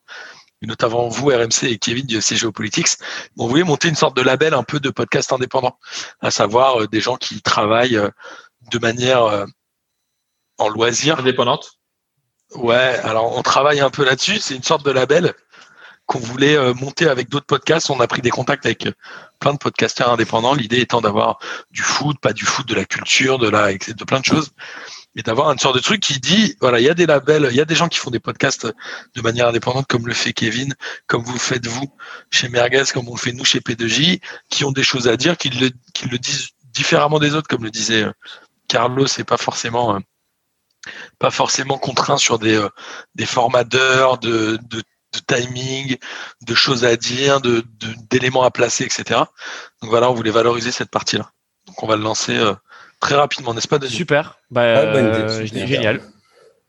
notamment vous, RMC et Kevin du FC Géopolitics. On voulait monter une sorte de label un peu de podcast indépendant, à savoir euh, des gens qui travaillent de manière en loisir indépendante Ouais, alors on travaille un peu là-dessus. C'est une sorte de label qu'on voulait euh, monter avec d'autres podcasts. On a pris des contacts avec plein de podcasteurs indépendants. L'idée étant d'avoir du foot, pas du foot, de la culture, de la, de plein de choses, et d'avoir une sorte de truc qui dit, voilà, il y a des labels, il y a des gens qui font des podcasts de manière indépendante, comme le fait Kevin, comme vous faites vous chez Merguez, comme on le fait nous chez P2J, qui ont des choses à dire, qui le, qui le disent différemment des autres, comme le disait Carlos, c'est pas forcément pas forcément contraint sur des, euh, des formats de, de, de, timing, de choses à dire, de, d'éléments à placer, etc. Donc voilà, on voulait valoriser cette partie-là. Donc on va le lancer euh, très rapidement, n'est-ce pas, Denis? Super, bah, ah, euh, génial.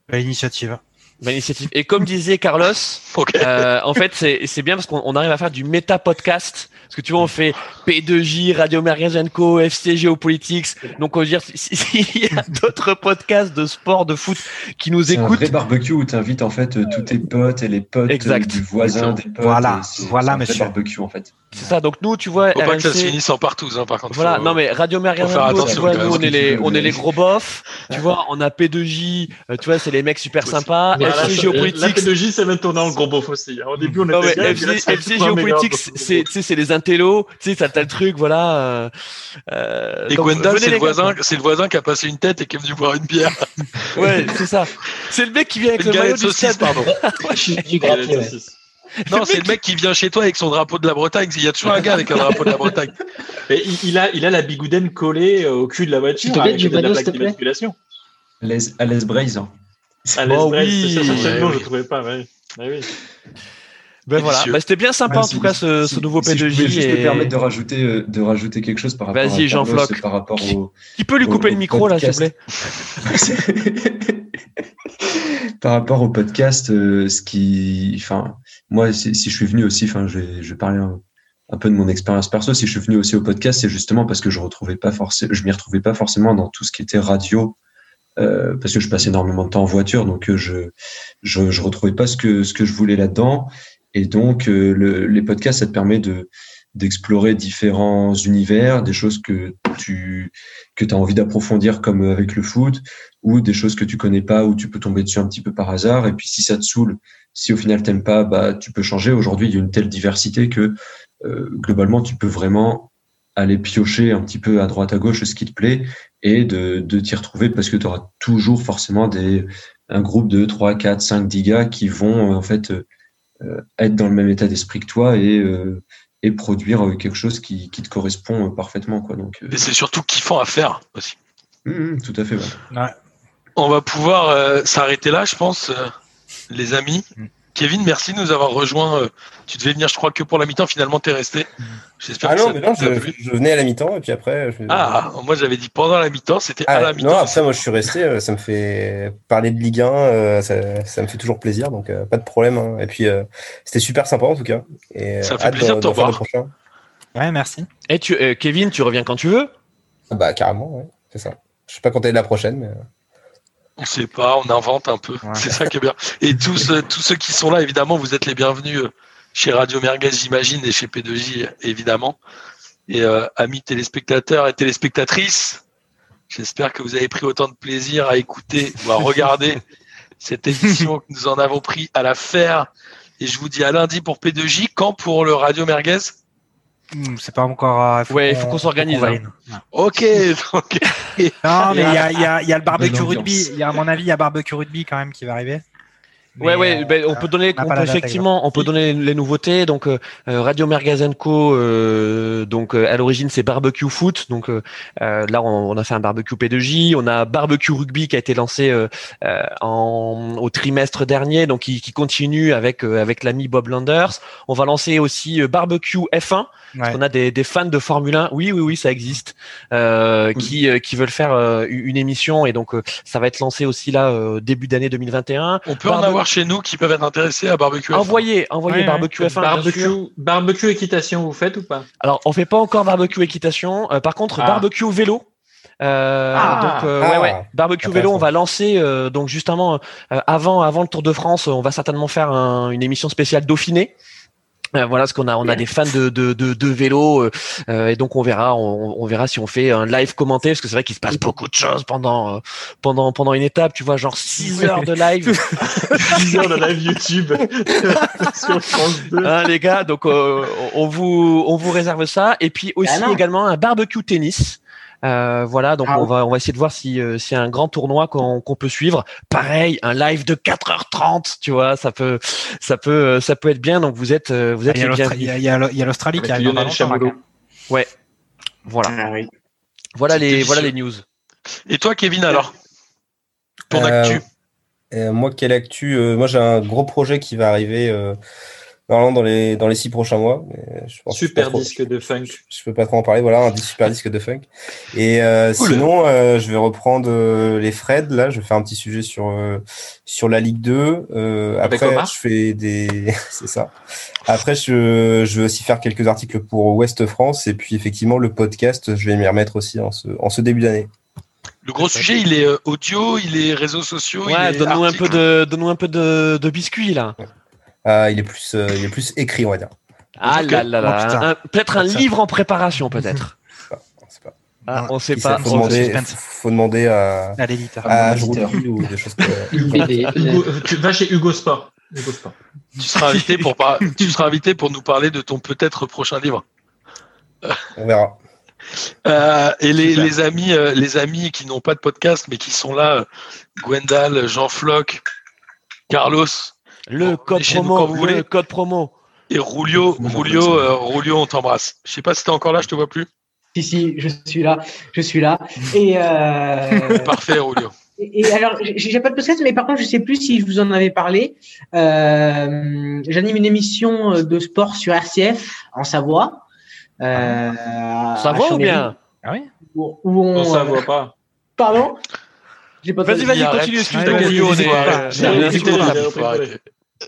Belle initiative. Bonne initiative. Et comme disait Carlos, [laughs] euh, en fait, c'est c'est bien parce qu'on on arrive à faire du méta podcast. Parce que tu vois, on fait P2J, Radio Merguez Co, FC Géopolitics. Donc, on veut dire, s'il y a d'autres podcasts de sport, de foot qui nous C'est un écoutent. vrai barbecue où tu invites en fait euh, tous tes potes et les potes Exact. du voisin, des potes. Voilà, voilà, c'est un vrai monsieur. barbecue en fait. C'est ça. Donc, nous, tu vois, Faut pas que ça se RMC finisse en partouze, hein, par contre. Voilà, Faut- non mais Radio tu vois, nous même, on est les, on est les gros bofs, tu vois, on a P2J, euh, tu vois, c'est les mecs super sympas, Voilà, FC la Géopolitics, P2J, c'est maintenant le gros beauf aussi. hein. Au début, on Non, était mais bien, puis là, FC, FC beauf. c'est, tu sais, c'est les intellos, tu sais, t'as t'as le truc, voilà. euh, euh, Et Gwendal, c'est le gars. voisin, c'est le voisin qui a passé une tête et qui est venu boire une bière. Ouais, c'est ça. C'est le mec qui vient avec le maillot galette du saucisse, stade. pardon. [laughs] Du graphier, ouais. [laughs] Non, c'est le mec qui vient chez toi avec son drapeau de la Bretagne. Il y a toujours un gars avec un drapeau de la Bretagne. [laughs] Et il, il a, il a la bigoudaine collée euh, au cul de la voiture mettre avec de la plaque te d'immatriculation. Les Braise. hein. À Oh oui, c'est ça, je trouvais pas. Ouais. Ouais, oui. Ben voilà, bah, c'était bien sympa Ouais, en tout cas ce, si- ce nouveau si je P2J. juste me et- permettre de rajouter, euh, de rajouter quelque chose par rapport Vas-y, à Jean Floch. par rapport au, Qui peut lui couper au le micro là, s'il vous podcast. plaît [laughs] par rapport au podcast, euh, ce qui, enfin, moi, si, si je suis venu aussi, enfin, je vais, je vais parler un, un peu de mon expérience perso. Si je suis venu aussi au podcast, c'est justement parce que je retrouvais pas forcément, je m'y retrouvais pas forcément dans tout ce qui était radio, euh, parce que je passe énormément de temps en voiture, donc euh, je, je, je retrouvais pas ce que ce que je voulais là-dedans. Et donc, euh, le, les podcasts, ça te permet de d'explorer différents univers, des choses que tu que as envie d'approfondir comme avec le foot, ou des choses que tu connais pas, où tu peux tomber dessus un petit peu par hasard. Et puis si ça te saoule, si au final t'aimes pas, bah tu peux changer. Aujourd'hui, il y a une telle diversité que euh, globalement, tu peux vraiment aller piocher un petit peu à droite à gauche ce qui te plaît et de, de t'y retrouver parce que tu auras toujours forcément des un groupe de 3, 4, 5, 10 gars qui vont euh, en fait euh, euh, être dans le même état d'esprit que toi et euh, et produire euh, quelque chose qui, qui te correspond euh, parfaitement quoi donc euh, Et c'est surtout kiffant à faire aussi. hum, hum, tout à fait ouais. Ouais. On va pouvoir euh, s'arrêter là, je pense, euh, les amis. Mm. Kevin, merci de nous avoir rejoints. Euh, tu devais venir, je crois, que pour la mi-temps. Finalement, t'es resté. J'espère Ah que non, ça mais non, je, venais à la mi-temps et puis après. Je... Ah, moi j'avais dit pendant la mi-temps, c'était Ah, à la mi-temps. non, après, moi, je suis resté. euh, Ça me fait parler de Ligue 1. euh, ça, ça me fait toujours plaisir, donc pas de problème. hein. Et puis, c'était super sympa en tout cas. Et, Ça fait plaisir de te revoir. Ouais, merci. Et tu, euh, Kevin, tu reviens quand tu veux? Ah Bah, carrément, ouais, c'est ça. Je sais pas quand est la prochaine, mais. On sait pas, on invente un peu. C'est ça qui est bien. Et tous, tous ceux qui sont là, évidemment, vous êtes les bienvenus euh, chez Radio Merguez, j'imagine, et chez P2J, évidemment. Et euh, amis téléspectateurs et téléspectatrices, j'espère que vous avez pris autant de plaisir à écouter ou à regarder [laughs] cette émission que nous en avons pris à la faire. Et je vous dis à lundi pour P2J, quand pour le Radio Merguez? C'est pas encore. euh, Ouais, il faut qu'on s'organise, qu'on hein. Ok, [laughs] ok. Non, mais il y a, il y, a, il y a le barbecue rugby. Il y a, à mon avis, il y a barbecue rugby quand même qui va arriver. Ouais, Mais, ouais, euh, ben, on peut donner, on n'a on pas peut la date effectivement, on peut donner les nouveautés. Donc, euh, euh, Radio Mergazenco, euh, donc euh, à l'origine c'est barbecue foot. Donc euh, euh, là, on, on a fait un barbecue P2J. On a barbecue rugby qui a été lancé euh, euh, en, au trimestre dernier, donc qui, qui continue avec euh, avec l'ami Bob Landers. On va lancer aussi euh, barbecue F1. Parce qu'on a des, des fans de Formule 1, oui, oui, oui, ça existe, euh, qui, euh, qui veulent faire euh, une émission et donc euh, ça va être lancé aussi là euh, début d'année 2021. On peut en avoir chez nous qui peuvent être intéressés à barbecue. F1. Envoyez, envoyez Ouais, ouais. barbecue F1. bien sûr. Barbecue, barbecue équitation, vous faites ou pas? Alors, on fait pas encore barbecue équitation. Euh, par contre, Ah. barbecue vélo. Euh, Ah. donc euh, Ah. ouais ouais barbecue vélo on va lancer euh, donc justement euh, avant avant le Tour de France on va certainement faire un- une émission spéciale Dauphiné voilà ce qu'on a on a des fans de de de, de vélo euh, euh, et donc on verra on, on verra si on fait un live commenté parce que c'est vrai qu'il se passe beaucoup de choses pendant euh, pendant pendant une étape tu vois genre 6 heures de live [laughs] 10 heures de live YouTube [laughs] sur France 2. Hein, les gars, donc euh, on vous on vous réserve ça et puis aussi Ah non. également un barbecue tennis. Euh, voilà, donc Ah on va on va essayer de voir si euh, s'il y a un grand tournoi qu'on qu'on peut suivre. Pareil, un live de 4h30, tu vois, ça peut ça peut euh, ça peut être bien. Donc vous êtes euh, vous êtes Il y a il y l'Australie qui arrive Lionel même. Voilà, Ah oui. voilà C'est les délicieux. voilà les news. Et toi, Kevin, alors? Ton Euh, actu? Euh, moi, quelle actu? Euh, Moi, j'ai un gros projet qui va arriver euh, normalement dans les dans les six prochains mois. Mais je pense, Super disque de funk. Je, je peux pas trop en parler. Voilà, un super disque de funk. Et euh, Cool. sinon, euh, je vais reprendre euh, les Fred. Là, je vais faire un petit sujet sur euh, sur la Ligue 2. Euh, après, Omar je fais des, [laughs] c'est ça. Après, je je vais aussi faire quelques articles pour Ouest France et puis effectivement le podcast, je vais m'y remettre aussi en ce en ce début d'année. Le gros sujet, il est audio, il est réseaux sociaux. Ouais, donne-nous un peu de, donne-nous un peu de, de biscuits là. Ah, il est plus euh, il est plus écrit, on va dire. Ah là là là, Oh, peut-être un livre en préparation peut-être. [laughs] C'est pas- Ah, on sait Qui pas. sait, faut on- demander, faut demander à À l'éditeur. à ou des choses BD. [laughs] Hugo- tu vas chez Hugo Sport. Hugo Sport. Tu seras invité pour par- tu seras invité pour nous parler de ton peut-être prochain livre. On verra. Euh, et les, amis, euh, les amis qui n'ont pas de podcast mais qui sont là, euh, Gwendal, Jean Floch, Carlos Le Bon, code promo, quand vous voulez. le code promo. et Rulio. Rulio, euh, Rulio, on t'embrasse. Je sais pas si t'es encore là, je te vois plus. Si, si, je suis là, je suis là. Et, euh, [laughs] Parfait, Rulio. et, et alors, j'ai pas de podcast, mais par contre, je sais plus si je vous en avais parlé. Euh, J'anime une émission de sport sur RCF en Savoie. Euh, va ou bien? Ah oui? Où, où on, voit pas. Pardon? J'ai pas Vas-y, vas-y, continue, excuse-moi.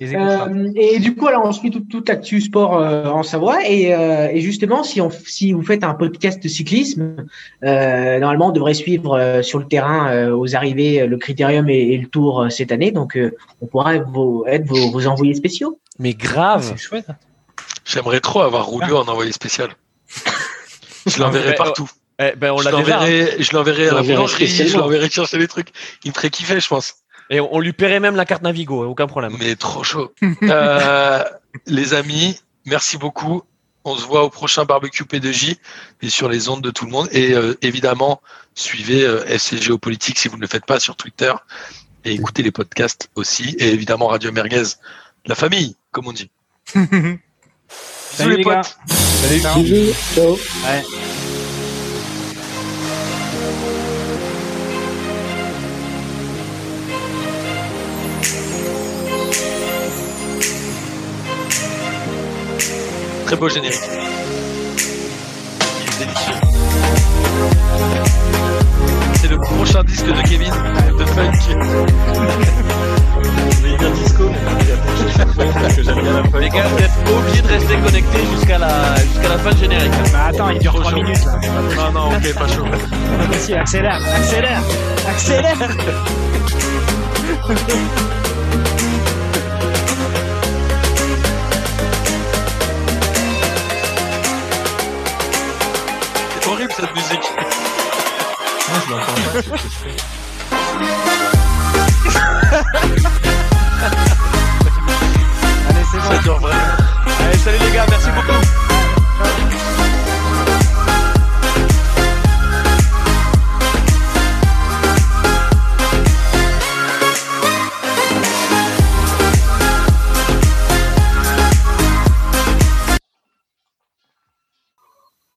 Euh, et du coup, alors, on suit toute, toute l'actu sport euh, en Savoie. Et, euh, et justement, si, on, si vous faites un podcast de cyclisme, euh, normalement, on devrait suivre euh, sur le terrain euh, aux arrivées le Critérium et, et le Tour euh, cette année. Donc, euh, on pourra être vos, être vos, vos envoyés spéciaux. Mais grave. C'est chouette. J'aimerais trop avoir Rulio en envoyé spécial. Je l'enverrai Ouais, partout. Eh ben, on je hein. l'enverrai, je l'enverrai à la boulangerie, je l'enverrai chercher les trucs. Il me ferait kiffer, je pense. Et on, lui paierait même la carte Navigo, aucun problème. Mais trop chaud. [laughs] Euh, les amis, merci beaucoup. On se voit au prochain barbecue P2J et sur les ondes de tout le monde. Et euh, évidemment, suivez euh, FC Géopolitique si vous ne le faites pas sur Twitter et écoutez les podcasts aussi. Et évidemment, Radio Merguez, la famille, comme on dit. [laughs] Bisous Salut, les les gars. potes. Ciao. Bisous, ciao. Ouais. Très beau générique. Il est délicieux. C'est le prochain disque de Kevin de funk. Je vais dire disco, mais il y a pas de chose parce que j'aime bien la funk. Les gars, vous êtes obligés de rester connectés jusqu'à la, jusqu'à la fin du générique. Bah attends, il dure Trop 3 chaud. minutes là. Non, non, ok, pas chaud. Vas-y, accélère, accélère, accélère. [laughs] horrible cette musique. Moi, je l'entends pas. c'est ce que je fais. Allez, c'est bon. Ça dure vraiment. Allez, salut les gars, merci beaucoup.